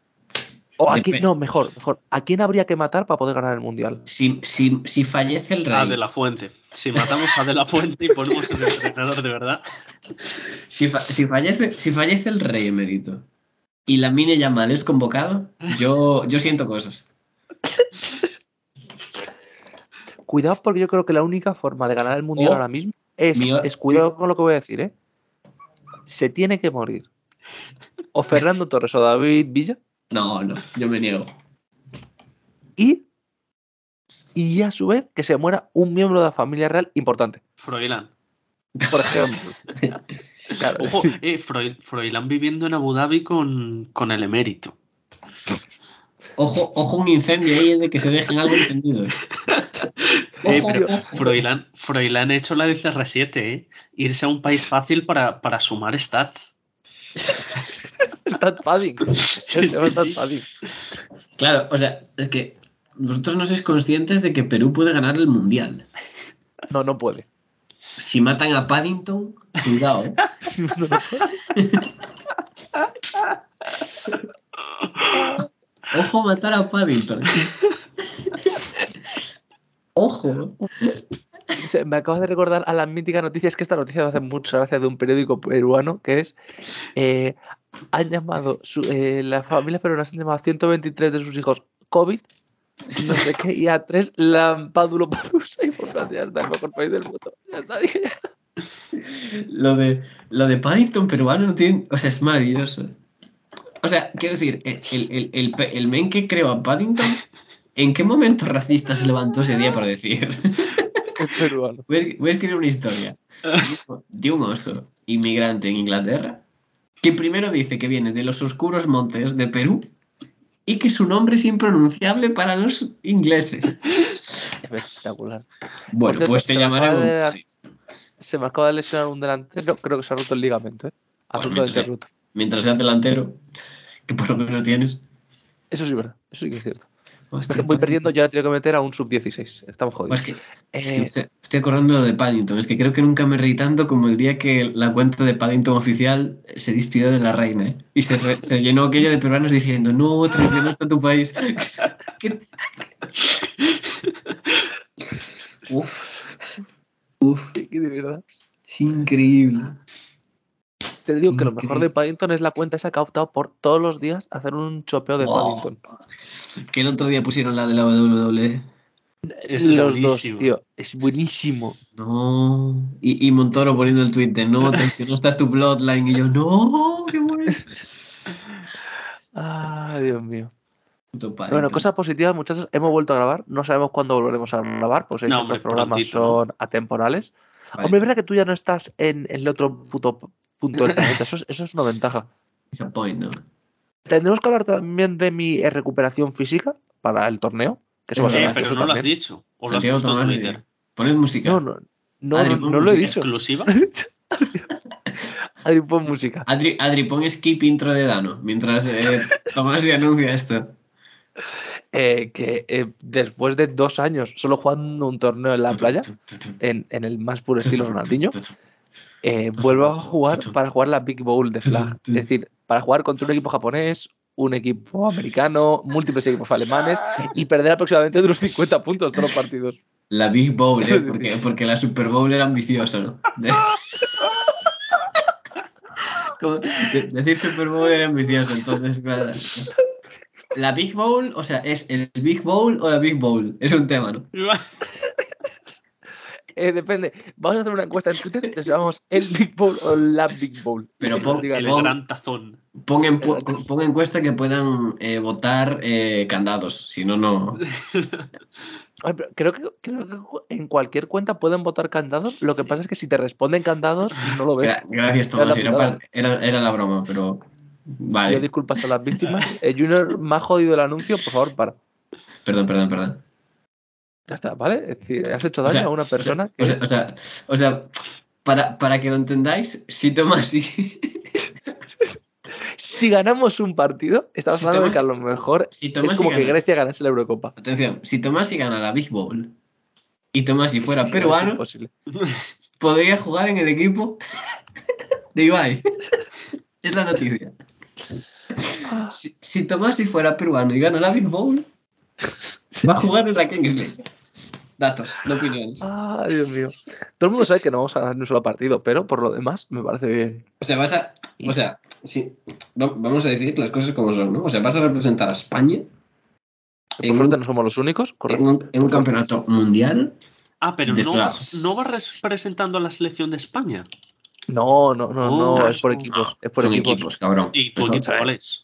Speaker 2: O a quién,
Speaker 4: Depe-
Speaker 2: no, mejor, mejor. ¿A quién habría que matar para poder ganar el Mundial?
Speaker 4: Si, si, si fallece el rey.
Speaker 3: Ah, de la fuente. Si matamos a De la Fuente y ponemos el entrenador de verdad.
Speaker 4: Si, fa- si fallece, si fallece el rey emérito y la mine Yamal es convocado, yo, yo siento cosas.
Speaker 2: Cuidado, porque yo creo que la única forma de ganar el Mundial
Speaker 4: O-
Speaker 2: ahora mismo es,
Speaker 4: mi-
Speaker 2: es cuidado con lo que voy a decir, ¿eh? Se tiene que morir. O Fernando Torres o David Villa
Speaker 4: No, no, yo me niego.
Speaker 2: y, y a su vez que se muera un miembro de la familia real importante.
Speaker 3: Froilán.
Speaker 2: Por ejemplo. Claro,
Speaker 3: Ojo, eh, Froil- Froilán viviendo en Abu Dhabi con, con el emérito.
Speaker 4: Ojo, ojo un incendio ahí de que se dejen algo encendido.
Speaker 3: Eh, pero. Froilán, Froilán ha hecho la de CR7, ¿eh? Irse a un país fácil para, para sumar stats.
Speaker 2: Stat padding.
Speaker 4: Claro, o sea, es que vosotros no sois conscientes de que Perú puede ganar el mundial.
Speaker 2: No, no puede.
Speaker 4: Si matan a Paddington, cuidado. ¿eh?
Speaker 2: No, no puede.
Speaker 4: Ojo matar a Paddington. Ojo.
Speaker 2: Me acabas de recordar a las míticas noticias que esta noticia me hace mucha gracia de un periódico peruano que es eh, han llamado su- eh, las familias peruanas han llamado a 123 de sus hijos COVID no sé qué y a tres Lampádulo Palusa y por Francia ya está el mejor país del mundo ya está dije ya está.
Speaker 4: Lo de, lo de Paddington peruano no tiene, o sea, es maravilloso. O sea, quiero decir, el, el, el, el, men que creó a Paddington, ¿en qué momento racista se levantó ese día para decir?
Speaker 2: es peruano
Speaker 4: Voy a, voy a escribir una historia de un oso inmigrante en Inglaterra que primero dice que viene de los oscuros montes de Perú y que su nombre es impronunciable para los ingleses.
Speaker 2: espectacular
Speaker 4: Bueno,
Speaker 2: cierto,
Speaker 4: pues te llamaré
Speaker 2: de dar- se me acaba de lesionar un delantero creo que se ha roto el ligamento ¿eh? absolutamente
Speaker 4: mientras-
Speaker 2: roto
Speaker 4: mientras seas delantero, que por lo menos tienes.
Speaker 2: eso sí es verdad eso sí que es cierto Voy perdiendo,
Speaker 4: Paddington.
Speaker 2: ya tengo que meter a un sub-16. Estamos jodidos.
Speaker 4: Es que, es que
Speaker 2: Eh,
Speaker 4: estoy, estoy acordando de Paddington. Es que creo que nunca me reí tanto como el día que la cuenta de Paddington oficial se despidió de la reina. ¿eh? Y se, re- se llenó aquello de peruanos diciendo: No, traicionaste a tu país. Uf. Uf.
Speaker 2: que de verdad.
Speaker 4: Es increíble.
Speaker 2: Te digo que lo mejor de Paddington es la cuenta esa que ha optado por todos los días hacer un chopeo de
Speaker 4: Wow.
Speaker 2: Paddington.
Speaker 4: Que el otro día pusieron la de la WWE.
Speaker 3: Es
Speaker 2: los
Speaker 3: buenísimo.
Speaker 2: dos, tío. Es buenísimo.
Speaker 4: No. Y, y Montoro poniendo el tweet de no, traicionaste a tu bloodline. Y yo, no, qué bueno.
Speaker 2: Ah, Dios mío.
Speaker 4: Puto
Speaker 2: Bueno, cosas positivas, muchachos. Hemos vuelto a grabar. No sabemos cuándo volveremos a grabar, pues
Speaker 3: No,
Speaker 2: estos
Speaker 3: hombre,
Speaker 2: programas
Speaker 3: prontito, ¿no?
Speaker 2: son atemporales.
Speaker 4: Vale.
Speaker 2: Hombre, es verdad que tú ya no estás en, en el otro puto punto del planeta. Eso es, eso es una ventaja.
Speaker 4: Disappoint, ¿no?
Speaker 2: Tendremos que hablar también de mi eh, recuperación física para el torneo. Que va a
Speaker 3: pero no lo has dicho. O lo has
Speaker 4: Santiago
Speaker 3: puesto en
Speaker 4: Tomás,
Speaker 3: Twitter.
Speaker 4: eh, Poned música.
Speaker 2: No, no, no,
Speaker 4: Adri,
Speaker 2: no,
Speaker 4: pon
Speaker 2: no lo he dicho.
Speaker 3: ¿Exclusiva?
Speaker 2: Adri, pon música.
Speaker 4: Adri, Adri, pon skip intro de Dano mientras eh, Tomás se anuncia esto.
Speaker 2: Eh, que eh, después de dos años solo jugando un torneo en la playa, en, en el más puro estilo Ronaldinho, eh, vuelvo a jugar para jugar la Big Bowl de Flag. Es decir, para jugar contra un equipo japonés, un equipo americano, múltiples equipos alemanes y perder aproximadamente de unos 50 puntos todos los partidos.
Speaker 4: La Big Bowl, ¿eh? Porque, porque la Super Bowl era ambiciosa, ¿no? De- Como- de- decir Super Bowl era ambicioso, entonces, claro. La Big Bowl, o sea, ¿es el Big Bowl o la Big Bowl? Es un tema, ¿no?
Speaker 2: Eh, depende. Vamos a hacer una encuesta en Twitter que llamamos el Big Bowl o la Big Bowl.
Speaker 4: Pero pon-
Speaker 3: El gran tazón.
Speaker 4: Pon, en, pon encuesta que puedan eh, votar eh, candados, si no, no.
Speaker 2: Creo, que, creo que en cualquier cuenta pueden votar candados. Lo que pasa es que si te responden candados, no lo ves.
Speaker 4: Gra- Gracias,
Speaker 2: Era la
Speaker 4: Tomás. Era, era, era la broma, pero. Vale.
Speaker 2: disculpas a las víctimas. Eh, Junior, ha jodido el anuncio, por favor, para.
Speaker 4: Perdón, perdón, perdón.
Speaker 2: Ya está, ¿vale? Es decir, has hecho
Speaker 4: O
Speaker 2: daño
Speaker 4: sea,
Speaker 2: a una persona que.
Speaker 4: O sea, o sea, o sea, para, para que lo entendáis, si Tomás y.
Speaker 2: Si ganamos un partido, estamos
Speaker 4: Si
Speaker 2: hablando de que a lo mejor
Speaker 4: Si
Speaker 2: es como que Grecia ganase la Eurocopa.
Speaker 4: Atención, si Tomás y gana la Big Bowl y Tomás y fuera peruano, podría jugar en el equipo de Ibai. Es la noticia. Si, si Tomás y fuera peruano y gana la Big Bowl, va a jugar en la Kings League. Datos, no opiniones.
Speaker 2: Ay, Dios mío. Todo el mundo sabe que no vamos a ganar ni un solo partido, pero por lo demás me parece bien.
Speaker 4: O sea, vas a. O sea, sí, va- vamos a decir las cosas como son, ¿no? O sea, vas a representar a España
Speaker 2: Por
Speaker 4: en
Speaker 2: suerte
Speaker 4: un,
Speaker 2: no somos los únicos,
Speaker 4: en
Speaker 2: correcto.
Speaker 4: un- en un campeonato mundial.
Speaker 3: Ah, pero no, no va representando a la selección de España.
Speaker 2: No, no, no, no,
Speaker 3: Oh,
Speaker 2: es por
Speaker 3: no,
Speaker 2: equipos. Es por
Speaker 4: Son
Speaker 2: equipos.
Speaker 4: equipos, cabrón.
Speaker 3: ¿Y tu
Speaker 4: Eso-
Speaker 3: equipo cuál es?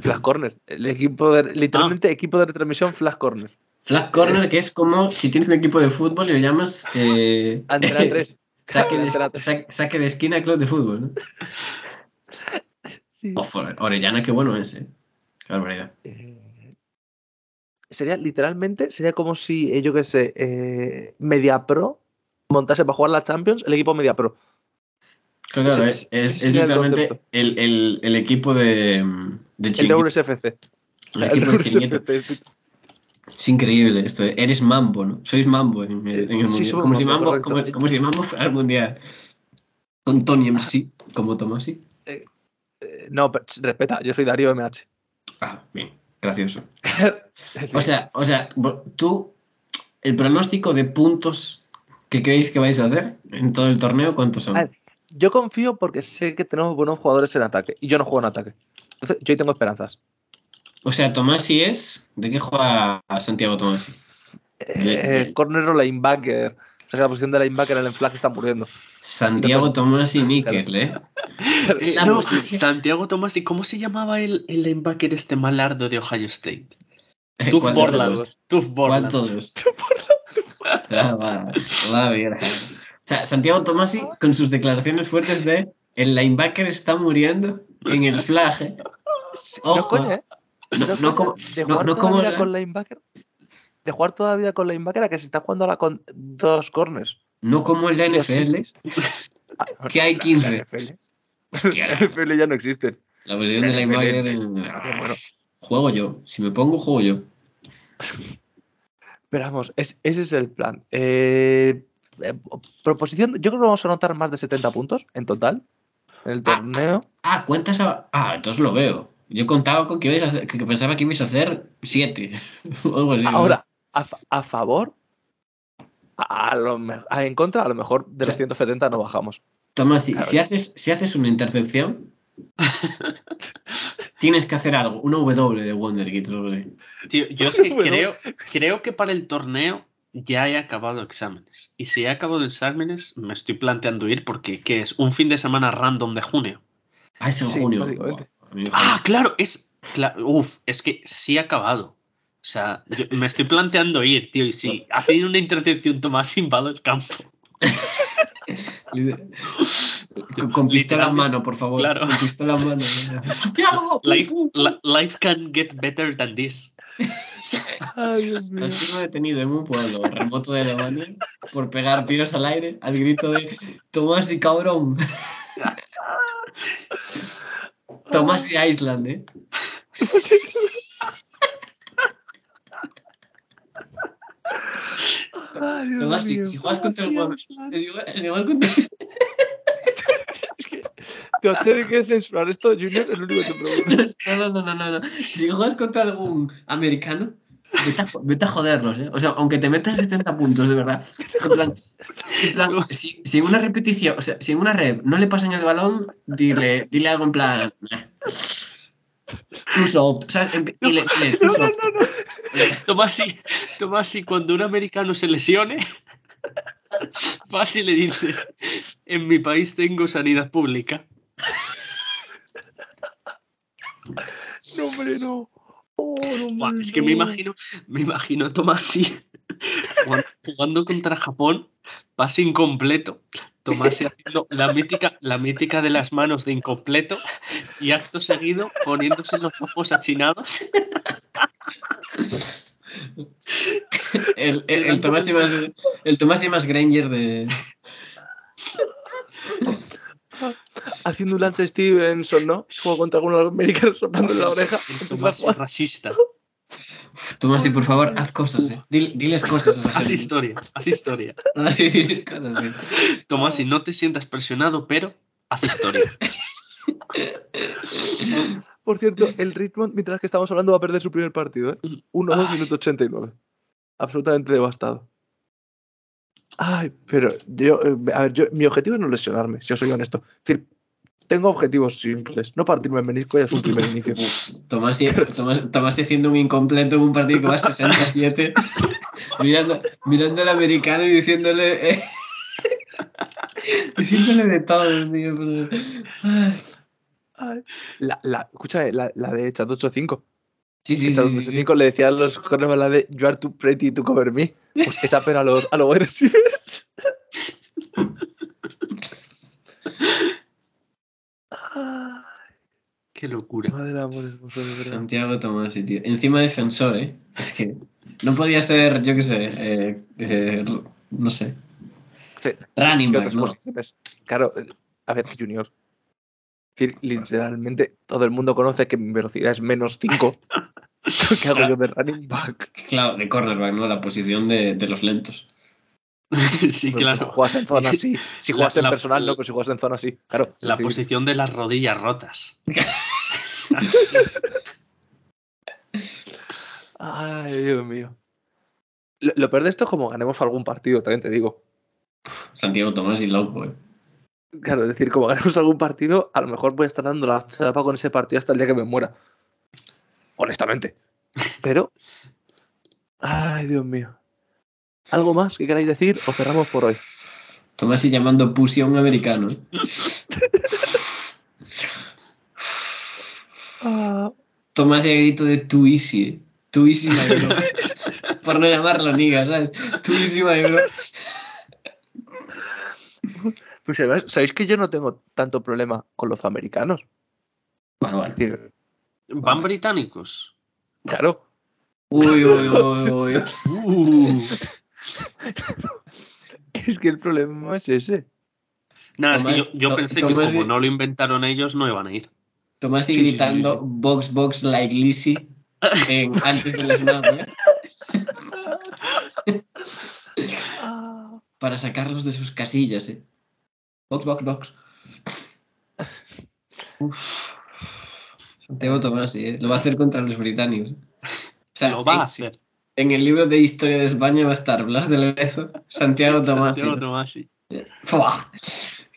Speaker 2: Flash Corner. El equipo de, literalmente
Speaker 3: Ah.
Speaker 2: equipo de retransmisión Flash Corner.
Speaker 4: Flag corner, que es como si tienes un equipo de fútbol y lo llamas. Eh,
Speaker 2: Antena 3.
Speaker 4: saque, de,
Speaker 2: Antena 3.
Speaker 4: sa- saque de esquina club de fútbol, ¿no?
Speaker 2: Sí.
Speaker 4: O for- Orellana, qué bueno es, ¿eh? Qué barbaridad.
Speaker 2: Eh, sería literalmente, sería como si, eh, yo qué sé, eh, Media Pro montase para jugar la Champions el equipo Media Pro.
Speaker 4: Claro, es,
Speaker 2: el
Speaker 4: literalmente el, el, el equipo de, de
Speaker 2: El FC.
Speaker 4: El
Speaker 2: El
Speaker 4: equipo de.
Speaker 2: FC.
Speaker 4: Es increíble esto. ¿eh? Eres mambo, ¿no? Sois mambo en el, en el
Speaker 2: Sí,
Speaker 4: mundial. Como, si
Speaker 2: mambo,
Speaker 4: como, como si mambo fuera al mundial. Con Tony MC, como Tomasi.
Speaker 2: Eh, no, pero, respeta, yo soy Darío MH.
Speaker 4: Ah, bien, gracioso. O sea, o sea, tú, el pronóstico de puntos que creéis que vais a hacer en todo el torneo, ¿cuántos son?
Speaker 2: A ver, yo confío porque sé que tenemos buenos jugadores en ataque y yo no juego en ataque. Entonces, yo ahí tengo esperanzas.
Speaker 4: O sea, Tomasi es. ¿De qué juega Santiago Tomasi?
Speaker 2: Eh, corner o linebacker. O sea que la posición de linebacker en el flag está muriendo.
Speaker 4: Santiago Tomasi Níquel, ¿eh? La
Speaker 3: no, Santiago Tomás, ¿y cómo se llamaba el, el linebacker este malardo de Ohio State?
Speaker 4: ¿Cuál
Speaker 3: Tuf
Speaker 4: de
Speaker 3: Borland.
Speaker 4: todos?
Speaker 3: Tuf
Speaker 4: ¿Cuál
Speaker 3: Borland.
Speaker 4: todos? La, va- la virgen. O sea, Santiago Tomasi con sus declaraciones fuertes de el linebacker está muriendo en el flag.
Speaker 2: No coña, ¿eh?
Speaker 4: No,
Speaker 2: No,
Speaker 4: no
Speaker 2: coña,
Speaker 4: como,
Speaker 2: de jugar toda la vida
Speaker 4: la-
Speaker 2: con linebacker. De jugar toda la vida con linebacker a que se está jugando ahora con dos corners.
Speaker 4: no como en la NFL.
Speaker 2: Ah,
Speaker 4: que hay
Speaker 2: la
Speaker 4: 15.
Speaker 2: NFL.
Speaker 4: Hostia,
Speaker 2: La NFL ya no existe.
Speaker 4: La posición de
Speaker 2: La
Speaker 4: linebacker en-
Speaker 2: Qué bueno.
Speaker 4: juego yo. Si me pongo, juego yo.
Speaker 2: Pero vamos, es- ese es el plan. Eh, eh, proposición, yo creo que vamos a anotar más de 70 puntos en total en el
Speaker 4: Ah,
Speaker 2: torneo.
Speaker 4: Ah, cuentas a... Ah, entonces lo veo. Yo contaba con que, ibais a hacer- que pensaba que ibais a hacer siete. o algo así. ¿no?
Speaker 2: Ahora, a, a favor, a, a lo me- a- en contra, a lo mejor de los 170 no bajamos.
Speaker 4: Tomás, si,
Speaker 2: Claro.
Speaker 4: si haces, si haces una intercepción, tienes que hacer algo. Una W de o así.
Speaker 3: Tío, yo es que creo, creo que para el torneo ya he acabado exámenes. Y si he acabado exámenes, me estoy planteando ir porque ¿qué es? Un fin de semana random de junio.
Speaker 4: Ah, es en
Speaker 2: Sí,
Speaker 4: junio.
Speaker 3: Ah, claro, es. cla- uf, es que sí he acabado. O sea, yo me estoy planteando ir, tío. Y si hace una intercepción Tomás invado el campo.
Speaker 4: Con, con pistola en mano, por favor.
Speaker 3: claro.
Speaker 4: Con pistola en mano.
Speaker 3: Life, li- life can get better than this.
Speaker 2: Ay, Dios mío.
Speaker 4: Ha sido detenido en un pueblo remoto de Alemania por pegar tiros al aire al grito de Tomás y cabrón. Tomás y Island, ¿eh?
Speaker 2: Ay, Dios
Speaker 4: Tomás, si,
Speaker 2: mío.
Speaker 4: si juegas contra el igual, es igual contra...
Speaker 2: Te vas a tener que censurar esto, Junior, es lo único que te pregunto.
Speaker 4: No, no, no, no, no, no. Si juegas contra algún americano, vete a, vete a joderlos, ¿eh? O sea, aunque te metas 70 puntos, de verdad. En plan, en plan, si, si en una repetición, o sea, si en una rep no le pasan el balón, dile, dile algo en plan... "Nah, Too soft, Dile, dile, too soft.
Speaker 3: Tomás y, Tomás y cuando un americano se lesione, vas y le dices: En mi país tengo sanidad pública.
Speaker 2: No, hombre, no. Oh, no,
Speaker 3: Buah,
Speaker 2: hombre,
Speaker 3: es que me
Speaker 2: no.
Speaker 3: imagino, me imagino a Tomás y jugando, jugando contra Japón, pase incompleto. Tomás y haciendo la mítica, la mítica de las manos de incompleto y acto seguido poniéndose los ojos achinados.
Speaker 4: El, el, el Tomás y más, el Tomás y más Granger de...
Speaker 2: Haciendo un Lance Stevenson, ¿no? Juego contra algunos americanos soplándole la oreja.
Speaker 3: Tomás
Speaker 2: jugar.
Speaker 3: racista.
Speaker 4: Tomás, y por favor, haz cosas, ¿eh? Dil- diles cosas
Speaker 3: Haz historia, haz historia.
Speaker 4: Ah.
Speaker 3: Tomás, y no te sientas presionado, pero haz historia.
Speaker 2: Por cierto, el Richmond, mientras que estamos hablando, va a perder su primer partido, ¿eh? 1-2,
Speaker 3: Ay.
Speaker 2: minuto 89. Absolutamente devastado. Ay, pero yo, eh, a ver, yo, mi objetivo es no lesionarme, si os soy honesto. Es decir, tengo objetivos simples. No partirme el menisco ya es un primer inicio.
Speaker 4: Tomás, Tomás, Tomás haciendo un incompleto en un partido que va a 67, mirando, mirando al americano y diciéndole. eh, diciéndole de todo, tío. pero- Ay.
Speaker 2: La, la, escucha, la, la de Chat 85.
Speaker 4: Sí, sí,
Speaker 2: Chat
Speaker 4: sí, sí.
Speaker 2: 85 le decía a los corners la de You are too pretty to cover me. Pues esa pena a los, a los
Speaker 3: Qué locura.
Speaker 2: Madre amor hermoso, de verdad.
Speaker 4: Santiago Tomás, tío. Encima defensor, ¿eh? Es que no podía ser, yo qué sé, eh, eh, no sé.
Speaker 2: Sí,
Speaker 4: Running
Speaker 2: ¿qué
Speaker 4: back, ¿no?
Speaker 2: posiciones? Claro, eh, a ver, Junior. Es decir, literalmente todo el mundo conoce que mi velocidad es menos 5. ¿Qué hago yo de running back?
Speaker 4: Claro, de cornerback, ¿no? La posición de, de los lentos.
Speaker 3: Sí,
Speaker 2: Bueno, pues, Si
Speaker 3: claro.
Speaker 2: juegas en zona, sí. Si
Speaker 3: La-
Speaker 2: juegas en
Speaker 3: la-
Speaker 2: personal, no, pero si juegas en zona, sí. Claro.
Speaker 3: La posición de las rodillas rotas.
Speaker 2: Ay, Dios mío. Lo, lo peor de esto es como ganemos algún partido, también te digo.
Speaker 4: Santiago Tomás y loco, ¿eh?
Speaker 2: Claro, es decir, como ganemos algún partido, a lo mejor voy a estar dando la chapa con ese partido hasta el día que me muera. Honestamente. Pero. Ay, Dios mío. ¿Algo más que queráis decir o cerramos por hoy?
Speaker 4: Tomás y llamando pussy a un americano, Tomás y el grito de too easy, ¿eh? Too easy, my bro. Por no llamarlo niga, ¿sabes? Too easy, my bro.
Speaker 2: pues además, ¿sabéis que yo no tengo tanto problema con los americanos?
Speaker 4: Bueno, bueno.
Speaker 3: ¿Van británicos?
Speaker 2: claro.
Speaker 4: Uy, uy, uy, uy.
Speaker 3: Uh.
Speaker 2: Es que el problema es ese.
Speaker 3: Nada, es que
Speaker 4: Tomás-
Speaker 3: yo, pensé
Speaker 4: Tomás
Speaker 3: que como
Speaker 4: y-
Speaker 3: no lo inventaron ellos, no iban a ir.
Speaker 4: Tomás y
Speaker 2: Sí, sí, sí,
Speaker 4: gritando
Speaker 2: sí.
Speaker 4: box, box, like Lizzie en- antes del snap, ¿eh? para sacarlos de sus casillas, ¿eh? Box, box, box. Uf. Santiago Tomasi, ¿eh? Lo va a hacer contra los británicos. O sea,
Speaker 3: Lo va a hacer.
Speaker 4: En el libro de historia de España va a estar Blas de Lezo, Santiago Tomasi.
Speaker 3: Santiago Tomasi.
Speaker 4: ¡Fua!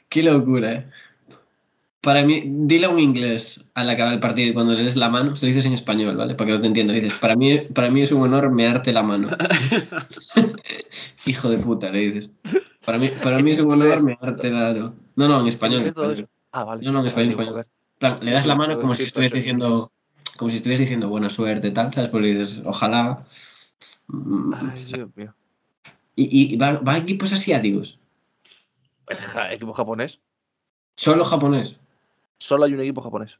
Speaker 4: ¡Qué locura, eh! Para mí, dile un inglés al acabar el partido y cuando le des la mano, se lo dices en español, ¿vale? Para que no te entienda. Le dices, para mí, para mí es un honor mearte la mano. Hijo de puta, le dices. Para mí, para mí es un honor mearte la mano. No, no, en español.
Speaker 2: Ah, vale.
Speaker 4: No, no, en español, en español. plan, le das la mano como si estuvieras diciendo, como si estuvieras diciendo buena suerte, tal, ¿sabes? Le dices, ojalá. Mm,
Speaker 2: Ay, Dios mío.
Speaker 4: Y, y va, va a equipos asiáticos.
Speaker 2: Ja, Equipo japonés.
Speaker 4: Solo japonés.
Speaker 2: Solo hay un equipo japonés.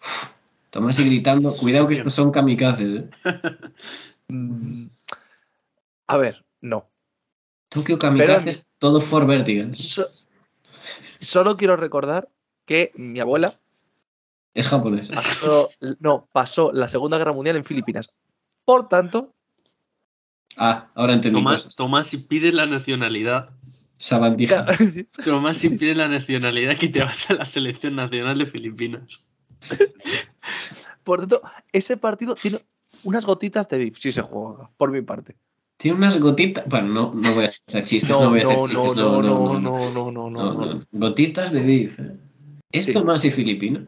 Speaker 4: Tomás y gritando, cuidado que estos son kamikazes, ¿eh?
Speaker 2: Mm, A ver, no.
Speaker 4: Tokio kamikazes, todo for vertical.
Speaker 2: So- solo quiero recordar que mi abuela
Speaker 4: Es japonés.
Speaker 2: pasó, no, pasó la Segunda Guerra Mundial en Filipinas. Por tanto,
Speaker 4: Ah, ahora entendí
Speaker 3: Tomás,
Speaker 4: cosas.
Speaker 3: Tomás, si pides la nacionalidad,
Speaker 4: Sabandija.
Speaker 3: Tomás, si pides la nacionalidad, que te vas a la selección nacional de Filipinas.
Speaker 2: por tanto, ese partido tiene unas gotitas de beef, si se juega, por mi parte.
Speaker 4: Tiene unas gotitas. Bueno, no, no voy a hacer chistes, no,
Speaker 2: No,
Speaker 4: voy a hacer
Speaker 2: no,
Speaker 4: chistes.
Speaker 2: no,
Speaker 4: No,
Speaker 2: no,
Speaker 4: no, no.
Speaker 2: no, no, no,
Speaker 4: No,
Speaker 2: no,
Speaker 4: no. Gotitas de beef. ¿eh? ¿Es
Speaker 2: Sí.
Speaker 4: Tomás y Filipino?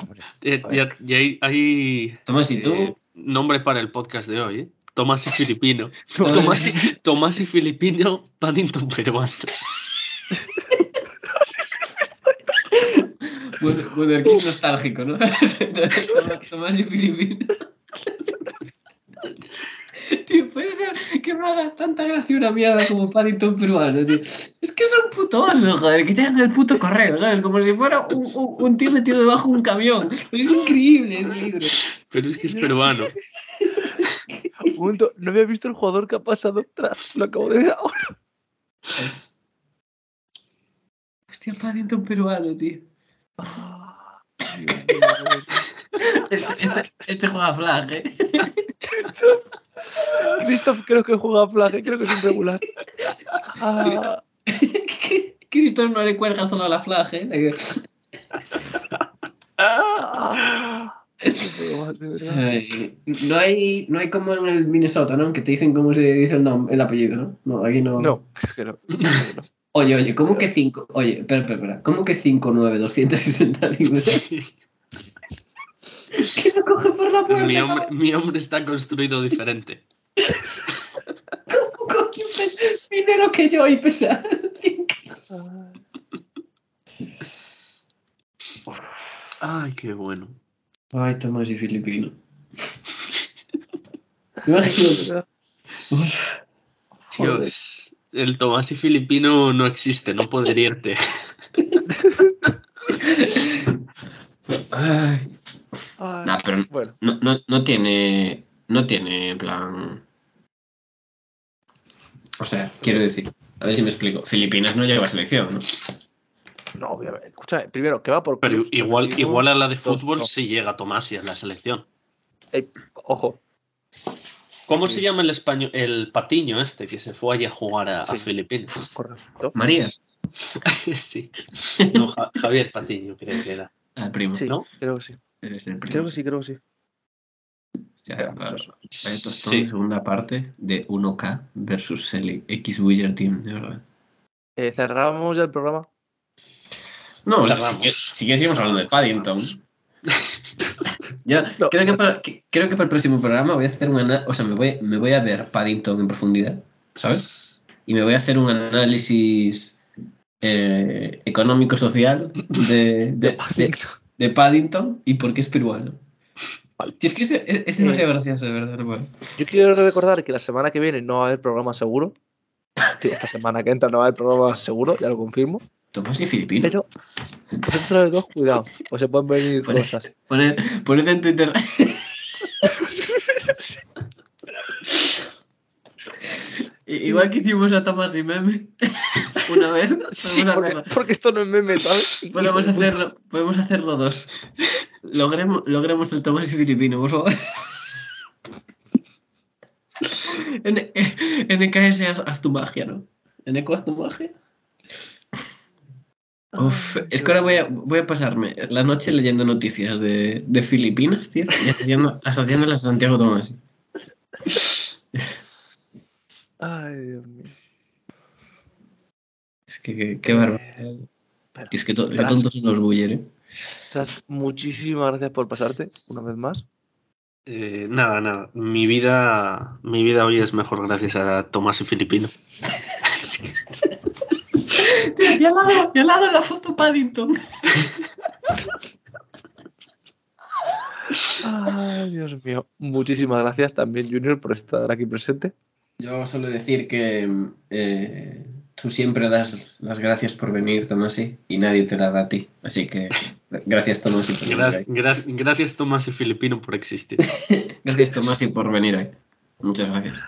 Speaker 2: Hombre,
Speaker 3: Eh, hay, hay,
Speaker 4: Tomás y tú.
Speaker 3: eh, nombre para el podcast de hoy, ¿eh? Tomás y Filipino.
Speaker 4: Tomás-
Speaker 3: y, Tomás y Filipino, Paddington peruano.
Speaker 4: Wonder Kids nostálgico, ¿no? Tomás y Filipino. Tío, puede ser que me haga tanta gracia una mierda como Paddington peruano, tío. Es que es un puto oso, joder, que tengan el puto correo, ¿sabes? Como si fuera un, un- un tío metido debajo de un camión. Es increíble ese libro.
Speaker 3: Pero es que es peruano.
Speaker 2: un momento, no había visto el jugador que ha pasado tras, lo acabo de ver ahora.
Speaker 4: Hostia, Paddington peruano, tío. Este, este- este juega flag, ¿eh?
Speaker 2: Christoph creo que juega a flag, creo que es un regular. Ah,
Speaker 4: Cristo no le cuelga solo a la flag, ¿eh?
Speaker 2: ah.
Speaker 4: Ay, no hay no hay como en el Minnesota, ¿no? Que te dicen cómo se dice el nombre, el apellido, ¿no? No, aquí no.
Speaker 2: No, creo que no. creo que no.
Speaker 4: Oye, oye, ¿cómo que 5? Oye, espera, espera, espera. ¿Cómo que 5, 9, 260 libras?
Speaker 3: Sí.
Speaker 4: ¿Qué la puerta?
Speaker 3: Mi hombre, mi hombre está construido diferente.
Speaker 4: ¿Cómo coño pesa dinero que yo y pesa?
Speaker 3: Ay, qué bueno.
Speaker 4: Ay, Tomás y Filipino.
Speaker 3: Dios, el Tomás y Filipino no existe, no puede irte.
Speaker 4: Ay.
Speaker 2: Ay,
Speaker 4: Nah, pero
Speaker 2: Bueno,
Speaker 4: no, no, no tiene. No tiene, en plan. O sea, quiero decir. A ver si me explico. Filipinas no llega a selección, ¿no?
Speaker 2: no, obviamente. Escúchame, primero, que va por.
Speaker 3: Pero
Speaker 2: clubs,
Speaker 3: igual, igual a la de fútbol
Speaker 2: no.
Speaker 3: sí llega Tomás y a la selección.
Speaker 2: Eh, ojo,
Speaker 3: ¿Cómo se llama el español, el patiño este que se fue allí a jugar a. Filipinas?
Speaker 2: correcto.
Speaker 4: María.
Speaker 3: sí. No, Ja- Javier Patiño creo que era.
Speaker 4: El primo.
Speaker 2: Sí,
Speaker 3: ¿no?
Speaker 2: creo que sí.
Speaker 4: Primo.
Speaker 2: Creo que sí, creo que sí.
Speaker 4: Hostia,
Speaker 2: Pero,
Speaker 4: va-
Speaker 2: pues eso.
Speaker 4: vaya tostón
Speaker 3: Sí.
Speaker 4: segunda parte de 1K versus el X Wizard Team, de verdad.
Speaker 2: Eh, cerramos ya el programa.
Speaker 4: No, o sea, si, quieres, si quieres seguimos hablando de Paddington.
Speaker 2: No.
Speaker 4: creo, que para, que- creo que para el próximo programa voy a hacer un análisis, o sea, me voy, me voy a ver Paddington en profundidad, ¿sabes? Y me voy a hacer un análisis eh, económico-social de, de, de, de Paddington y por qué es peruano.
Speaker 2: Vale.
Speaker 4: Si es que este- es, es demasiado gracioso, de verdad. no puedo.
Speaker 2: Yo quiero recordar que la semana que viene no va a haber programa seguro. Sí, esta semana que entra no va a haber programa seguro, ya lo confirmo.
Speaker 4: Tomás y Filipino.
Speaker 2: Pero dentro de dos, cuidado, pues se pueden venir
Speaker 4: Pone-
Speaker 2: cosas.
Speaker 4: Poned en Twitter. Igual que hicimos a Tomás y Meme una vez.
Speaker 2: Sí, porque, esto no es meme, ¿sabes?
Speaker 4: Podemos hacerlo, podemos hacerlo dos. Logremos, logremos el Tomás y Filipino, por favor. N- NKS, haz, haz tu magia, ¿no? NK, haz tu magia. Uf, es que ahora voy a, voy a pasarme la noche leyendo noticias de, de Filipinas, tío, y asociando, asociándolas a Santiago Tomás.
Speaker 2: Ay, Dios mío.
Speaker 4: Es que qué, qué bárbaro.
Speaker 2: Eh,
Speaker 4: es que, to-
Speaker 2: tras-
Speaker 4: tontos son los Buller, ¿eh?
Speaker 2: tras, muchísimas gracias por pasarte una vez más.
Speaker 3: Eh, nada, nada. Mi vida, mi vida hoy es mejor gracias a Tomás y Filipino.
Speaker 4: Tío, y al lado, y al lado la foto Paddington.
Speaker 2: Ay, Dios mío. Muchísimas gracias también, Junior, por estar aquí presente.
Speaker 4: Yo suelo decir que eh, tú siempre das las gracias por venir, Tomasi, y nadie te la da a ti. Así que gracias, Tomasi, por venir
Speaker 3: Gra- gracias Tomás y Filipino por existir.
Speaker 4: Gracias, Tomasi, por venir hoy. Muchas gracias.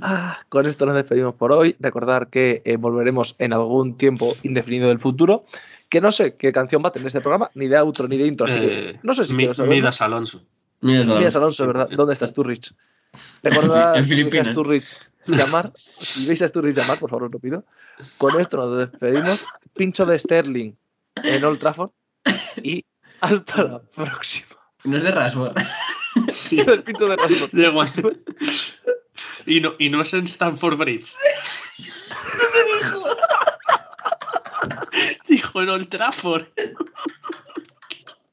Speaker 2: Ah, con esto nos despedimos por hoy. Recordar que eh, volveremos en algún tiempo indefinido del futuro. Que no sé qué canción va a tener este programa, ni de outro ni de intro. Así que
Speaker 3: Eh,
Speaker 2: no sé si
Speaker 3: Mi-. Midas Alonso.
Speaker 2: Mías Alonso, ¿verdad? ¿Dónde estás tú, Rich? Recordad,
Speaker 4: En
Speaker 2: si veis a
Speaker 4: Filipinas.
Speaker 2: Sturridge llamar, si veis a Sturridge llamar, por favor, os lo pido. Con esto nos despedimos. Pincho de Sterling en Old Trafford y hasta la próxima.
Speaker 4: No es de Rashford.
Speaker 3: Sí.
Speaker 2: El pincho de Rashford.
Speaker 3: Igual. Y no, y no es en Stanford Bridge. Dijo en Old Trafford.